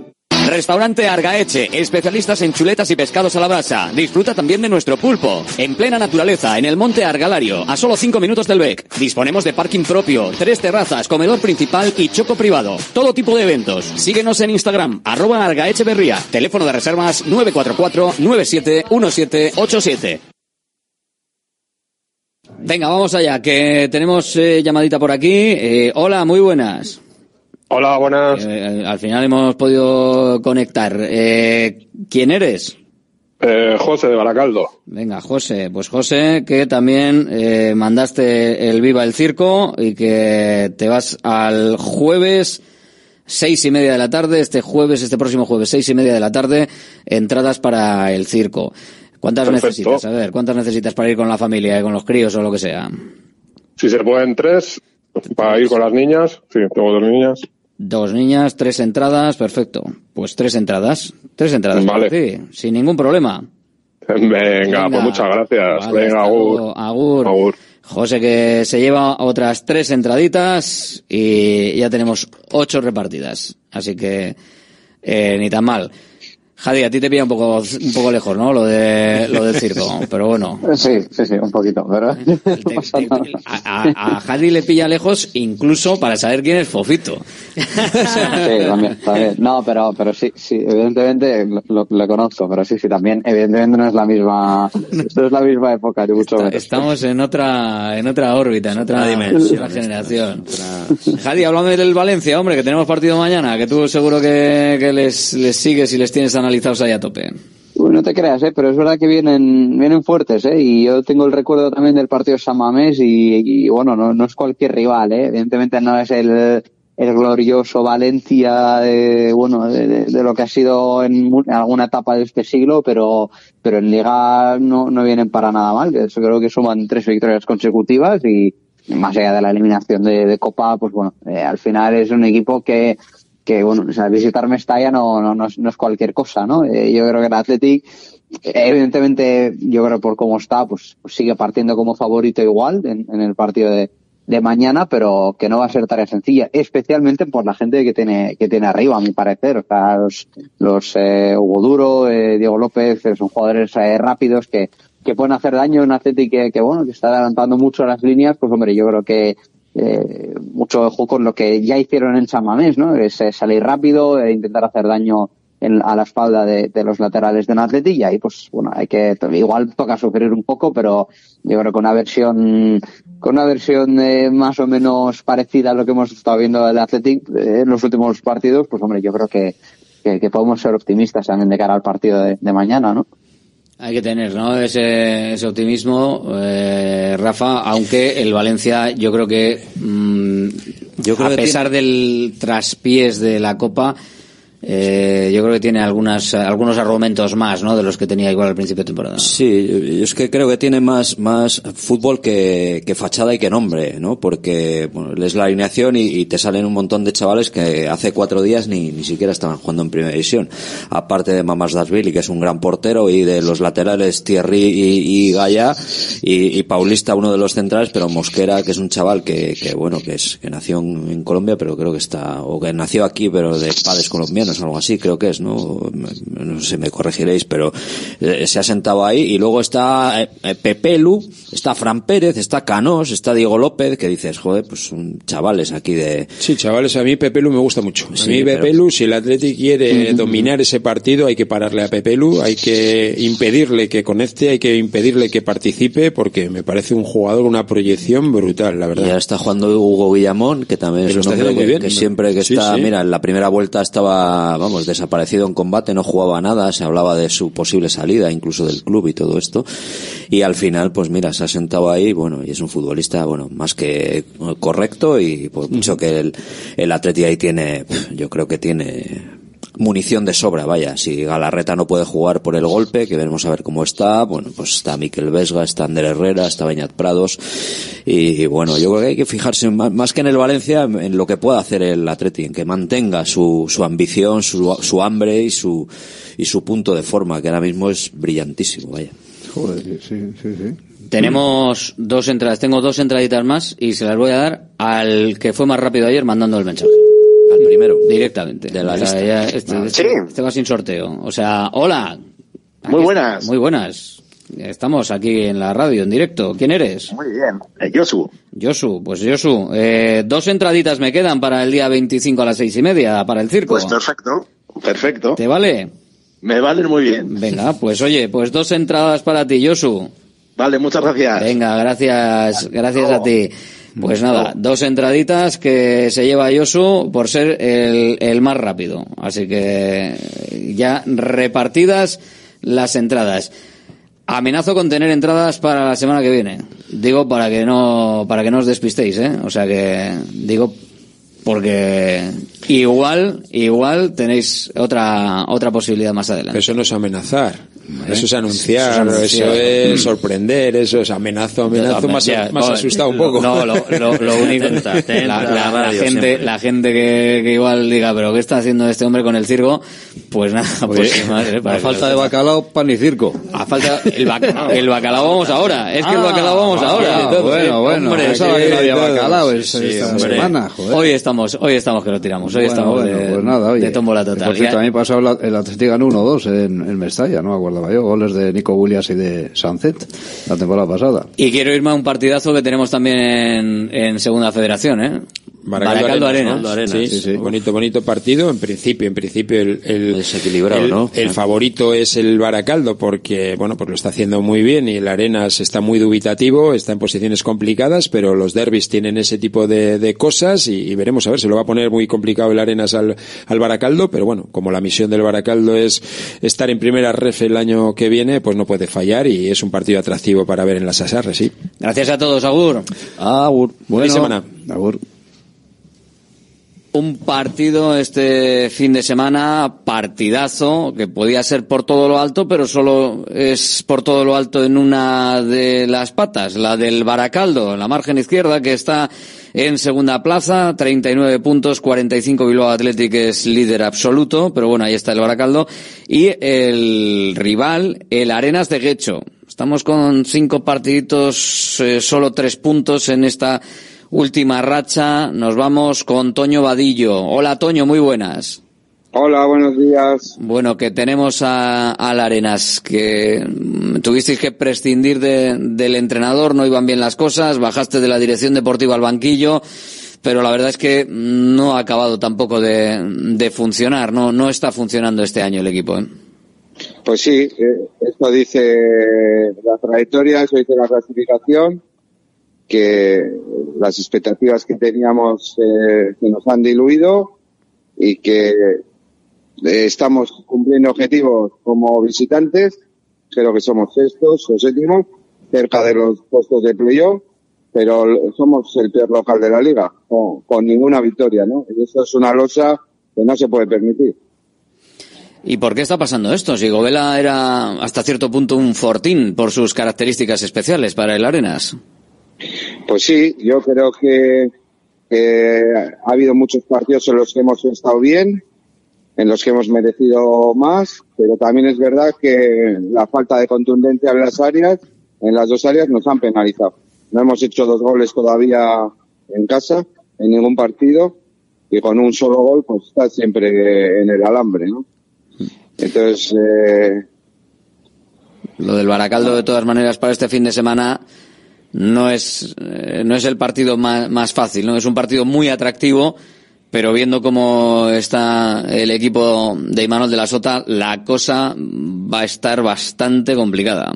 S3: Restaurante Argaeche, especialistas en chuletas y pescados a la brasa. Disfruta también de nuestro pulpo. En plena naturaleza, en el monte Argalario, a solo 5 minutos del BEC. Disponemos de parking propio, tres terrazas, comedor principal y choco privado. Todo tipo de eventos. Síguenos en Instagram, arroba Argaecheverría. Teléfono de reservas 944-971787. Venga, vamos allá, que tenemos eh, llamadita por aquí. Eh, hola, muy buenas.
S20: Hola, buenas.
S3: Eh, al final hemos podido conectar. Eh, ¿Quién eres?
S20: Eh, José de Baracaldo.
S3: Venga, José. Pues José, que también eh, mandaste el Viva el Circo y que te vas al jueves seis y media de la tarde, este jueves, este próximo jueves, seis y media de la tarde, entradas para el circo. ¿Cuántas
S21: Perfecto.
S3: necesitas? A ver, ¿cuántas necesitas para ir con la familia, eh, con los críos o lo que sea?
S21: Si se pueden tres, para ir con las niñas, sí, tengo dos niñas.
S3: Dos niñas, tres entradas, perfecto. Pues tres entradas, tres entradas
S21: Vale.
S3: ti, sin ningún problema.
S21: Venga, pues muchas gracias.
S3: Vale,
S21: Venga, agur.
S3: luego. Agur. José que se lleva otras tres entraditas y ya tenemos ocho repartidas. Así que eh, ni tan mal. Jadi, a ti te pilla un poco, un poco lejos, ¿no? Lo de, lo del circo. *laughs* Pero bueno,
S14: Sí, sí, sí, un poquito, pero *laughs*
S3: a, a Jadi le pilla lejos incluso para saber quién es Fofito.
S14: Sí, también, también. No, pero, pero sí, sí, evidentemente lo, conozco, pero sí, sí, también, evidentemente no es la misma, no es la misma época, ni mucho menos.
S3: Estamos en otra, en otra órbita, en otra,
S14: Otra dimensión,
S3: otra generación. Jadi, háblame del Valencia, hombre, que tenemos partido mañana, que tú seguro que, que les, les sigues y les tienes analizados ahí a tope.
S14: No te creas, ¿eh? pero es verdad que vienen, vienen fuertes, ¿eh? y yo tengo el recuerdo también del partido de San Mamés y, y, bueno, no, no es cualquier rival, ¿eh? evidentemente no es el, el glorioso Valencia de, bueno, de, lo que ha sido en, alguna etapa de este siglo, pero, pero en Liga no, no vienen para nada mal, que creo que suman tres victorias consecutivas y más allá de la eliminación de, de Copa, pues bueno, eh, al final es un equipo que, que bueno, o sea, visitar Mestalla no, no, no, es, no es cualquier cosa, ¿no? Eh, yo creo que el Athletic, eh, evidentemente, yo creo por cómo está, pues, pues sigue partiendo como favorito igual en, en el partido de, mañana, pero que no va a ser tarea sencilla, especialmente por la gente que tiene, que tiene arriba, a mi parecer. O sea, los, los eh, Hugo Duro, eh, Diego López, son jugadores eh, rápidos que, que pueden hacer daño en un Athletic que, que, bueno, que está adelantando mucho las líneas, pues hombre, yo creo que eh, mucho ojo con lo que ya hicieron en San ¿no? Es eh, salir rápido e intentar hacer daño en- a la espalda de, los laterales de un Atleti y ahí pues bueno hay que igual toca sufrir un poco pero yo creo que una versión con una versión eh, más o menos parecida a lo que hemos estado viendo del Athletic eh, en los últimos partidos pues hombre yo creo que, que, podemos ser optimistas también de cara al partido de mañana ¿no?
S3: Hay que tener, ¿no? Ese, ese optimismo, eh, Rafa, aunque el Valencia, yo creo que, mm,
S10: Yo creo
S3: a
S10: que
S3: pesar del traspiés de la Copa, eh, yo creo que tiene algunas, algunos argumentos más, ¿no? De los que tenía igual al principio de temporada.
S10: Sí, yo- es que creo que tiene más, más fútbol que, que fachada y que nombre, ¿no? Porque bueno, lees la alineación y, te salen un montón de chavales que hace cuatro días ni, ni siquiera estaban jugando en primera división. Aparte de Mamas Dasvili, que es un gran portero, y de los laterales Thierry y, Gaya, y, y Paulista, uno de los centrales, pero Mosquera, que es un chaval que, que bueno, que es, que nació en Colombia, pero creo que está, o que nació aquí, pero de padres colombianos, algo así, creo que es, ¿no? No sé, me corregiréis, pero eh, se ha sentado ahí, y luego está eh, eh, Pepelu, está Fran Pérez, está Canós, está Diego López, que dices, joder, pues son chavales aquí de...
S15: Sí, chavales, a mí Pepelu me gusta mucho. A mí
S10: pero-
S15: Pepelu, si el Athletic quiere dominar ese partido, hay que pararle a Pepelu, hay que impedirle que conecte, hay que impedirle que participe, porque me parece un jugador, una proyección brutal, la
S10: Y
S15: verdad.
S10: ahora está jugando Hugo Guillamón, que también es un
S15: está
S10: hombre
S15: muy
S10: que,
S15: bien.
S10: que siempre que
S15: Sí,
S10: está,
S15: sí.
S10: mira, en la primera vuelta estaba, vamos, desaparecido en combate, no jugaba nada, se hablaba de su posible salida, incluso del club y todo esto. Y al final, pues mira, se ha sentado ahí, bueno, y es un futbolista, bueno, más que correcto y por mucho que el, el Atleti ahí tiene, yo creo que tiene munición de sobra, vaya. Si Galarreta no puede jugar por el golpe, que veremos a ver cómo está, bueno, pues está Miquel Vesga, está Ander Herrera, está Beñat Prados, y, bueno, yo creo que hay que fijarse más, más que en el Valencia, en lo que pueda hacer el Atleti, en que mantenga su, su ambición, su, su hambre y su, y su punto de forma, que ahora mismo es brillantísimo, vaya.
S13: Joder, sí, sí, sí.
S3: Tenemos dos entradas, tengo dos entraditas más y se las voy a dar al que fue más rápido ayer mandando el mensaje.
S10: Primero.
S3: Directamente.
S10: De la lista.
S3: ya este, este- este va sin sorteo. O sea, hola.
S22: Muy buenas.
S3: Muy buenas. Estamos aquí en la radio, en directo. ¿Quién eres?
S22: Muy bien. Eh, Josu.
S3: Josu, pues Josu. Eh, dos entraditas me quedan para el día 25 a las seis y media, para el circo.
S22: Pues perfecto. Perfecto.
S3: ¿Te vale?
S22: Me valen muy bien.
S3: Venga, pues oye, pues dos entradas para ti, Josu.
S22: Vale, muchas gracias.
S3: Venga, gracias, gracias a ti. Pues nada, dos entraditas que se lleva Josu por ser el, el más rápido. Así que ya repartidas las entradas. Amenazo con tener entradas para la semana que viene. Digo para que no, para que no os despistéis, ¿eh? O sea que, digo, porque igual, igual tenéis otra otra posibilidad más adelante.
S15: Eso no es amenazar, eso es anunciar,
S3: Eso es anunciar.
S15: eso es sorprender, eso es amenazo, amenazo, más,
S3: Ya,
S15: más
S3: no,
S15: asustado un poco.
S3: No, lo, lo- lo único, *laughs*
S10: Tenta, tenta
S3: la, la-
S10: la
S3: gente,
S10: siempre.
S3: la gente que, que igual diga, pero ¿qué está haciendo este hombre con el circo? Pues nada, *laughs* pues ¿eh? Para
S13: a falta de bacalao, pan y circo.
S3: A falta, el, bac- el bacalao vamos ahora, es que el
S13: Ah,
S3: bacalao vamos ahora.
S13: ah, bueno, bueno,
S3: hombre,
S13: pensaba
S3: que-
S13: no había bacalao
S3: Sí,
S13: esta-
S3: sí,
S13: semana, joder.
S3: Hoy estamos, hoy estamos que lo tiramos, hoy
S13: Bueno,
S3: estamos
S13: bueno,
S3: de,
S13: pues nada, oye.
S3: de tómbola total.
S13: Por cierto, a mí la- el Atlético ganó 1-2 en, en Mestalla, no me acordaba yo. Goles de Nico Williams y de Sancet la temporada pasada.
S3: Y quiero irme a un partidazo que tenemos también en, en Segunda Federación, ¿eh?
S15: Baracaldo
S3: Arenas.
S15: Arenas, Sí, bonito, bonito partido. En principio, en principio el, el
S10: Desequilibrado,
S15: el-
S10: ¿no?
S15: el favorito es el Baracaldo porque, bueno, pues lo está haciendo muy bien y el Arenas está muy dubitativo, está en posiciones complicadas, pero los derbis tienen ese tipo de, de cosas y, y veremos a ver, se lo va a poner muy complicado el Arenas al, al Baracaldo, pero bueno, como la misión del Baracaldo es estar en primera ref el año que viene, pues no puede fallar y es un partido atractivo para ver en las Asarres, sí.
S3: Gracias a todos, Agur.
S13: Agur.
S15: Buena semana.
S13: Agur.
S3: Un partido este fin de semana, partidazo, que podía ser por todo lo alto, pero solo es por todo lo alto en una de las patas, la del Baracaldo, la margen izquierda, que está en segunda plaza, 39 puntos, 45 Bilbao Athletic es líder absoluto, pero bueno, ahí está el Baracaldo. Y el rival, el Arenas de Guecho. Estamos con cinco partiditos, eh, solo tres puntos en esta última racha. Nos vamos con Toño Vadillo. Hola Toño, muy buenas.
S23: Hola, buenos días.
S3: Bueno, que tenemos a, al Arenas, que mm, tuvisteis que prescindir de- del entrenador, no iban bien las cosas, bajaste de la dirección deportiva al banquillo, pero la verdad es que no ha acabado tampoco de, de funcionar, no, no está funcionando este año el equipo. ¿eh?
S23: Pues sí, eh, esto dice la trayectoria, eso dice la clasificación, que las expectativas que teníamos eh, nos han diluido y que eh, estamos cumpliendo objetivos como visitantes, creo que somos sextos o séptimos, cerca de los puestos de playoff, pero somos el peor local de la liga, con, con ninguna victoria, ¿no? Y eso es una losa que no se puede permitir.
S3: ¿Y por qué está pasando esto? Si Govela era hasta cierto punto un fortín por sus características especiales para el Arenas.
S23: Pues sí, yo creo que, ha habido muchos partidos en los que hemos estado bien, en los que hemos merecido más, pero también es verdad que la falta de contundencia en las áreas, en las dos áreas, nos han penalizado. No hemos hecho dos goles todavía en casa, en ningún partido, y con un solo gol, pues está siempre en el alambre, ¿no? Entonces, eh,
S3: Lo del Baracaldo, de todas maneras, para este fin de semana no es, eh, no es el partido más, más fácil, ¿no? Es un partido muy atractivo, pero viendo cómo está el equipo de Imanol de la Sota, la cosa va a estar bastante complicada.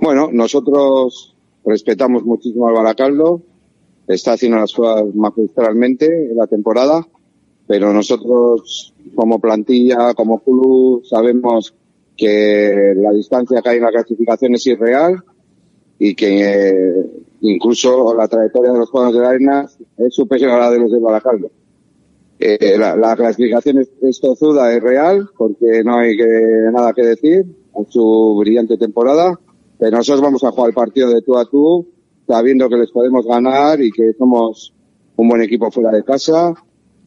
S23: Bueno, nosotros respetamos muchísimo al Baracaldo, está haciendo las cosas magistralmente en la temporada, pero nosotros como plantilla, como club, sabemos que la distancia que hay en la clasificación es irreal y que eh, incluso la trayectoria de los jugadores de la arena es superior a la de los del Baracaldo. Eh, la, la clasificación es, es tozuda, es real, porque no hay que, nada que decir en su brillante temporada, pero nosotros vamos a jugar el partido de tú a tú, sabiendo que les podemos ganar y que somos un buen equipo fuera de casa,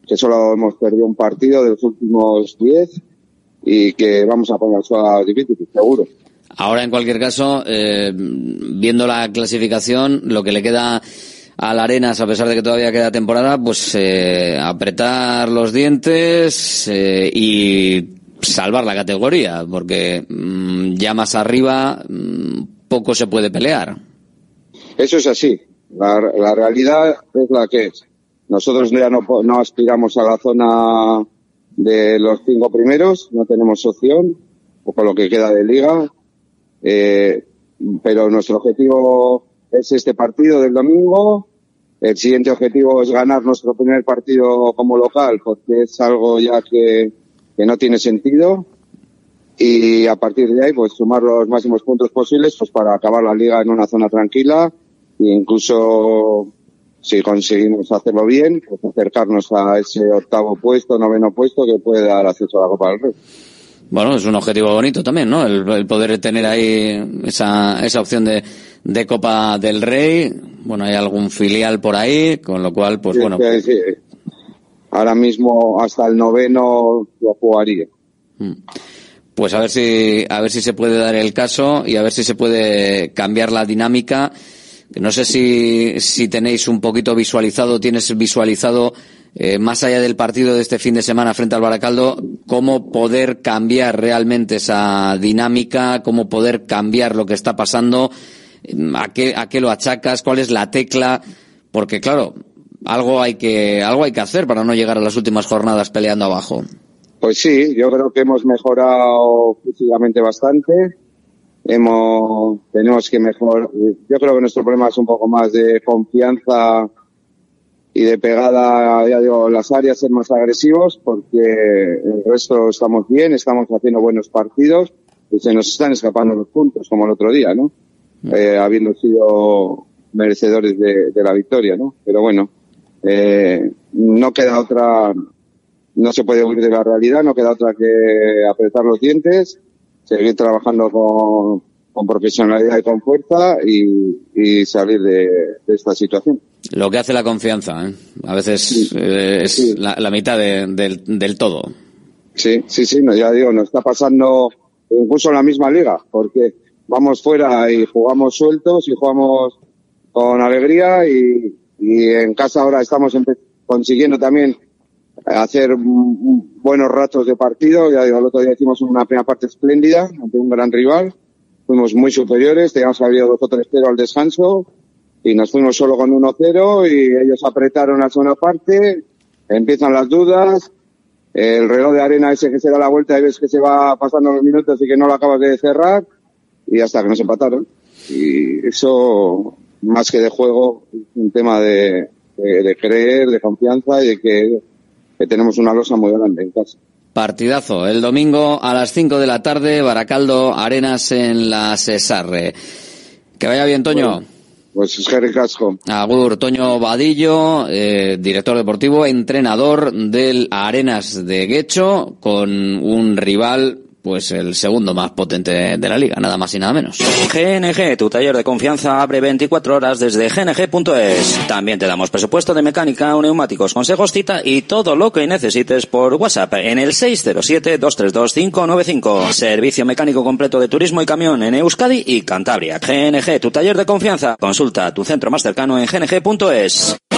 S23: que solo hemos perdido un partido de los últimos 10 y que vamos a poner a difícil, seguro.
S3: Ahora, en cualquier caso, eh, viendo la clasificación, lo que le queda al Arenas, a pesar de que todavía queda temporada, pues eh, apretar los dientes eh, y salvar la categoría, porque mm, ya más arriba mm, poco se puede pelear.
S23: Eso es así. La, la realidad es la que es. Nosotros ya no, no aspiramos a la zona de los cinco primeros, no tenemos opción, con lo que queda de liga. Eh, pero nuestro objetivo es este partido del domingo. El siguiente objetivo es ganar nuestro primer partido como local, porque es algo ya que, que no tiene sentido. Y a partir de ahí, pues sumar los máximos puntos posibles, pues para acabar la liga en una zona tranquila e incluso si conseguimos hacerlo bien, pues acercarnos a ese octavo puesto, noveno puesto que puede dar acceso a la Copa del Rey.
S3: Bueno, es un objetivo bonito también, ¿no? El, el poder tener ahí esa, esa opción de, de Copa del Rey. Bueno, hay algún filial por ahí, con lo cual, pues
S23: Sí,
S3: bueno.
S23: sí, sí. Ahora mismo hasta el noveno lo jugaría.
S3: Pues a ver si, a ver si se puede dar el caso y a ver si se puede cambiar la dinámica. No sé si, si tenéis un poquito visualizado, tienes visualizado, eh, más allá del partido de este fin de semana frente al Baracaldo, cómo poder cambiar realmente esa dinámica, cómo poder cambiar lo que está pasando, a qué, a qué lo achacas, cuál es la tecla, porque claro, algo hay que, algo hay que hacer para no llegar a las últimas jornadas peleando abajo.
S23: Pues sí, yo creo que hemos mejorado físicamente bastante. Hemos, tenemos que mejor, yo creo que nuestro problema es un poco más de confianza y de pegada, ya digo, las áreas, ser más agresivos, porque el resto estamos bien, estamos haciendo buenos partidos y se nos están escapando los puntos, como el otro día, ¿no? Eh, habiendo sido merecedores de, de la victoria, ¿no? Pero bueno, eh, no queda otra, no se puede huir de la realidad, no queda otra que apretar los dientes, seguir trabajando con, con profesionalidad y con fuerza y, y salir de, de esta situación.
S3: Lo que hace la confianza, ¿eh? A veces eh, es la, la mitad de- del, del todo.
S23: Sí, sí, sí, no, ya digo, nos está pasando incluso en la misma liga, porque vamos fuera y jugamos sueltos y jugamos con alegría y, y en casa ahora estamos consiguiendo también hacer buenos ratos de partido. Ya digo, el otro día hicimos una primera parte espléndida ante un gran rival. Fuimos muy superiores, teníamos que haber ido 2 o 3-0 al descanso y nos fuimos solo con 1-0 y ellos apretaron la segunda parte. Empiezan las dudas, el reloj de arena ese que se da la vuelta y ves que se va pasando los minutos y que no lo acabas de cerrar y hasta que nos empataron. Y eso, más que de juego, es un tema de, de, de creer, de confianza y de que, que tenemos una losa muy grande en casa.
S3: Partidazo. El domingo a las 5 de la tarde, Baracaldo, Arenas en la Cesarre. Que vaya bien, Toño.
S23: Pues es Jerry Casco.
S3: Agur, Toño Vadillo, eh, director deportivo, entrenador del Arenas de Guecho, con un rival, pues el segundo más potente de la liga, nada más y nada menos.
S1: GNG, tu taller de confianza, abre 24 horas desde gng.es. También te damos presupuesto de mecánica, neumáticos, consejos, cita y todo lo que necesites por WhatsApp en el 607-232-595. Servicio mecánico completo de turismo y camión en Euskadi y Cantabria. GNG, tu taller de confianza. Consulta tu centro más cercano en gng.es.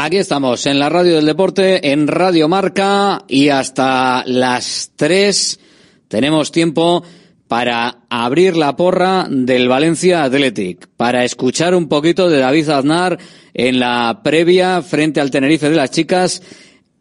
S3: Aquí estamos en la radio del deporte, en Radio Marca y hasta las 3 tenemos tiempo para abrir la porra del Valencia Athletic, para escuchar un poquito de David Aznar en la previa frente al Tenerife de las chicas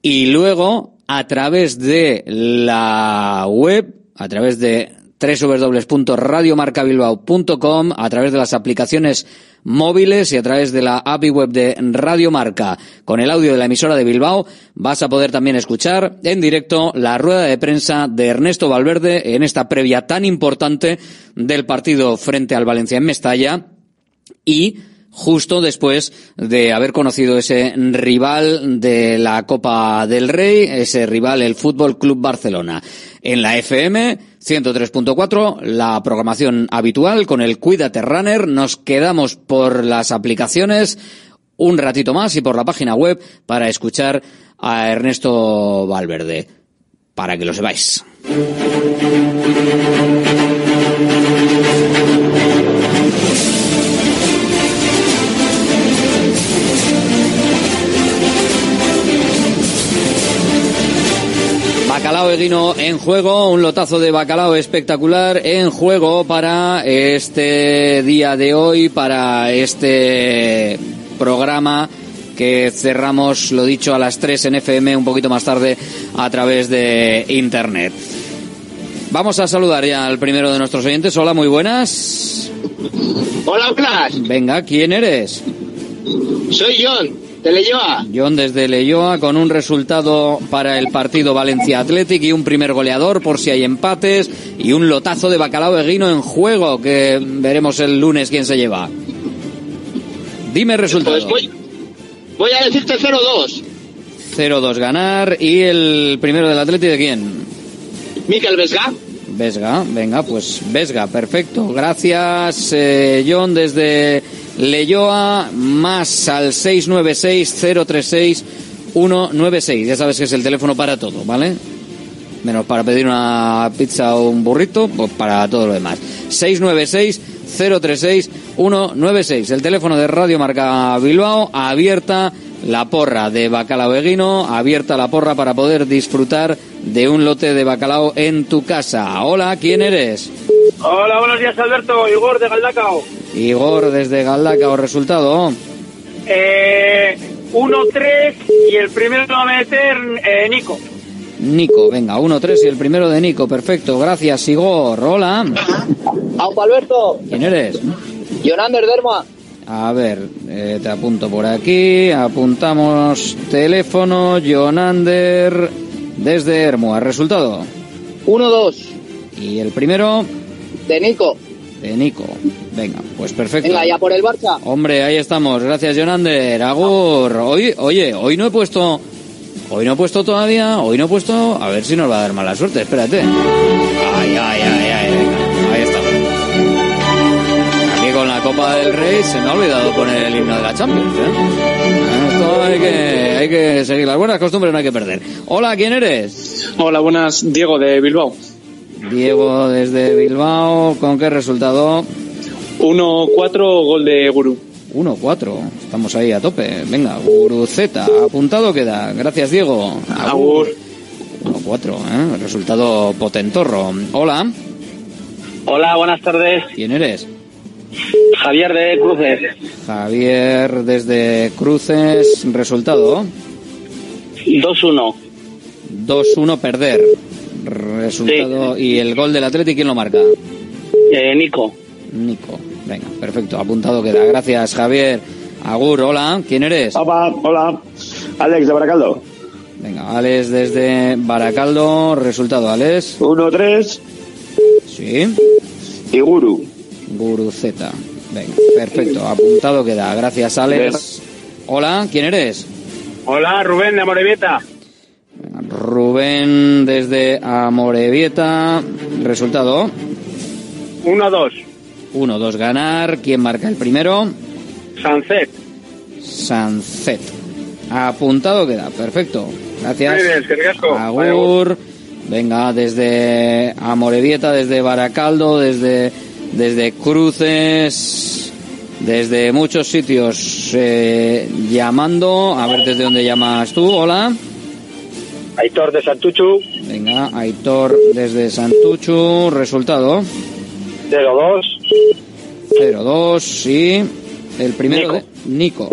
S3: y luego a través de la web, a través de www.radiomarcabilbao.com, a través de las aplicaciones móviles y a través de la API web de Radio Marca con el audio de la emisora de Bilbao vas a poder también escuchar en directo la rueda de prensa de Ernesto Valverde en esta previa tan importante del partido frente al Valencia en Mestalla y justo después de haber conocido ese rival de la Copa del Rey, ese rival, el Fútbol Club Barcelona. En la FM 103.4, la programación habitual con el Cuídate Runner. Nos quedamos por las aplicaciones un ratito más y por la página web para escuchar a Ernesto Valverde. Para que lo sepáis. Bacalao Eguino en juego, un lotazo de bacalao espectacular en juego para este día de hoy, para este programa que cerramos, lo dicho, a las 3 en FM, un poquito más tarde a través de Internet. Vamos a saludar ya al primero de nuestros oyentes. Hola, muy buenas.
S24: Hola, Clas.
S3: Venga, ¿quién eres?
S24: Soy John, de Leyoa.
S3: John desde Leyoa con un resultado para el partido Valencia Athletic y un primer goleador por si hay empates y un lotazo de bacalao eguino en juego que veremos el lunes quién se lleva. Dime el resultado.
S24: Pues voy, voy a decirte 0-2.
S3: 0-2 ganar y el primero del Athletic de quién?
S24: Miquel Vesga.
S3: Vesga, venga, pues Vesga, perfecto. Gracias, eh, John, desde Leyoa, más al 696-036-196. Ya sabes que es el teléfono para todo, ¿vale? Menos para pedir una pizza o un burrito, pues para todo lo demás. 696-036-196. El teléfono de Radio Marca Bilbao, abierta la porra de bacalao eguino, abierta la porra para poder disfrutar de un lote de bacalao en tu casa. Hola, ¿quién eres?
S25: Hola, buenos días Alberto, Igor de Galdacao.
S3: Igor desde Galdacao, resultado.
S25: Eh, 1-3 y el primero va a meter eh, Nico.
S3: Nico, venga, 1-3 y el primero de Nico, perfecto. Gracias, Igor. Hola.
S24: Aupa Alberto,
S3: ¿Quién eres?
S24: Jonander Derma.
S3: A ver, eh, te apunto por aquí. Apuntamos teléfono, Jonander, desde Hermoa. Resultado.
S24: 1-2
S3: Y el primero
S24: de Nico.
S3: de Nico. Venga, pues perfecto.
S24: Venga, ya por el Barça.
S3: Hombre, ahí estamos. Gracias, Jonander. Agur. Hoy, oye, hoy no he puesto. Hoy no he puesto todavía. Hoy no he puesto. A ver si nos va a dar mala suerte. Espérate. Ay, ay, ay, ay. Venga, ahí estamos. Aquí con la Copa del Rey se me ha olvidado poner el himno de la Champions. ¿eh? Esto hay que, hay que seguir las buenas costumbres, no hay que perder. Hola, ¿quién eres?
S25: Hola, buenas, Diego de Bilbao.
S3: Diego desde Bilbao. ¿Con qué resultado?
S25: 1-4, gol de Guru.
S3: 1-4. Estamos ahí a tope. Venga, Guruceta. Apuntado queda. Gracias, Diego.
S25: Agur.
S3: 1-4, ¿eh? Resultado potentorro. Hola.
S25: Hola, buenas tardes.
S3: ¿Quién eres?
S25: Javier de Cruces.
S3: Javier desde Cruces. Resultado.
S25: 2-1.
S3: 2-1 perder. Resultado. ¿Y el gol del Atlético quién lo marca?
S25: Eh, Nico.
S3: Nico. Venga, perfecto. Apuntado queda. Gracias, Javier. Agur, hola. ¿Quién eres?
S22: Hola, hola. Alex de Baracaldo.
S3: Venga, Alex desde Baracaldo. Resultado, Alex.
S22: 1-3
S3: Sí.
S22: y Guru.
S3: Guru Z. Venga, perfecto. Apuntado queda. Gracias, Alex. Hola, ¿quién eres?
S25: Hola, Rubén de Amorebieta.
S3: Rubén desde Amorebieta. Resultado.
S25: 1-2.
S3: 1-2 ganar. ¿Quién marca el primero?
S25: Sancet.
S3: Sancet. Apuntado queda. Perfecto. Gracias.
S25: Bien.
S3: Agur. Venga, desde Amorebieta, desde Baracaldo, desde, desde Cruces, desde muchos sitios eh, llamando. A ver desde dónde llamas tú. Hola.
S25: Aitor de Santuchu.
S3: Venga, Aitor desde Santuchu. Resultado.
S25: 0-2.
S3: 0-2 y el primero de Nico.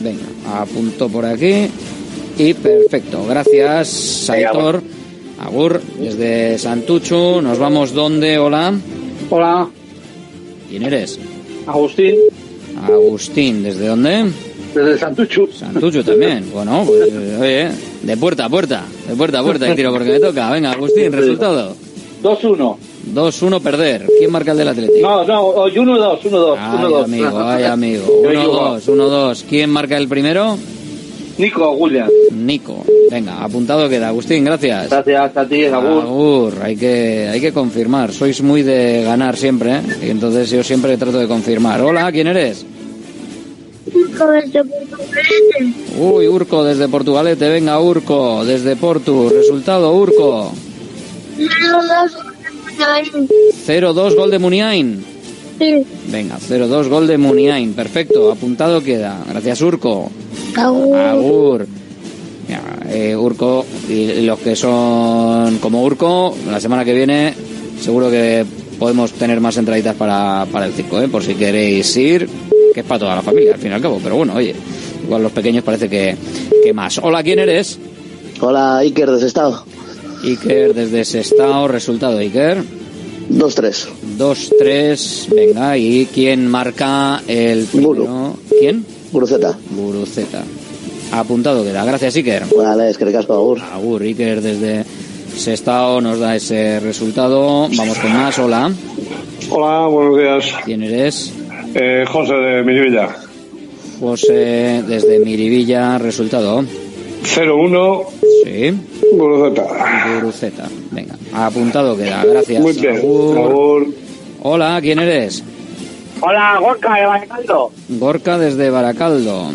S3: Venga, apunto por aquí y perfecto. Gracias, Aitor. Agur, desde Santuchu. Nos vamos donde, hola.
S25: Hola,
S3: ¿Quién eres?
S25: Agustín.
S3: Agustín, ¿desde dónde?
S25: Desde Santuchu.
S3: Santuchu también. Bueno, pues oye, de puerta a puerta, de puerta a puerta y tiro porque me toca. Venga, Agustín, resultado.
S25: 2-1.
S3: 2-1 perder. ¿Quién marca el del Atlético?
S25: No, no, hoy 1-2, 1-2.
S3: Ay, amigo, ay, amigo. 1-2, 1-2. ¿Quién marca el primero?
S25: Nico William.
S3: Nico. Venga, apuntado queda. Agustín, gracias.
S25: Gracias a ti, Agur.
S3: Agur, hay que, hay que confirmar. Sois muy de ganar siempre, ¿eh? Y entonces yo siempre trato de confirmar. Hola, ¿quién eres? Uy, Urco desde Portugalete. Venga, Urco, desde Portu. Resultado, Urco. 0-2 gol de Muniain.
S26: Sí.
S3: Venga, 0-2 gol de Muniain. Perfecto, apuntado queda. Gracias, Urco.
S26: Agur.
S3: Agur. Ya, eh, Urco y los que son como Urco, la semana que viene seguro que podemos tener más entraditas para, para el circo, ¿eh? por si queréis ir, que es para toda la familia al fin y al cabo. Pero bueno, oye, igual los pequeños parece que, que más. Hola, ¿quién eres?
S27: Hola, Iker desde Estado.
S3: Iker desde Sestao, resultado Iker.
S27: 2-3.
S3: 2-3, venga, ¿y quién marca el primero? ¿Quién?
S27: Guruceta.
S3: Guruceta. Apuntado queda. Gracias, Iker.
S27: Vale, es que recasco, Agur.
S3: Agur, Iker desde Sestao nos da ese resultado. Vamos con más, hola.
S28: Hola, buenos días.
S3: ¿Quién eres?
S28: Eh, José de Mirivilla.
S3: José desde Mirivilla, resultado.
S28: 0-1.
S3: Sí.
S28: Guruceta.
S3: Guruceta. Venga, apuntado queda. Gracias.
S28: Muy bien.
S3: Agur.
S28: Agur.
S3: Hola, ¿quién eres?
S25: Hola, Gorka de Baracaldo.
S3: Gorka desde Baracaldo.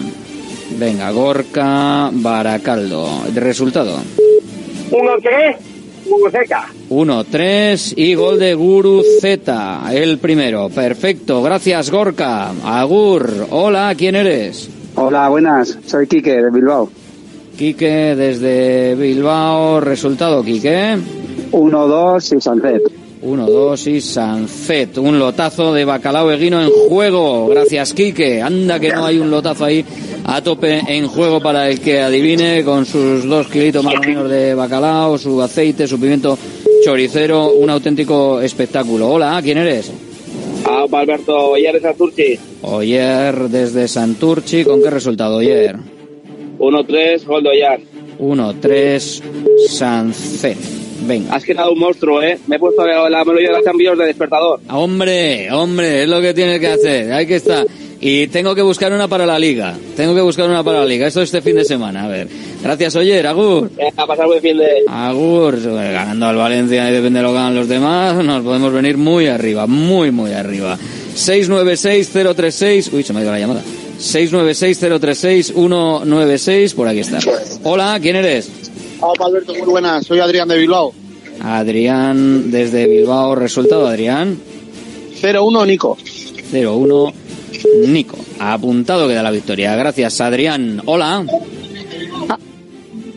S3: Venga, Gorka, Baracaldo. Resultado.
S25: 1-3, Guruceta.
S3: 1-3 y gol de Guru Z, el primero. Perfecto, gracias Gorka. Agur, hola, ¿quién eres?
S29: Hola, buenas. Soy Quique de Bilbao.
S3: Quique desde Bilbao. Resultado, Quique.
S29: 1-2 y Sancet.
S3: 1-2 y Sancet. Un lotazo de bacalao eguino en juego. Gracias, Quique. Anda que no hay un lotazo ahí a tope en juego para el que adivine con sus dos kilitos más o menos de bacalao, su aceite, su pimiento choricero. Un auténtico espectáculo. Hola, ¿quién eres?
S25: Ah, Alberto, Oyer de Santurchi.
S3: Oyer desde Santurchi. ¿Con qué resultado, Oyer?
S25: 1-3, gol de Oyer.
S3: 1-3 Sancet. Venga.
S25: Has quedado un monstruo, ¿eh? Me he puesto la, melodía de los cambios de despertador.
S3: Hombre, hombre, es lo que tienes que hacer. Hay que estar. Y tengo que buscar una para la liga. Tengo que buscar una para la liga. Esto este fin de semana. A ver. Gracias, Oyer. Agur.
S25: Venga, a pasar buen fin de...
S3: Agur. Ganando al Valencia y depende de lo que hagan los demás, nos podemos venir muy arriba. Muy, muy arriba. 696-036... Uy, se me ha ido la llamada. 696-036-196. Por aquí está. Hola, ¿quién eres?
S30: Hola, Alberto, muy buenas. Soy Adrián de Bilbao.
S3: Adrián desde Bilbao. Resultado, Adrián.
S30: 0-1, Nico.
S3: 0-1, Nico. Apuntado queda la victoria. Gracias, Adrián. Hola.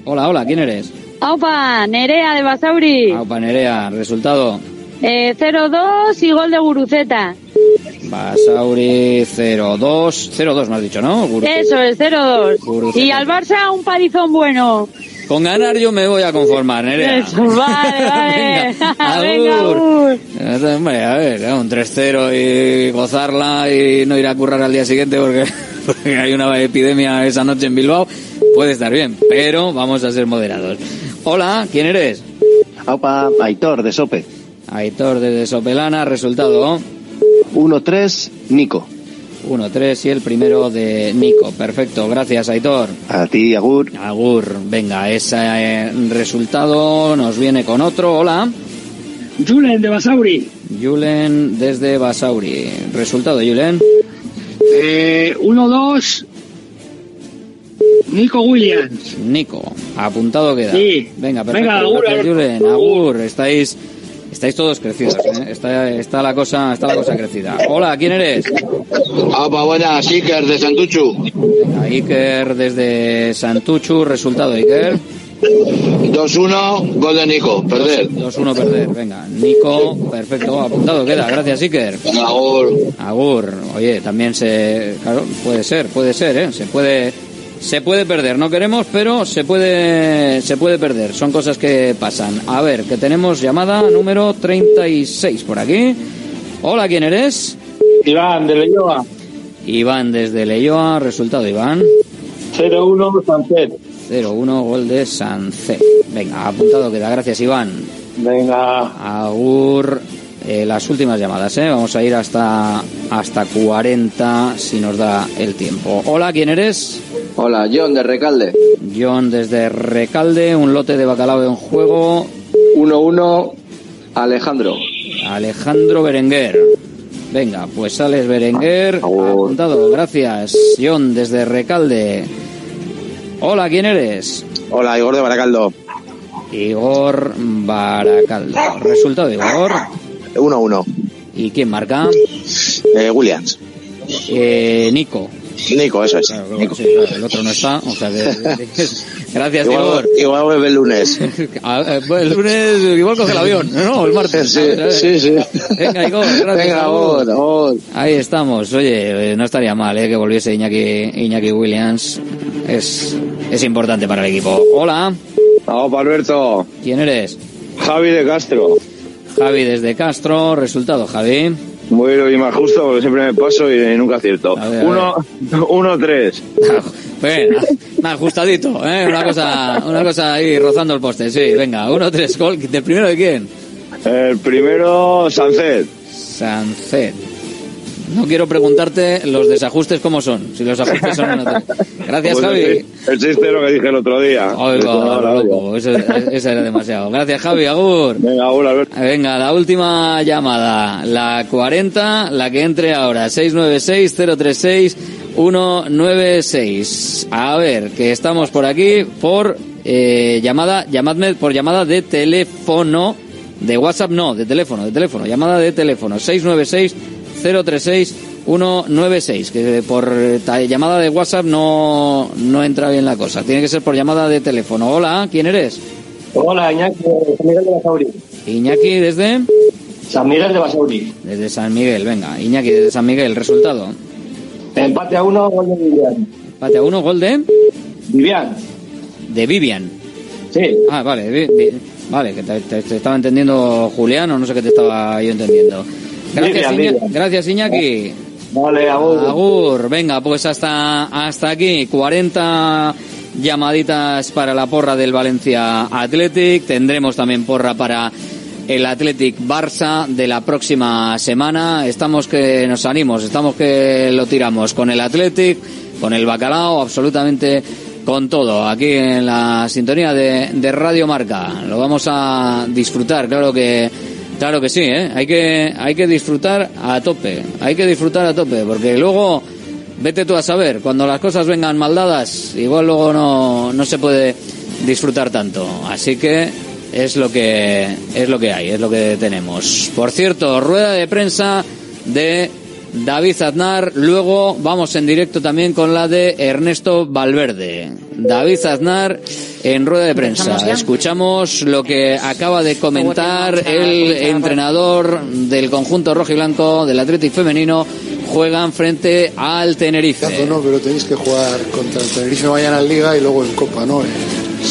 S3: Hola, hola, ¿quién eres?
S26: Aupa, Nerea de Basauri.
S3: Aupa Nerea, resultado.
S26: Eh, 0-2 y gol de Guruceta.
S3: Basauri 0-2. 0-2 me has dicho, ¿no? Guruceta.
S26: Eso es, 0-2.
S3: Guruceta.
S26: Y al Barça un palizón bueno.
S3: Con ganar yo me voy a conformar, Nerea.
S26: Eso, *laughs* vale, vale. Venga.
S3: Eh, Hombre, a ver, eh, un 3-0 y gozarla y no ir a currar al día siguiente porque, *laughs* porque hay una epidemia esa noche en Bilbao, puede estar bien, pero vamos a ser moderados. Hola, ¿quién eres?
S27: Aupa, Aitor de Sope.
S3: Aitor desde Sopelana, resultado
S27: 1-3, Nico.
S3: 1-3 y el primero de Nico. Perfecto, gracias Aitor.
S27: A ti, Agur.
S3: Agur, venga, ese eh, resultado nos viene con otro. Hola.
S25: Julen de Basauri.
S3: Julen desde Basauri. Resultado, Julen.
S25: Eh, 1-2, Nico Williams.
S3: Nico, apuntado queda.
S25: Sí.
S3: Venga, perfecto.
S25: Venga, agur,
S3: gracias,
S25: Alberto.
S3: Julen. Agur, estáis, estáis todos crecidos, ¿eh? Está, está la cosa, está la cosa crecida. Hola, ¿quién eres?
S30: Opa, buenas, Iker de Santuchu.
S3: Iker desde Santuchu. Resultado, Iker.
S30: 2-1, gol de Nico, perder.
S3: 2-1 perder. Venga, Nico, perfecto, apuntado queda. Gracias, Iker.
S30: Agur.
S3: Agur. Oye, también se, claro, puede ser, puede ser, ¿eh? Se puede, se puede perder. No queremos, pero se puede, se puede perder. Son cosas que pasan. A ver, que tenemos llamada número 36 por aquí. Hola, ¿quién eres?
S25: Iván de Leyoa.
S3: Iván desde Leyoa. Resultado, Iván.
S25: 0-1, Sancet.
S3: 0-1, gol de Sancet. Venga, apuntado queda. Gracias, Iván.
S25: Venga.
S3: Agur. Eh, las últimas llamadas, ¿eh? Vamos a ir hasta, hasta 40 si nos da el tiempo. Hola, ¿quién eres?
S24: Hola, John de Recalde.
S3: John desde Recalde, un lote de bacalao en juego.
S24: 1-1, Alejandro.
S3: Alejandro Berenguer. Venga, pues sales Berenguer. Apuntado, gracias. John desde Recalde. Hola, ¿quién eres?
S31: Hola, Igor de Baracaldo.
S3: Igor Baracaldo. Resultado, Igor.
S31: 1-1.
S3: ¿Y quién marca?
S31: Eh, Williams.
S3: Eh, Nico.
S31: Nico, eso es.
S3: Claro,
S31: Nico.
S3: sí, claro, el otro no está. O sea que- *laughs* Gracias,
S31: Igual,
S3: Igor.
S31: igual vuelve el lunes. *laughs*
S3: Ah, eh, el lunes igual coge el avión, ¿no? El martes.
S31: Sí,
S3: A ver, a ver.
S31: sí, sí.
S3: Venga, Igor, *laughs* gracias.
S31: Venga,
S3: Igor.
S31: Igor.
S3: Ahí estamos. Oye, eh, no estaría mal ¿eh? que volviese Iñaki, Iñaki Williams. Es, es importante para el equipo. Hola.
S28: Vamos, Alberto.
S3: ¿Quién eres?
S28: Javi de Castro.
S3: Javi desde Castro. Resultado, Javi.
S28: Bien y más justo porque siempre me paso y nunca acierto.
S3: A ver, a
S28: Uno, uno, tres. *laughs*
S3: Bueno, más ajustadito, ¿eh? Una cosa, una cosa ahí rozando el poste. Sí, venga, uno, tres, gol. ¿Del primero de quién?
S28: El primero, Sancet.
S3: Sancet. No quiero preguntarte los desajustes cómo son. Si los ajustes son una Gracias,
S28: Pues
S3: Javi.
S28: Chiste lo que dije el otro día.
S3: Oiga,
S28: No,
S3: loco, eso, eso era demasiado. Gracias, Javi. Agur.
S28: Venga, Agur, Alberto.
S3: Venga, la última llamada. La 40, la que entre ahora. 696-036-196. A ver, que estamos por aquí por eh, llamada, llamadme por llamada de teléfono. De WhatsApp no, de teléfono, de teléfono. Llamada de teléfono. 696-036-196. Que por ta- llamada de WhatsApp no, no entra bien la cosa. Tiene que ser por llamada de teléfono. Hola, ¿quién eres?
S25: Hola, Iñaki, San Miguel de Basauri.
S3: Iñaki desde...
S25: San Miguel de Basauri.
S3: Desde San Miguel, venga. Iñaki desde San Miguel, resultado.
S25: Empate a uno, gol de Vivian.
S3: Empate a uno, gol de...
S25: Vivian.
S3: De Vivian.
S25: Sí.
S3: Ah, vale, vale, que te, te- te estaba entendiendo Julián o no sé qué te estaba yo entendiendo. Gracias, Iña- gracias Iñaki.
S25: Vale, Agur.
S3: Agur, venga, pues hasta, hasta aquí, 40 llamaditas para la porra del Valencia Athletic, tendremos también porra para el Athletic Barça de la próxima semana, estamos que nos animos, estamos que lo tiramos con el Athletic, con el Bacalao, absolutamente con todo, aquí en la sintonía de, de Radio Marca, lo vamos a disfrutar, claro que Claro que sí, ¿eh? Hay que, hay que disfrutar a tope, hay que disfrutar a tope, porque luego, vete tú a saber, cuando las cosas vengan mal dadas, igual luego no, no se puede disfrutar tanto. Así que es lo que, es lo que hay, es lo que tenemos. Por cierto, rueda de prensa de David Aznar, luego vamos en directo también con la de Ernesto Valverde. David Aznar en rueda de prensa. Escuchamos lo que acaba de comentar el entrenador del conjunto rojo y blanco del Atlético femenino. Juegan frente al Tenerife.
S32: No, pero tenéis que jugar contra el Tenerife mañana en Liga y luego en Copa, ¿no?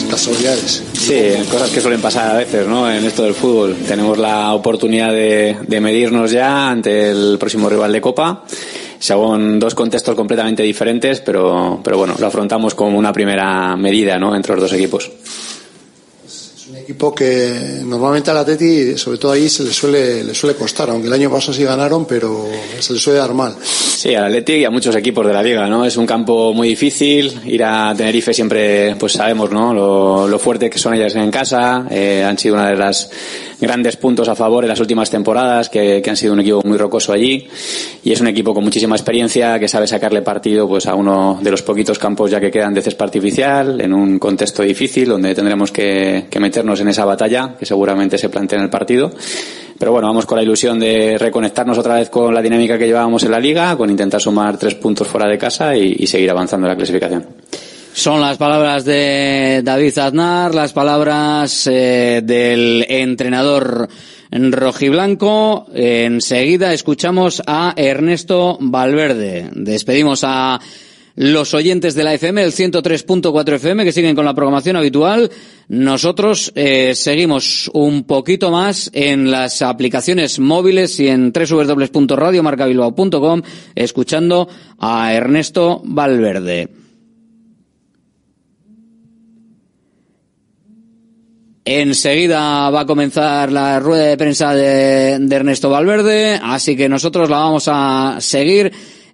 S32: Casualidades.
S33: Sí, cosas que suelen pasar a veces, ¿no? En esto del fútbol. Tenemos la oportunidad de, de medirnos ya ante el próximo rival de Copa. Son dos contextos completamente diferentes, pero, pero bueno, lo afrontamos como una primera medida, ¿no? Entre los dos equipos.
S32: Equipo que normalmente al Atleti, sobre todo ahí, se le suele, le suele costar, aunque el año pasado sí ganaron, pero se le suele dar mal.
S33: Sí, al Athletic y a muchos equipos de la liga, ¿no? Es un campo muy difícil. Ir a Tenerife siempre, pues sabemos, ¿no? Lo, lo fuerte que son ellas en casa. Eh, han sido una de las grandes puntos a favor en las últimas temporadas, que, han sido un equipo muy rocoso allí. Y es un equipo con muchísima experiencia que sabe sacarle partido, pues a uno de los poquitos campos ya que quedan de césped artificial, en un contexto difícil donde tendremos que, meternos en esa batalla que seguramente se plantea en el partido. Pero bueno, vamos con la ilusión de reconectarnos otra vez con la dinámica que llevábamos en la liga, con intentar sumar tres puntos fuera de casa y seguir avanzando en la clasificación.
S3: Son las palabras de David Aznar, las palabras eh, del entrenador rojiblanco. Enseguida escuchamos a Ernesto Valverde. Despedimos a los oyentes de la FM, el 103.4 FM, que siguen con la programación habitual. Nosotros eh, seguimos un poquito más en las aplicaciones móviles y en www.radiomarcabilbao.com escuchando a Ernesto Valverde. Enseguida va a comenzar la rueda de prensa de, Ernesto Valverde, así que nosotros la vamos a seguir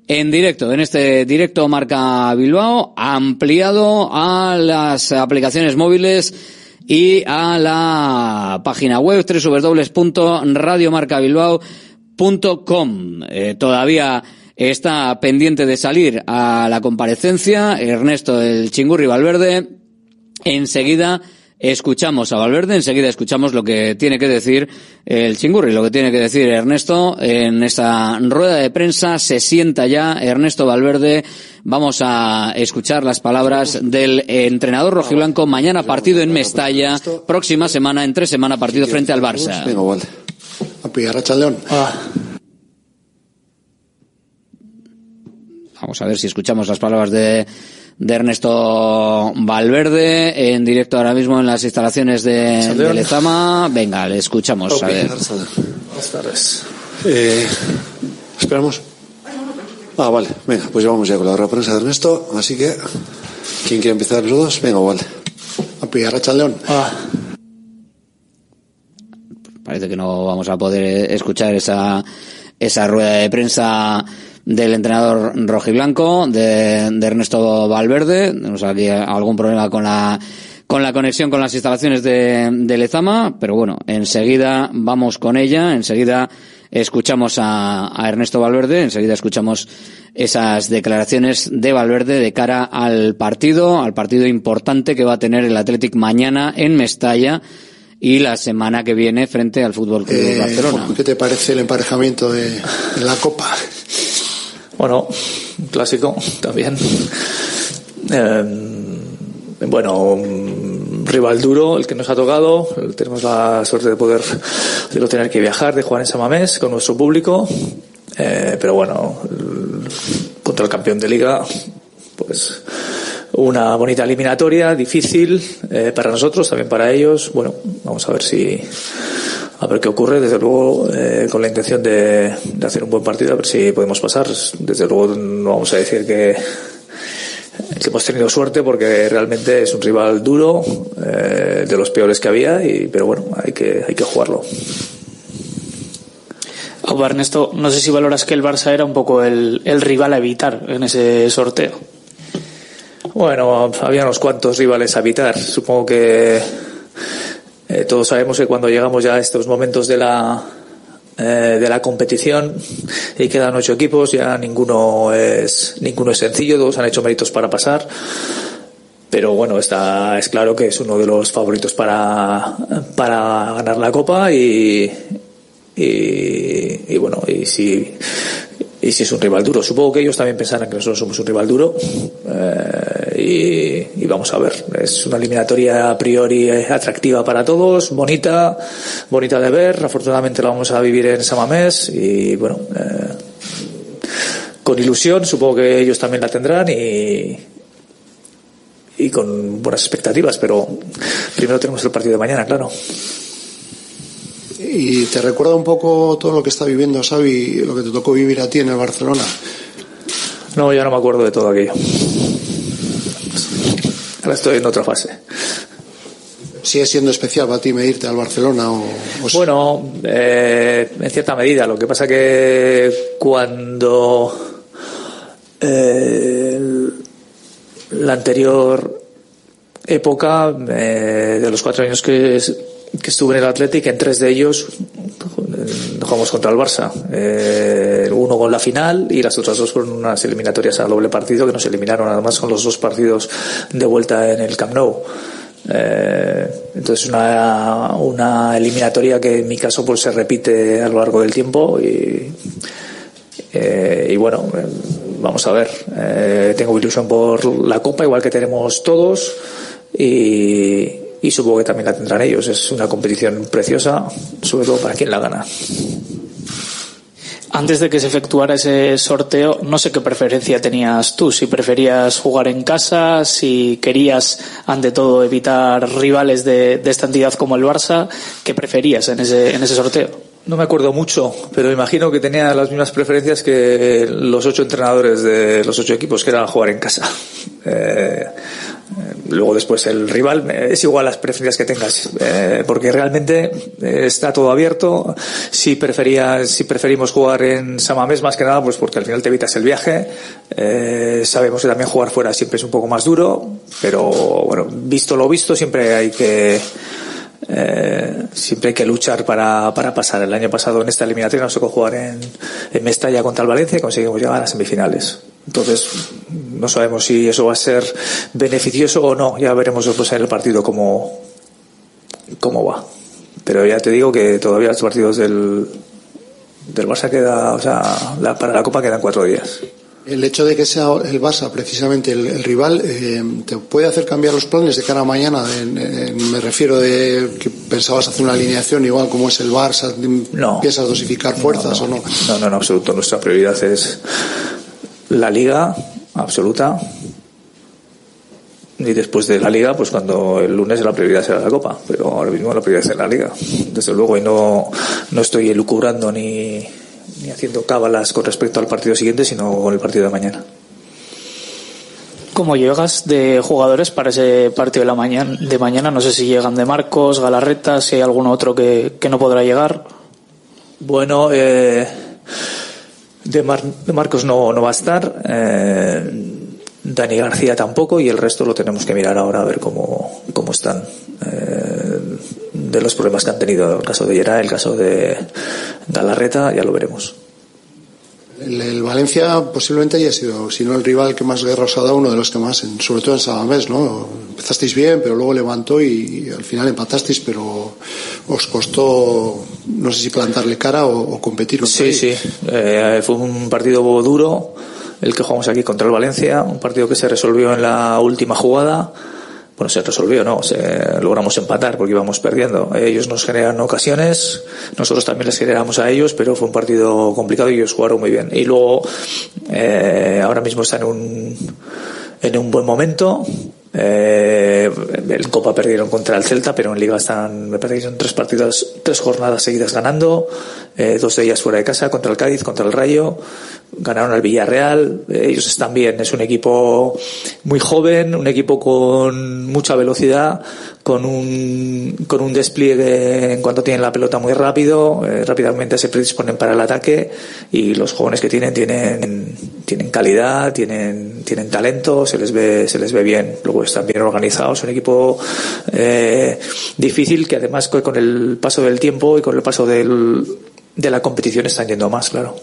S3: en directo, en este directo Marca Bilbao, ampliado a las aplicaciones móviles y a la página web www.radiomarcabilbao.com. Eh, todavía está pendiente de salir a la comparecencia Ernesto el Chingurri Valverde. Enseguida escuchamos a Valverde, enseguida escuchamos lo que tiene que decir el Chingurri, lo que tiene que decir Ernesto en esta rueda de prensa. Se sienta ya Ernesto Valverde. Vamos a escuchar las palabras del entrenador rojiblanco. Mañana partido en Mestalla, próxima semana, entre semana partido frente al Barça.
S32: Venga, vale. A pillar a León.
S3: Vamos a ver si escuchamos las palabras de, de Ernesto Valverde en directo ahora mismo en las instalaciones de, de Lezama. Venga, le escuchamos. A ver.
S32: Buenas tardes. Eh, ¿Esperamos? Ah, vale. Venga, pues ya vamos ya con la rueda de prensa de Ernesto. Así que, ¿quién quiere empezar los dos? Venga, vale. A pillar a León.
S3: Parece que no vamos a poder escuchar esa, esa rueda de prensa del entrenador rojiblanco, de, de Ernesto Valverde. Tenemos aquí algún problema con la, con la conexión con las instalaciones de, de Lezama, pero bueno, enseguida vamos con ella, enseguida escuchamos a, a Ernesto Valverde, enseguida escuchamos esas declaraciones de Valverde de cara al partido, al partido importante que va a tener el Athletic mañana en Mestalla y la semana que viene frente al Fútbol Club
S32: Eh,
S3: Barcelona.
S32: ¿Qué te parece el emparejamiento de, de la Copa?
S34: Bueno, un clásico también. Eh, bueno, rival duro, el que nos ha tocado. Tenemos la suerte de poder de no tener que viajar, de jugar en Samamés con nuestro público. Eh, pero bueno, contra el campeón de liga, pues una bonita eliminatoria, difícil eh, para nosotros, también para ellos. Bueno, vamos a ver si a ver qué ocurre. Desde luego, eh, con la intención de, de hacer un buen partido, a ver si podemos pasar. Desde luego, no vamos a decir que, que hemos tenido suerte porque realmente es un rival duro, eh, de los peores que había, y, pero bueno, hay que, hay que jugarlo.
S35: Aupa, Ernesto, no sé si valoras que el Barça era un poco el, el rival a evitar en ese sorteo.
S34: Bueno, había unos cuantos rivales a evitar. Supongo que eh, todos sabemos que cuando llegamos ya a estos momentos de la eh, de la competición y quedan ocho equipos, ya ninguno es ninguno es sencillo, todos han hecho méritos para pasar. Pero bueno, está es claro que es uno de los favoritos para para ganar la copa y y, y bueno, y si y si es un rival duro. Supongo que ellos también pensarán que nosotros somos un rival duro eh, y, vamos a ver. Es una eliminatoria a priori atractiva para todos, bonita, bonita de ver. Afortunadamente la vamos a vivir en Samamés y bueno, eh, con ilusión. Supongo que ellos también la tendrán y y con buenas expectativas. Pero primero tenemos el partido de mañana, claro.
S32: ¿Y te recuerda un poco todo lo que está viviendo Xavi, lo que te tocó vivir a ti en el Barcelona?
S34: No, ya no me acuerdo de todo aquello. Ahora estoy en otra fase.
S32: ¿Sigue siendo especial para ti medirte al Barcelona? O?
S34: Bueno, eh, en cierta medida. Lo que pasa que cuando eh, la anterior época eh, de los cuatro años que, es- que estuve en el Athletic, en tres de ellos jugamos contra el Barça. Eh, uno con la final y las otras dos fueron unas eliminatorias a doble partido que nos eliminaron además con los dos partidos de vuelta en el Camp Nou. Eh, entonces una, una eliminatoria que en mi caso pues se repite a lo largo del tiempo y, eh, y bueno, vamos a ver. Eh, tengo ilusión por la Copa, igual que tenemos todos, y, y supongo que también la tendrán ellos. Es una competición preciosa, sobre todo para quien la gana.
S35: Antes de que se efectuara ese sorteo, no sé qué preferencia tenías tú, si preferías jugar en casa, si querías, ante todo, evitar rivales de, de esta entidad como el Barça, ¿qué preferías en ese, en ese sorteo?
S34: No me acuerdo mucho, pero imagino que tenía las mismas preferencias que los ocho entrenadores de los ocho equipos, que era jugar en casa. *laughs* Eh, eh, luego después el rival eh, es igual las preferencias que tengas, eh, porque realmente eh, está todo abierto. Si prefería, si preferimos jugar en Samamés más que nada, pues porque al final te evitas el viaje. Eh, sabemos que también jugar fuera siempre es un poco más duro, pero bueno, visto lo visto, siempre hay que siempre hay que luchar para, para pasar. El año pasado en esta eliminatoria nos tocó jugar en, en Mestalla contra el Valencia y conseguimos llegar a las semifinales. Entonces, no sabemos si eso va a ser beneficioso o no. Ya veremos después en el partido cómo, cómo va. Pero ya te digo que todavía los partidos del, del Barça queda, o sea, la- para la Copa quedan cuatro días.
S32: El hecho de que sea el Barça precisamente el, el rival eh, te puede hacer cambiar los planes de cara a mañana. En- en- me refiero de que pensabas hacer una alineación igual como es el Barça,
S34: No.
S32: piensas dosificar fuerzas o no.
S34: No, no, en absoluto. Nuestra prioridad es la liga absoluta. Y después de la liga, pues cuando el lunes la prioridad será la copa. Pero ahora mismo la prioridad es la liga. Desde luego, y no, no estoy elucubrando ni, ni haciendo cábalas con respecto al partido siguiente, sino con el partido de mañana.
S35: ¿Cómo llegas de jugadores para ese partido de la mañana? De mañana no sé si llegan de Marcos, Galarreta, si hay algún otro que, que no podrá llegar.
S34: Bueno, eh, de, Mar- de Marcos no, no va a estar. eh, Dani García tampoco y el resto lo tenemos que mirar ahora a ver cómo, cómo están. eh, de los problemas que han tenido, el caso de Gerard, el caso de Galarreta, ya lo veremos.
S32: El, el Valencia posiblemente haya sido, si no el rival que más guerra os ha dado, uno de los que más, en- sobre todo en Sabamés, ¿no? Empezasteis bien, pero luego levantó y, y al final empatasteis, pero os costó, no sé si plantarle cara o, o competir
S34: Sí,
S32: ellos.
S34: sí. Eh, fue un partido duro el que jugamos aquí contra el Valencia, un partido que se resolvió en la última jugada. Bueno, se resolvió, no, se, logramos empatar porque íbamos perdiendo. Ellos nos generan ocasiones, nosotros también les generamos a ellos, pero fue un partido complicado y ellos jugaron muy bien. Y luego, eh, ahora mismo están en un, en un buen momento. Eh, en Copa perdieron contra el Celta, pero en Liga están, me parece que son tres partidos, tres jornadas seguidas ganando, eh, dos de ellas fuera de casa, contra el Cádiz, contra el Rayo, ganaron al Villarreal, eh, ellos están bien, es un equipo muy joven, un equipo con mucha velocidad, con un, con un despliegue en cuanto tienen la pelota muy rápido, eh, rápidamente se predisponen para el ataque y los jóvenes que tienen tienen, tienen calidad, tienen, tienen talento, se les ve, se les ve bien, luego están bien organizados, un equipo eh, difícil que además con el paso del tiempo y con el paso del, de la competición están yendo más, claro.